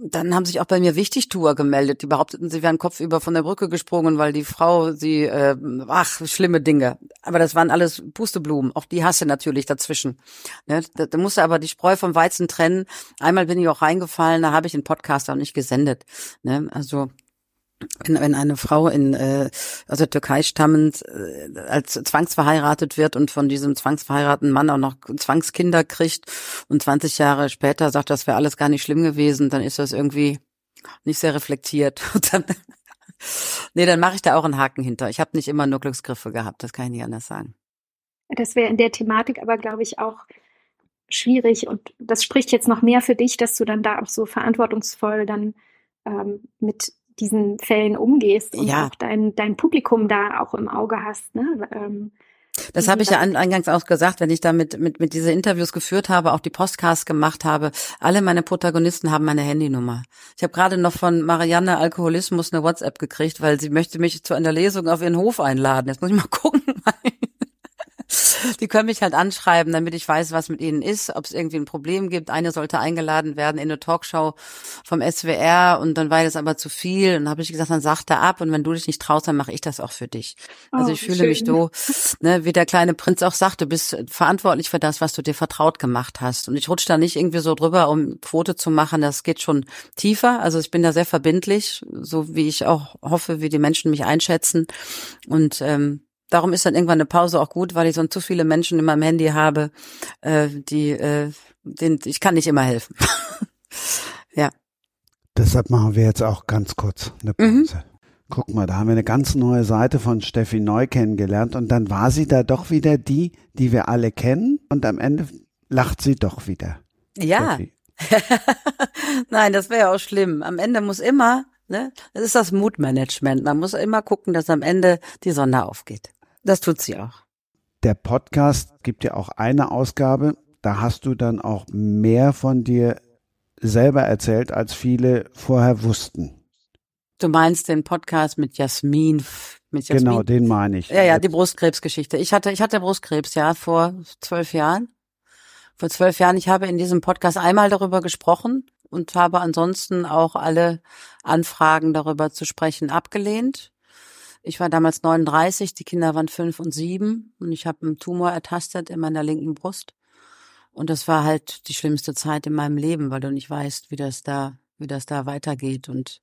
dann haben sich auch bei mir Wichtigtuer gemeldet. Die behaupteten, sie wären kopfüber von der Brücke gesprungen, weil die Frau sie, äh, ach, schlimme Dinge. Aber das waren alles Pusteblumen. Auch die hasse natürlich dazwischen. Ne? Da, da musste aber die Spreu vom Weizen trennen. Einmal bin ich auch reingefallen, da habe ich den Podcast auch nicht gesendet. Ne? Also wenn, wenn eine Frau in äh, aus der Türkei stammend äh, als zwangsverheiratet wird und von diesem zwangsverheirateten Mann auch noch Zwangskinder kriegt und 20 Jahre später sagt, das wäre alles gar nicht schlimm gewesen, dann ist das irgendwie nicht sehr reflektiert. Und dann, nee, dann mache ich da auch einen Haken hinter. Ich habe nicht immer nur Glücksgriffe gehabt, das kann ich nicht anders sagen. Das wäre in der Thematik aber, glaube ich, auch schwierig und das spricht jetzt noch mehr für dich, dass du dann da auch so verantwortungsvoll dann ähm, mit diesen Fällen umgehst und Ja. auch dein, dein Publikum da auch im Auge hast. Ne? Ähm, Das habe ich ja an- eingangs auch gesagt, wenn ich da mit, mit, mit diese Interviews geführt habe, auch die Podcasts gemacht habe. Alle meine Protagonisten haben meine Handynummer. Ich habe gerade noch von Marianne Alkoholismus eine WhatsApp gekriegt, weil sie möchte mich zu einer Lesung auf ihren Hof einladen. Jetzt muss ich mal gucken. Die können mich halt anschreiben, damit ich weiß, was mit ihnen ist, ob es irgendwie ein Problem gibt. Eine sollte eingeladen werden in eine Talkshow vom SWR und dann war das aber zu viel. Und dann habe ich gesagt, dann sag da ab und wenn du dich nicht traust, dann mache ich das auch für dich. Also Oh, ich fühle mich schön. so, ne, wie der kleine Prinz auch sagt, du bist verantwortlich für das, was du dir vertraut gemacht hast. Und ich rutsche da nicht irgendwie so drüber, um Quote zu machen. Das geht schon tiefer. Also ich bin da sehr verbindlich, so wie ich auch hoffe, wie die Menschen mich einschätzen. Und ähm, darum ist dann irgendwann eine Pause auch gut, weil ich sonst zu viele Menschen in meinem Handy habe, äh, die, äh, denen, ich kann nicht immer helfen. ja. Deshalb machen wir jetzt auch ganz kurz eine Mhm. Pause. Guck mal, da haben wir eine ganz neue Seite von Steffi Neu kennengelernt und dann war sie da doch wieder die, die wir alle kennen und am Ende lacht sie doch wieder. Ja. Nein, das wäre ja auch schlimm. Am Ende muss immer, ne, das ist das Mutmanagement. Man muss immer gucken, dass am Ende die Sonne aufgeht. Das tut sie auch. Der Podcast gibt ja auch eine Ausgabe, da hast du dann auch mehr von dir selber erzählt, als viele vorher wussten. Du meinst den Podcast mit Jasmin, mit Jasmin? Genau, den meine ich. Ja, ja, die Brustkrebsgeschichte. Ich hatte, ich hatte Brustkrebs, ja, vor zwölf Jahren. Vor zwölf Jahren. Ich habe in diesem Podcast einmal darüber gesprochen und habe ansonsten auch alle Anfragen darüber zu sprechen abgelehnt. Ich war damals 39, die Kinder waren fünf und sieben und ich habe einen Tumor ertastet in meiner linken Brust. Und das war halt die schlimmste Zeit in meinem Leben, weil du nicht weißt, wie das da, wie das da weitergeht. Und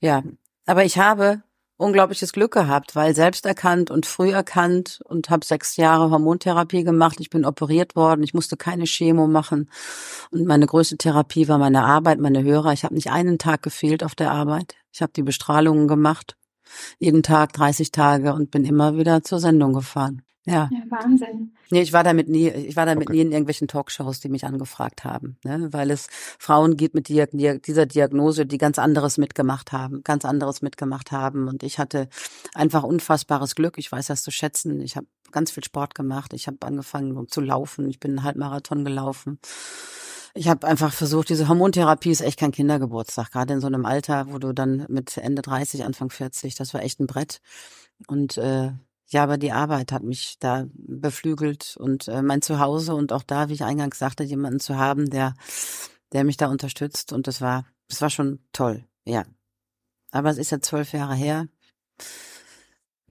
ja, aber ich habe unglaubliches Glück gehabt, weil selbst erkannt und früh erkannt und habe sechs Jahre Hormontherapie gemacht. Ich bin operiert worden, ich musste keine Chemo machen und meine größte Therapie war meine Arbeit, meine Hörer. Ich habe nicht einen Tag gefehlt auf der Arbeit. Ich habe die Bestrahlungen gemacht Jeden Tag 30 Tage und bin immer wieder zur Sendung gefahren. Ja. Ja, Wahnsinn. Nee, ich war damit nie, ich war damit Okay. nie in irgendwelchen Talkshows, die mich angefragt haben, ne? weil es Frauen gibt mit Diag dieser Diagnose, die ganz anderes mitgemacht haben, ganz anderes mitgemacht haben. Und ich hatte einfach unfassbares Glück. Ich weiß das zu schätzen. Ich habe ganz viel Sport gemacht. Ich habe angefangen zu laufen. Ich bin einen Halbmarathon gelaufen. Ich habe einfach versucht, diese Hormontherapie ist echt kein Kindergeburtstag, gerade in so einem Alter, wo du dann mit Ende 30, Anfang 40, das war echt ein Brett. Und äh, ja, aber die Arbeit hat mich da beflügelt und äh, mein Zuhause und auch da, wie ich eingangs sagte, jemanden zu haben, der, der mich da unterstützt und das war, das war schon toll, ja. Aber es ist ja zwölf Jahre her.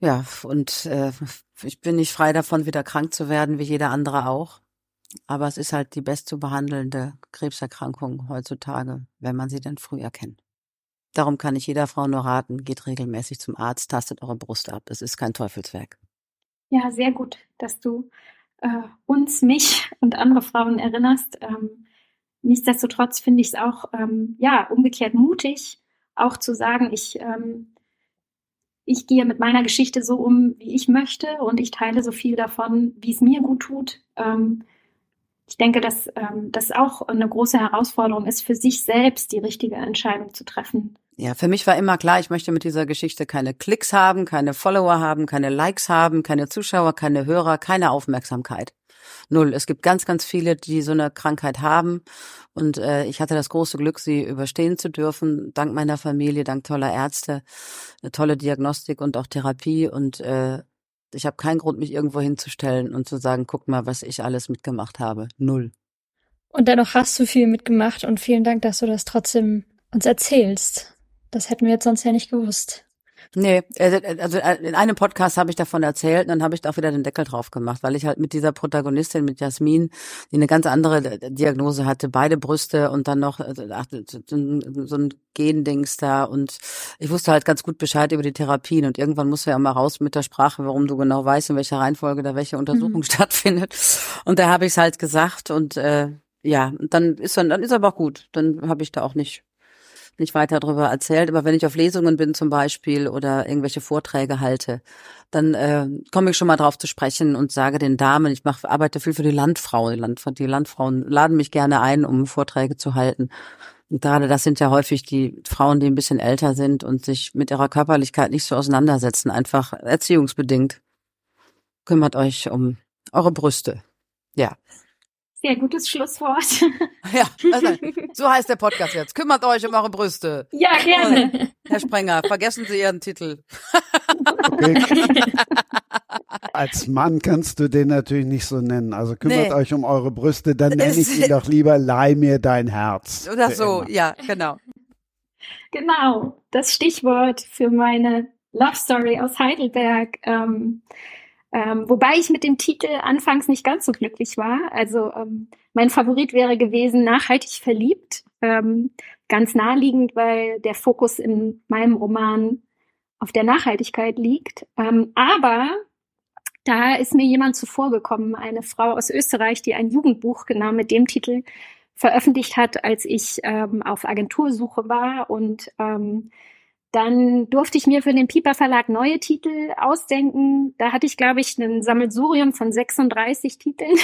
Ja, und äh, ich bin nicht frei davon, wieder krank zu werden, wie jeder andere auch. Aber es ist halt die best zu behandelnde Krebserkrankung heutzutage, wenn man sie denn früh erkennt. Darum kann ich jeder Frau nur raten, geht regelmäßig zum Arzt, tastet eure Brust ab. Es ist kein Teufelswerk. Ja, sehr gut, dass du äh, uns, mich und andere Frauen erinnerst. Ähm, nichtsdestotrotz finde ich es auch ähm, ja umgekehrt mutig, auch zu sagen, ich ähm, ich gehe mit meiner Geschichte so um, wie ich möchte, und ich teile so viel davon, wie es mir gut tut. Ähm, ich denke, dass ähm, das auch eine große Herausforderung ist, für sich selbst die richtige Entscheidung zu treffen. Ja, für mich war immer klar, ich möchte mit dieser Geschichte keine Klicks haben, keine Follower haben, keine Likes haben, keine Zuschauer, keine Hörer, keine Aufmerksamkeit. Null. Es gibt ganz, ganz viele, die so eine Krankheit haben. Und äh, ich hatte das große Glück, sie überstehen zu dürfen, dank meiner Familie, dank toller Ärzte, eine tolle Diagnostik und auch Therapie. Und äh, ich habe keinen Grund, mich irgendwo hinzustellen und zu sagen, guck mal, was ich alles mitgemacht habe. Null. Und dennoch hast du viel mitgemacht und vielen Dank, dass du das trotzdem uns erzählst. Das hätten wir jetzt sonst ja nicht gewusst. Nee, äh, also äh, in einem Podcast habe ich davon erzählt und dann habe ich da auch wieder den Deckel drauf gemacht, weil ich halt mit dieser Protagonistin, mit Jasmin, die eine ganz andere äh, Diagnose hatte, beide Brüste und dann noch äh, ach, so ein Gendings da und ich wusste halt ganz gut Bescheid über die Therapien und irgendwann musst du ja mal raus mit der Sprache, warum du genau weißt, in welcher Reihenfolge da welche Untersuchung Mhm. stattfindet. Und da habe ich es halt gesagt und äh, ja, dann ist dann, dann ist aber auch gut. Dann habe ich da auch nicht nicht weiter darüber erzählt, aber wenn ich auf Lesungen bin zum Beispiel oder irgendwelche Vorträge halte, dann äh, komme ich schon mal drauf zu sprechen und sage den Damen, ich mache, arbeite viel für die Landfrauen. Die, Land, die Landfrauen laden mich gerne ein, um Vorträge zu halten. Und gerade das sind ja häufig die Frauen, die ein bisschen älter sind und sich mit ihrer Körperlichkeit nicht so auseinandersetzen, einfach erziehungsbedingt. Kümmert euch um eure Brüste. Ja. Sehr gutes Schlusswort. Ja, also, so heißt der Podcast jetzt. Kümmert euch um eure Brüste. ja, gerne. Herr Sprenger, vergessen Sie Ihren Titel. Okay. Als Mann kannst du den natürlich nicht so nennen. Also kümmert Nee. euch um eure Brüste, dann nenne ich ihn doch lieber Leih mir dein Herz. Oder so, immer. ja, genau. Genau, das Stichwort für meine Love Story aus Heidelberg. Ähm, ähm, wobei ich mit dem Titel anfangs nicht ganz so glücklich war. Also ähm, mein Favorit wäre gewesen Nachhaltig verliebt. Ähm, ganz naheliegend, weil der Fokus in meinem Roman auf der Nachhaltigkeit liegt. Ähm, aber da ist mir jemand zuvor gekommen, eine Frau aus Österreich, die ein Jugendbuch genau mit dem Titel veröffentlicht hat, als ich ähm, auf Agentursuche war. Und ähm, dann durfte ich mir für den Piper Verlag neue Titel ausdenken. Da hatte ich, glaube ich, ein Sammelsurium von 36 Titeln.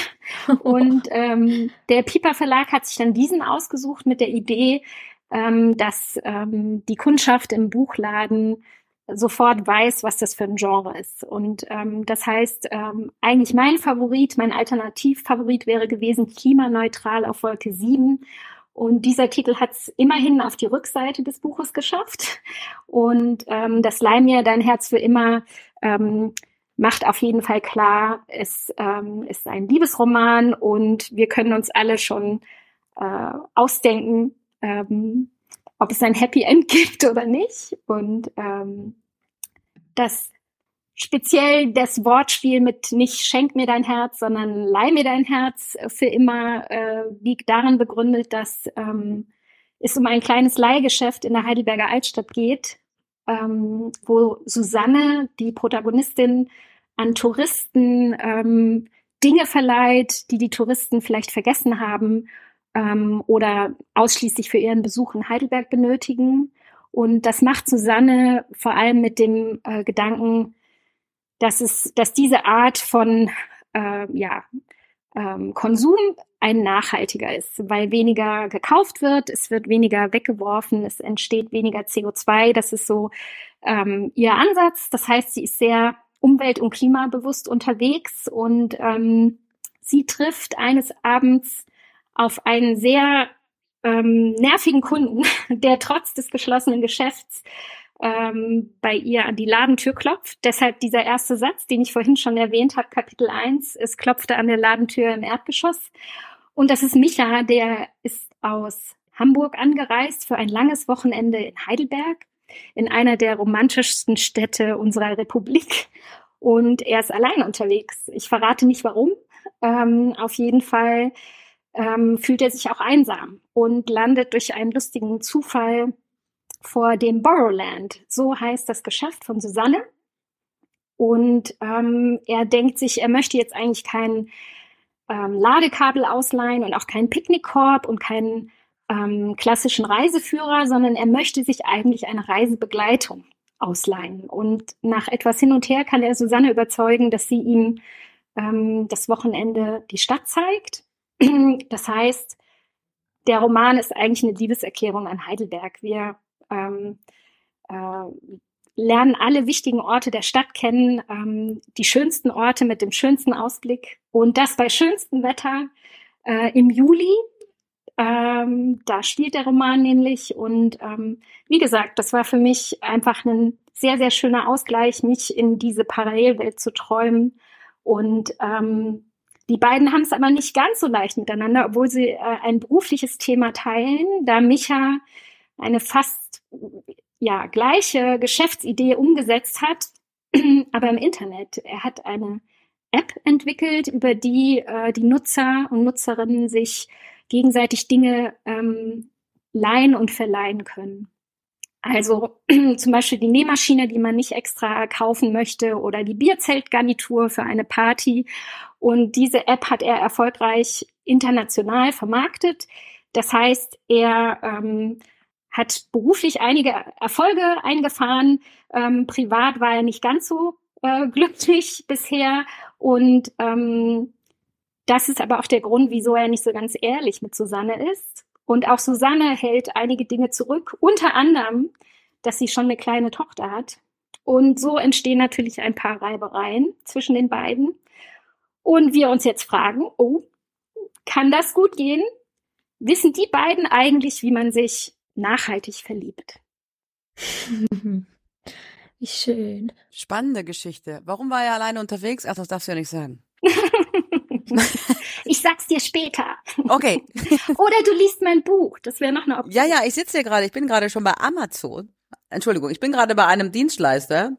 Und ähm, der Piper Verlag hat sich dann diesen ausgesucht mit der Idee, ähm, dass ähm, die Kundschaft im Buchladen sofort weiß, was das für ein Genre ist. Und ähm, das heißt, ähm, eigentlich mein Favorit, mein Alternativfavorit wäre gewesen Klimaneutral auf Wolke 7. Und dieser Titel hat es immerhin auf die Rückseite des Buches geschafft. Und ähm, das Leih mir dein Herz für immer ähm, macht auf jeden Fall klar, es ähm, ist ein Liebesroman und wir können uns alle schon äh, ausdenken, ähm, ob es ein Happy End gibt oder nicht. Und ähm, das speziell das Wortspiel mit nicht schenk mir dein Herz, sondern leih mir dein Herz für immer äh, liegt darin begründet, dass ähm, es um ein kleines Leihgeschäft in der Heidelberger Altstadt geht, ähm, wo Susanne, die Protagonistin, an Touristen ähm, Dinge verleiht, die die Touristen vielleicht vergessen haben ähm, oder ausschließlich für ihren Besuch in Heidelberg benötigen. Und das macht Susanne vor allem mit dem äh, Gedanken, dass es, dass diese Art von äh, ja, ähm, Konsum ein nachhaltiger ist, weil weniger gekauft wird, es wird weniger weggeworfen, es entsteht weniger CO2. Das ist so ähm, ihr Ansatz. Das heißt, sie ist sehr umwelt- und klimabewusst unterwegs und ähm, sie trifft eines Abends auf einen sehr ähm, nervigen Kunden, der trotz des geschlossenen Geschäfts ähm, bei ihr an die Ladentür klopft. Deshalb dieser erste Satz, den ich vorhin schon erwähnt habe, Kapitel 1, es klopfte an der Ladentür im Erdgeschoss. Und das ist Micha, der ist aus Hamburg angereist für ein langes Wochenende in Heidelberg, in einer der romantischsten Städte unserer Republik. Und er ist allein unterwegs. Ich verrate nicht warum. Ähm, auf jeden Fall ähm, fühlt er sich auch einsam und landet durch einen lustigen Zufall vor dem Borrowland. So heißt das Geschäft von Susanne. Und ähm, er denkt sich, er möchte jetzt eigentlich kein ähm, Ladekabel ausleihen und auch keinen Picknickkorb und keinen ähm, klassischen Reiseführer, sondern er möchte sich eigentlich eine Reisebegleitung ausleihen. Und nach etwas hin und her kann er Susanne überzeugen, dass sie ihm ähm, das Wochenende die Stadt zeigt. Das heißt, der Roman ist eigentlich eine Liebeserklärung an Heidelberg. Wir ähm, äh, lernen alle wichtigen Orte der Stadt kennen, ähm, die schönsten Orte mit dem schönsten Ausblick. Und das bei schönstem Wetter äh, im Juli. Ähm, da spielt der Roman nämlich. Und ähm, wie gesagt, das war für mich einfach ein sehr, sehr schöner Ausgleich, mich in diese Parallelwelt zu träumen. Und ähm, die beiden haben es aber nicht ganz so leicht miteinander, obwohl sie äh, ein berufliches Thema teilen, da Micha eine fast ja gleiche Geschäftsidee umgesetzt hat, aber im Internet. Er hat eine App entwickelt, über die äh, die Nutzer und Nutzerinnen sich gegenseitig Dinge ähm, leihen und verleihen können. Also zum Beispiel die Nähmaschine, die man nicht extra kaufen möchte oder die Bierzeltgarnitur für eine Party. Und diese App hat er erfolgreich international vermarktet. Das heißt, er ähm, hat beruflich einige Erfolge eingefahren. Ähm, privat war er nicht ganz so äh, glücklich bisher. Und ähm, das ist aber auch der Grund, wieso er nicht so ganz ehrlich mit Susanne ist. Und auch Susanne hält einige Dinge zurück, unter anderem, dass sie schon eine kleine Tochter hat. Und so entstehen natürlich ein paar Reibereien zwischen den beiden. Und wir uns jetzt fragen, oh, kann das gut gehen? Wissen die beiden eigentlich, wie man sich nachhaltig verliebt? Wie schön. Spannende Geschichte. Warum war er alleine unterwegs? Ach, das darfst du ja nicht sagen. ich sag's dir später. Okay. Oder du liest mein Buch. Das wäre noch eine Option. Ja, ja, ich sitze hier gerade, ich bin gerade schon bei Amazon. Entschuldigung, ich bin gerade bei einem Dienstleister.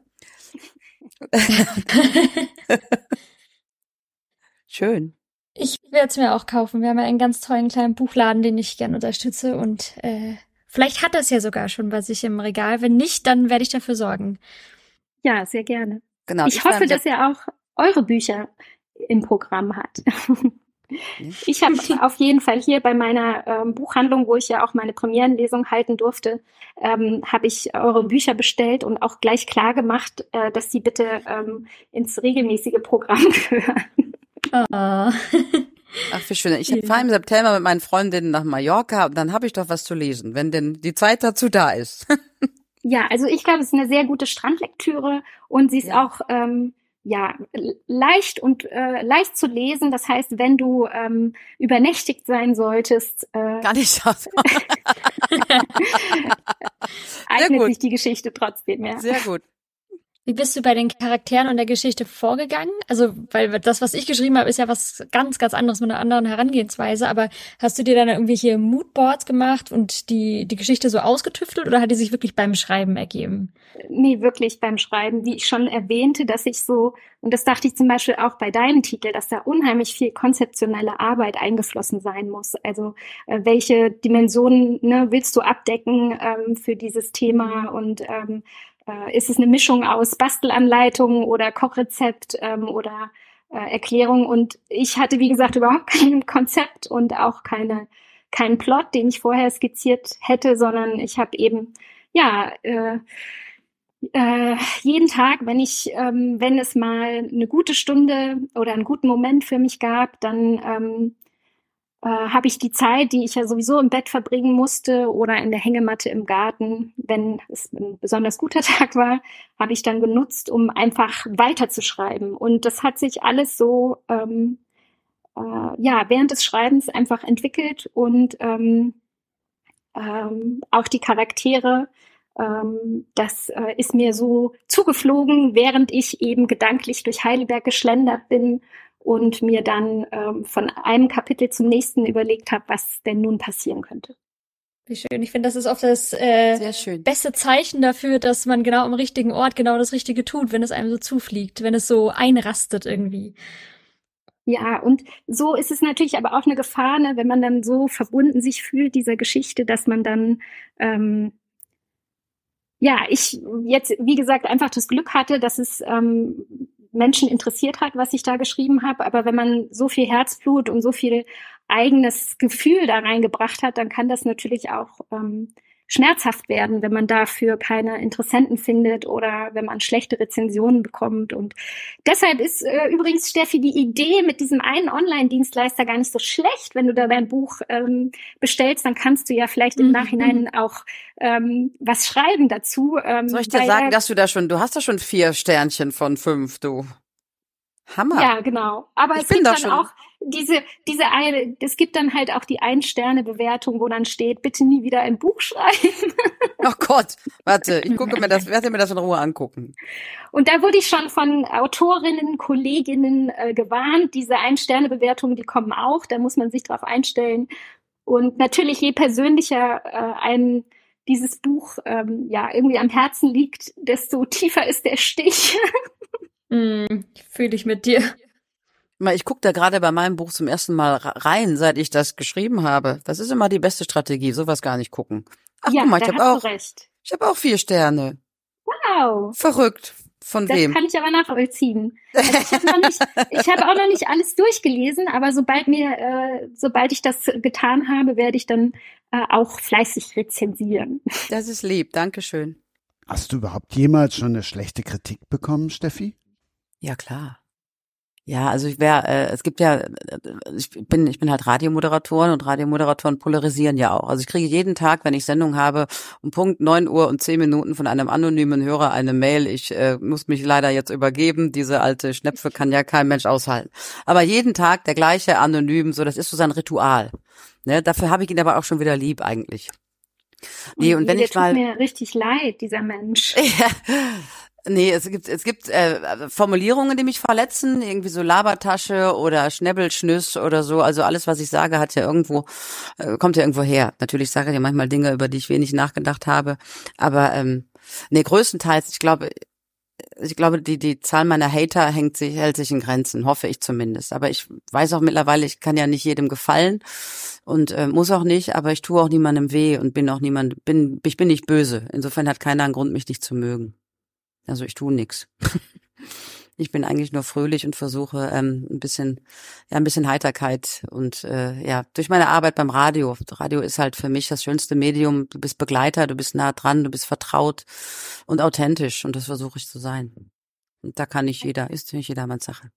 Schön. Ich werde es mir auch kaufen. Wir haben ja einen ganz tollen kleinen Buchladen, den ich gerne unterstütze und äh, vielleicht hat es ja sogar schon bei sich im Regal. Wenn nicht, dann werde ich dafür sorgen. Ja, sehr gerne. Genau. ich hoffe, dass er auch eure Bücher im Programm hat. Ich habe auf jeden Fall hier bei meiner ähm, Buchhandlung, wo ich ja auch meine Premierenlesung halten durfte, ähm, habe ich eure Bücher bestellt und auch gleich klar gemacht, äh, dass sie bitte ähm, ins regelmäßige Programm gehören. Oh. Ach, wie schön. Ich fahre im September mit meinen Freundinnen nach Mallorca und dann habe ich doch was zu lesen, wenn denn die Zeit dazu da ist. Ja, also ich glaube, es ist eine sehr gute Strandlektüre und sie ist Ja. auch ähm, ja leicht und äh, leicht zu lesen. Das heißt, wenn du ähm, übernächtigt sein solltest, äh, Gar nicht schaffen. eignet sich die Geschichte trotzdem. Ja. Sehr gut. Wie bist du bei den Charakteren und der Geschichte vorgegangen? Also, weil das, was ich geschrieben habe, ist ja was ganz, ganz anderes mit einer anderen Herangehensweise. Aber hast du dir dann irgendwelche Moodboards gemacht und die, die Geschichte so ausgetüftelt oder hat die sich wirklich beim Schreiben ergeben? Nee, wirklich beim Schreiben, wie ich schon erwähnte, dass ich so, und das dachte ich zum Beispiel auch bei deinem Titel, dass da unheimlich viel konzeptionelle Arbeit eingeflossen sein muss. Also äh, welche Dimensionen ne, willst du abdecken ähm, für dieses Thema und ähm, äh, ist es eine Mischung aus Bastelanleitung oder Kochrezept ähm, oder äh, Erklärung? Und ich hatte, wie gesagt, überhaupt kein Konzept und auch keine keinen Plot, den ich vorher skizziert hätte, sondern ich habe eben ja, äh, äh, jeden Tag, wenn ich, ähm, wenn es mal eine gute Stunde oder einen guten Moment für mich gab, dann ähm, äh, habe ich die Zeit, die ich ja sowieso im Bett verbringen musste oder in der Hängematte im Garten, wenn es ein besonders guter Tag war, habe ich dann genutzt, um einfach weiterzuschreiben. Und das hat sich alles so ähm, äh, ja während des Schreibens einfach entwickelt und ähm, ähm, auch die Charaktere ähm, das äh, ist mir so zugeflogen, während ich eben gedanklich durch Heidelberg geschlendert bin und mir dann ähm, von einem Kapitel zum nächsten überlegt habe, was denn nun passieren könnte. Wie schön. Ich finde, das ist oft das äh, Sehr schön. beste Zeichen dafür, dass man genau am richtigen Ort genau das Richtige tut, wenn es einem so zufliegt, wenn es so einrastet irgendwie. Ja, und so ist es natürlich aber auch eine Gefahr, ne, wenn man dann so verbunden sich fühlt dieser Geschichte, dass man dann ähm, ja, ich jetzt, wie gesagt, einfach das Glück hatte, dass es ähm, Menschen interessiert hat, was ich da geschrieben habe. Aber wenn man so viel Herzblut und so viel eigenes Gefühl da reingebracht hat, dann kann das natürlich auch ähm, schmerzhaft werden, wenn man dafür keine Interessenten findet oder wenn man schlechte Rezensionen bekommt. Und deshalb ist äh, übrigens, Steffi, die Idee mit diesem einen Online-Dienstleister gar nicht so schlecht. Wenn du da dein Buch ähm, bestellst, dann kannst du ja vielleicht im Mhm. Nachhinein auch ähm, was schreiben dazu. Ähm, Soll ich dir sagen, dass du da schon, du hast da schon vier Sternchen von fünf, du. Hammer. Ja, genau. Aber Ich es gibt da dann schon. auch diese, diese eine, es gibt dann halt auch die Ein-Sterne-Bewertung, wo dann steht, bitte nie wieder ein Buch schreiben. Ach Gott, warte, ich gucke mir das, werde mir das in Ruhe angucken. Und da wurde ich schon von Autorinnen, Kolleginnen äh, gewarnt, diese Ein-Sterne-Bewertungen, die kommen auch, da muss man sich drauf einstellen. Und natürlich, je persönlicher äh, einem dieses Buch ähm, ja irgendwie am Herzen liegt, desto tiefer ist der Stich. Mm, Fühle ich mit dir. Mal, Ich gucke da gerade bei meinem Buch zum ersten Mal rein, seit ich das geschrieben habe. Das ist immer die beste Strategie, sowas gar nicht gucken. Ach, ja, guck mal, ich habe auch, ich habe auch vier Sterne. Wow. Verrückt. Von Das wem? kann ich aber nachvollziehen. Also ich habe noch nicht, ich habe auch noch nicht alles durchgelesen, aber sobald mir, äh, sobald ich das getan habe, werde ich dann äh, auch fleißig rezensieren. Das ist lieb, Dankeschön. Hast du überhaupt jemals schon eine schlechte Kritik bekommen, Steffi? Ja, klar. Ja, also ich wäre, äh, es gibt ja, äh, ich bin, ich bin halt Radiomoderatorin und Radiomoderatoren polarisieren ja auch. Also ich kriege jeden Tag, wenn ich Sendung habe, um Punkt neun Uhr und zehn Minuten von einem anonymen Hörer eine Mail. Ich äh, muss mich leider jetzt übergeben. Diese alte Schnepfe kann ja kein Mensch aushalten. Aber jeden Tag der gleiche anonym, so das ist so sein Ritual. Ne, dafür habe ich ihn aber auch schon wieder lieb eigentlich. Nee, und wenn der ich mal tut mir richtig leid, dieser Mensch. ja. Nee, es gibt es gibt äh, Formulierungen, die mich verletzen, irgendwie so Labertasche oder Schnäbbelschnüss oder so. Also alles, was ich sage, hat ja irgendwo äh, kommt ja irgendwo her. Natürlich sage ich ja manchmal Dinge, über die ich wenig nachgedacht habe, aber ähm, nee, größtenteils, ich glaube, ich glaube, die die Zahl meiner Hater hängt sich hält sich in Grenzen, hoffe ich zumindest. Aber ich weiß auch mittlerweile, ich kann ja nicht jedem gefallen und äh, muss auch nicht, aber ich tue auch niemandem weh und bin auch niemand bin ich bin nicht böse. Insofern hat keiner einen Grund, mich nicht zu mögen. Also ich tue nix. Ich bin eigentlich nur fröhlich und versuche ähm, ein bisschen, ja, ein bisschen Heiterkeit und äh, ja, durch meine Arbeit beim Radio. Radio ist halt für mich das schönste Medium. Du bist Begleiter, du bist nah dran, du bist vertraut und authentisch und das versuche ich zu sein. Und da kann nicht jeder, ist nicht jedermanns Sache.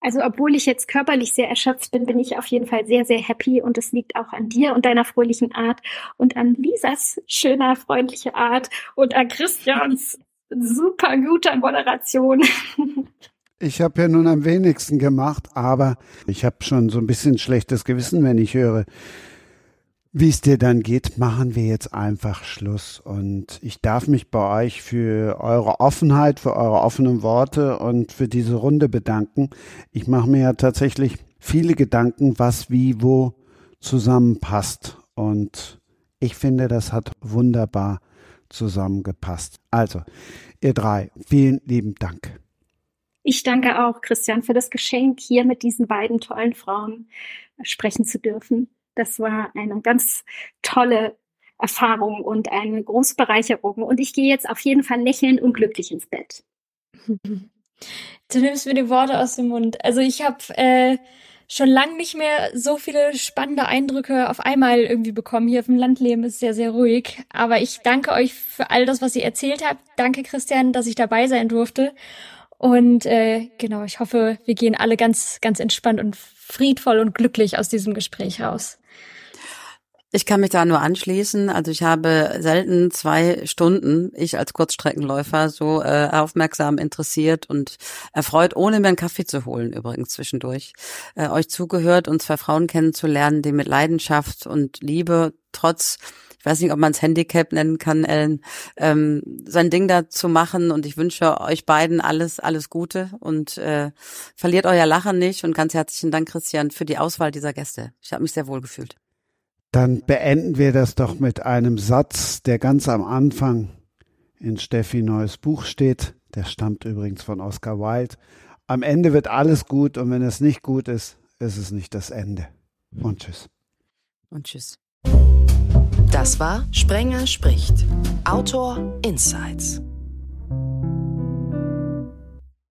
Also obwohl ich jetzt körperlich sehr erschöpft bin, bin ich auf jeden Fall sehr, sehr happy und es liegt auch an dir und deiner fröhlichen Art und an Lisas schöner, freundliche Art und an Christians super guter Moderation. Ich habe ja nun am wenigsten gemacht, aber ich habe schon so ein bisschen schlechtes Gewissen, wenn ich höre, wie es dir dann geht. Machen wir jetzt einfach Schluss. Und ich darf mich bei euch für eure Offenheit, für eure offenen Worte und für diese Runde bedanken. Ich mache mir ja tatsächlich viele Gedanken, was wie wo zusammenpasst. Und ich finde, das hat wunderbar zusammengepasst. Also, ihr drei, vielen lieben Dank. Ich danke auch, Christian, für das Geschenk, hier mit diesen beiden tollen Frauen sprechen zu dürfen. Das war eine ganz tolle Erfahrung und eine große Bereicherung. Und ich gehe jetzt auf jeden Fall lächelnd und glücklich ins Bett. Du nimmst mir die Worte aus dem Mund. Also ich habe äh, schon lang nicht mehr so viele spannende Eindrücke auf einmal irgendwie bekommen. Hier auf dem Landleben ist sehr, sehr ruhig. Aber ich danke euch für all das, was ihr erzählt habt. Danke, Christian, dass ich dabei sein durfte. Und äh, genau, ich hoffe, wir gehen alle ganz, ganz entspannt und friedvoll und glücklich aus diesem Gespräch raus. Ich kann mich da nur anschließen. Also ich habe selten zwei Stunden, ich als Kurzstreckenläufer, so äh, aufmerksam interessiert und erfreut, ohne mir einen Kaffee zu holen, übrigens zwischendurch, äh, euch zugehört und zwei Frauen kennenzulernen, die mit Leidenschaft und Liebe trotz ich weiß nicht, ob man es Handicap nennen kann, Ellen, ähm, sein Ding da zu machen. Und ich wünsche euch beiden alles, alles Gute und äh, verliert euer Lachen nicht. Und ganz herzlichen Dank, Christian, für die Auswahl dieser Gäste. Ich habe mich sehr wohl gefühlt. Dann beenden wir das doch mit einem Satz, der ganz am Anfang in Steffi Neues Buch steht. Der stammt übrigens von Oscar Wilde. Am Ende wird alles gut und wenn es nicht gut ist, ist es nicht das Ende. Und tschüss. Und tschüss. Das war Sprenger spricht. Autor Insights.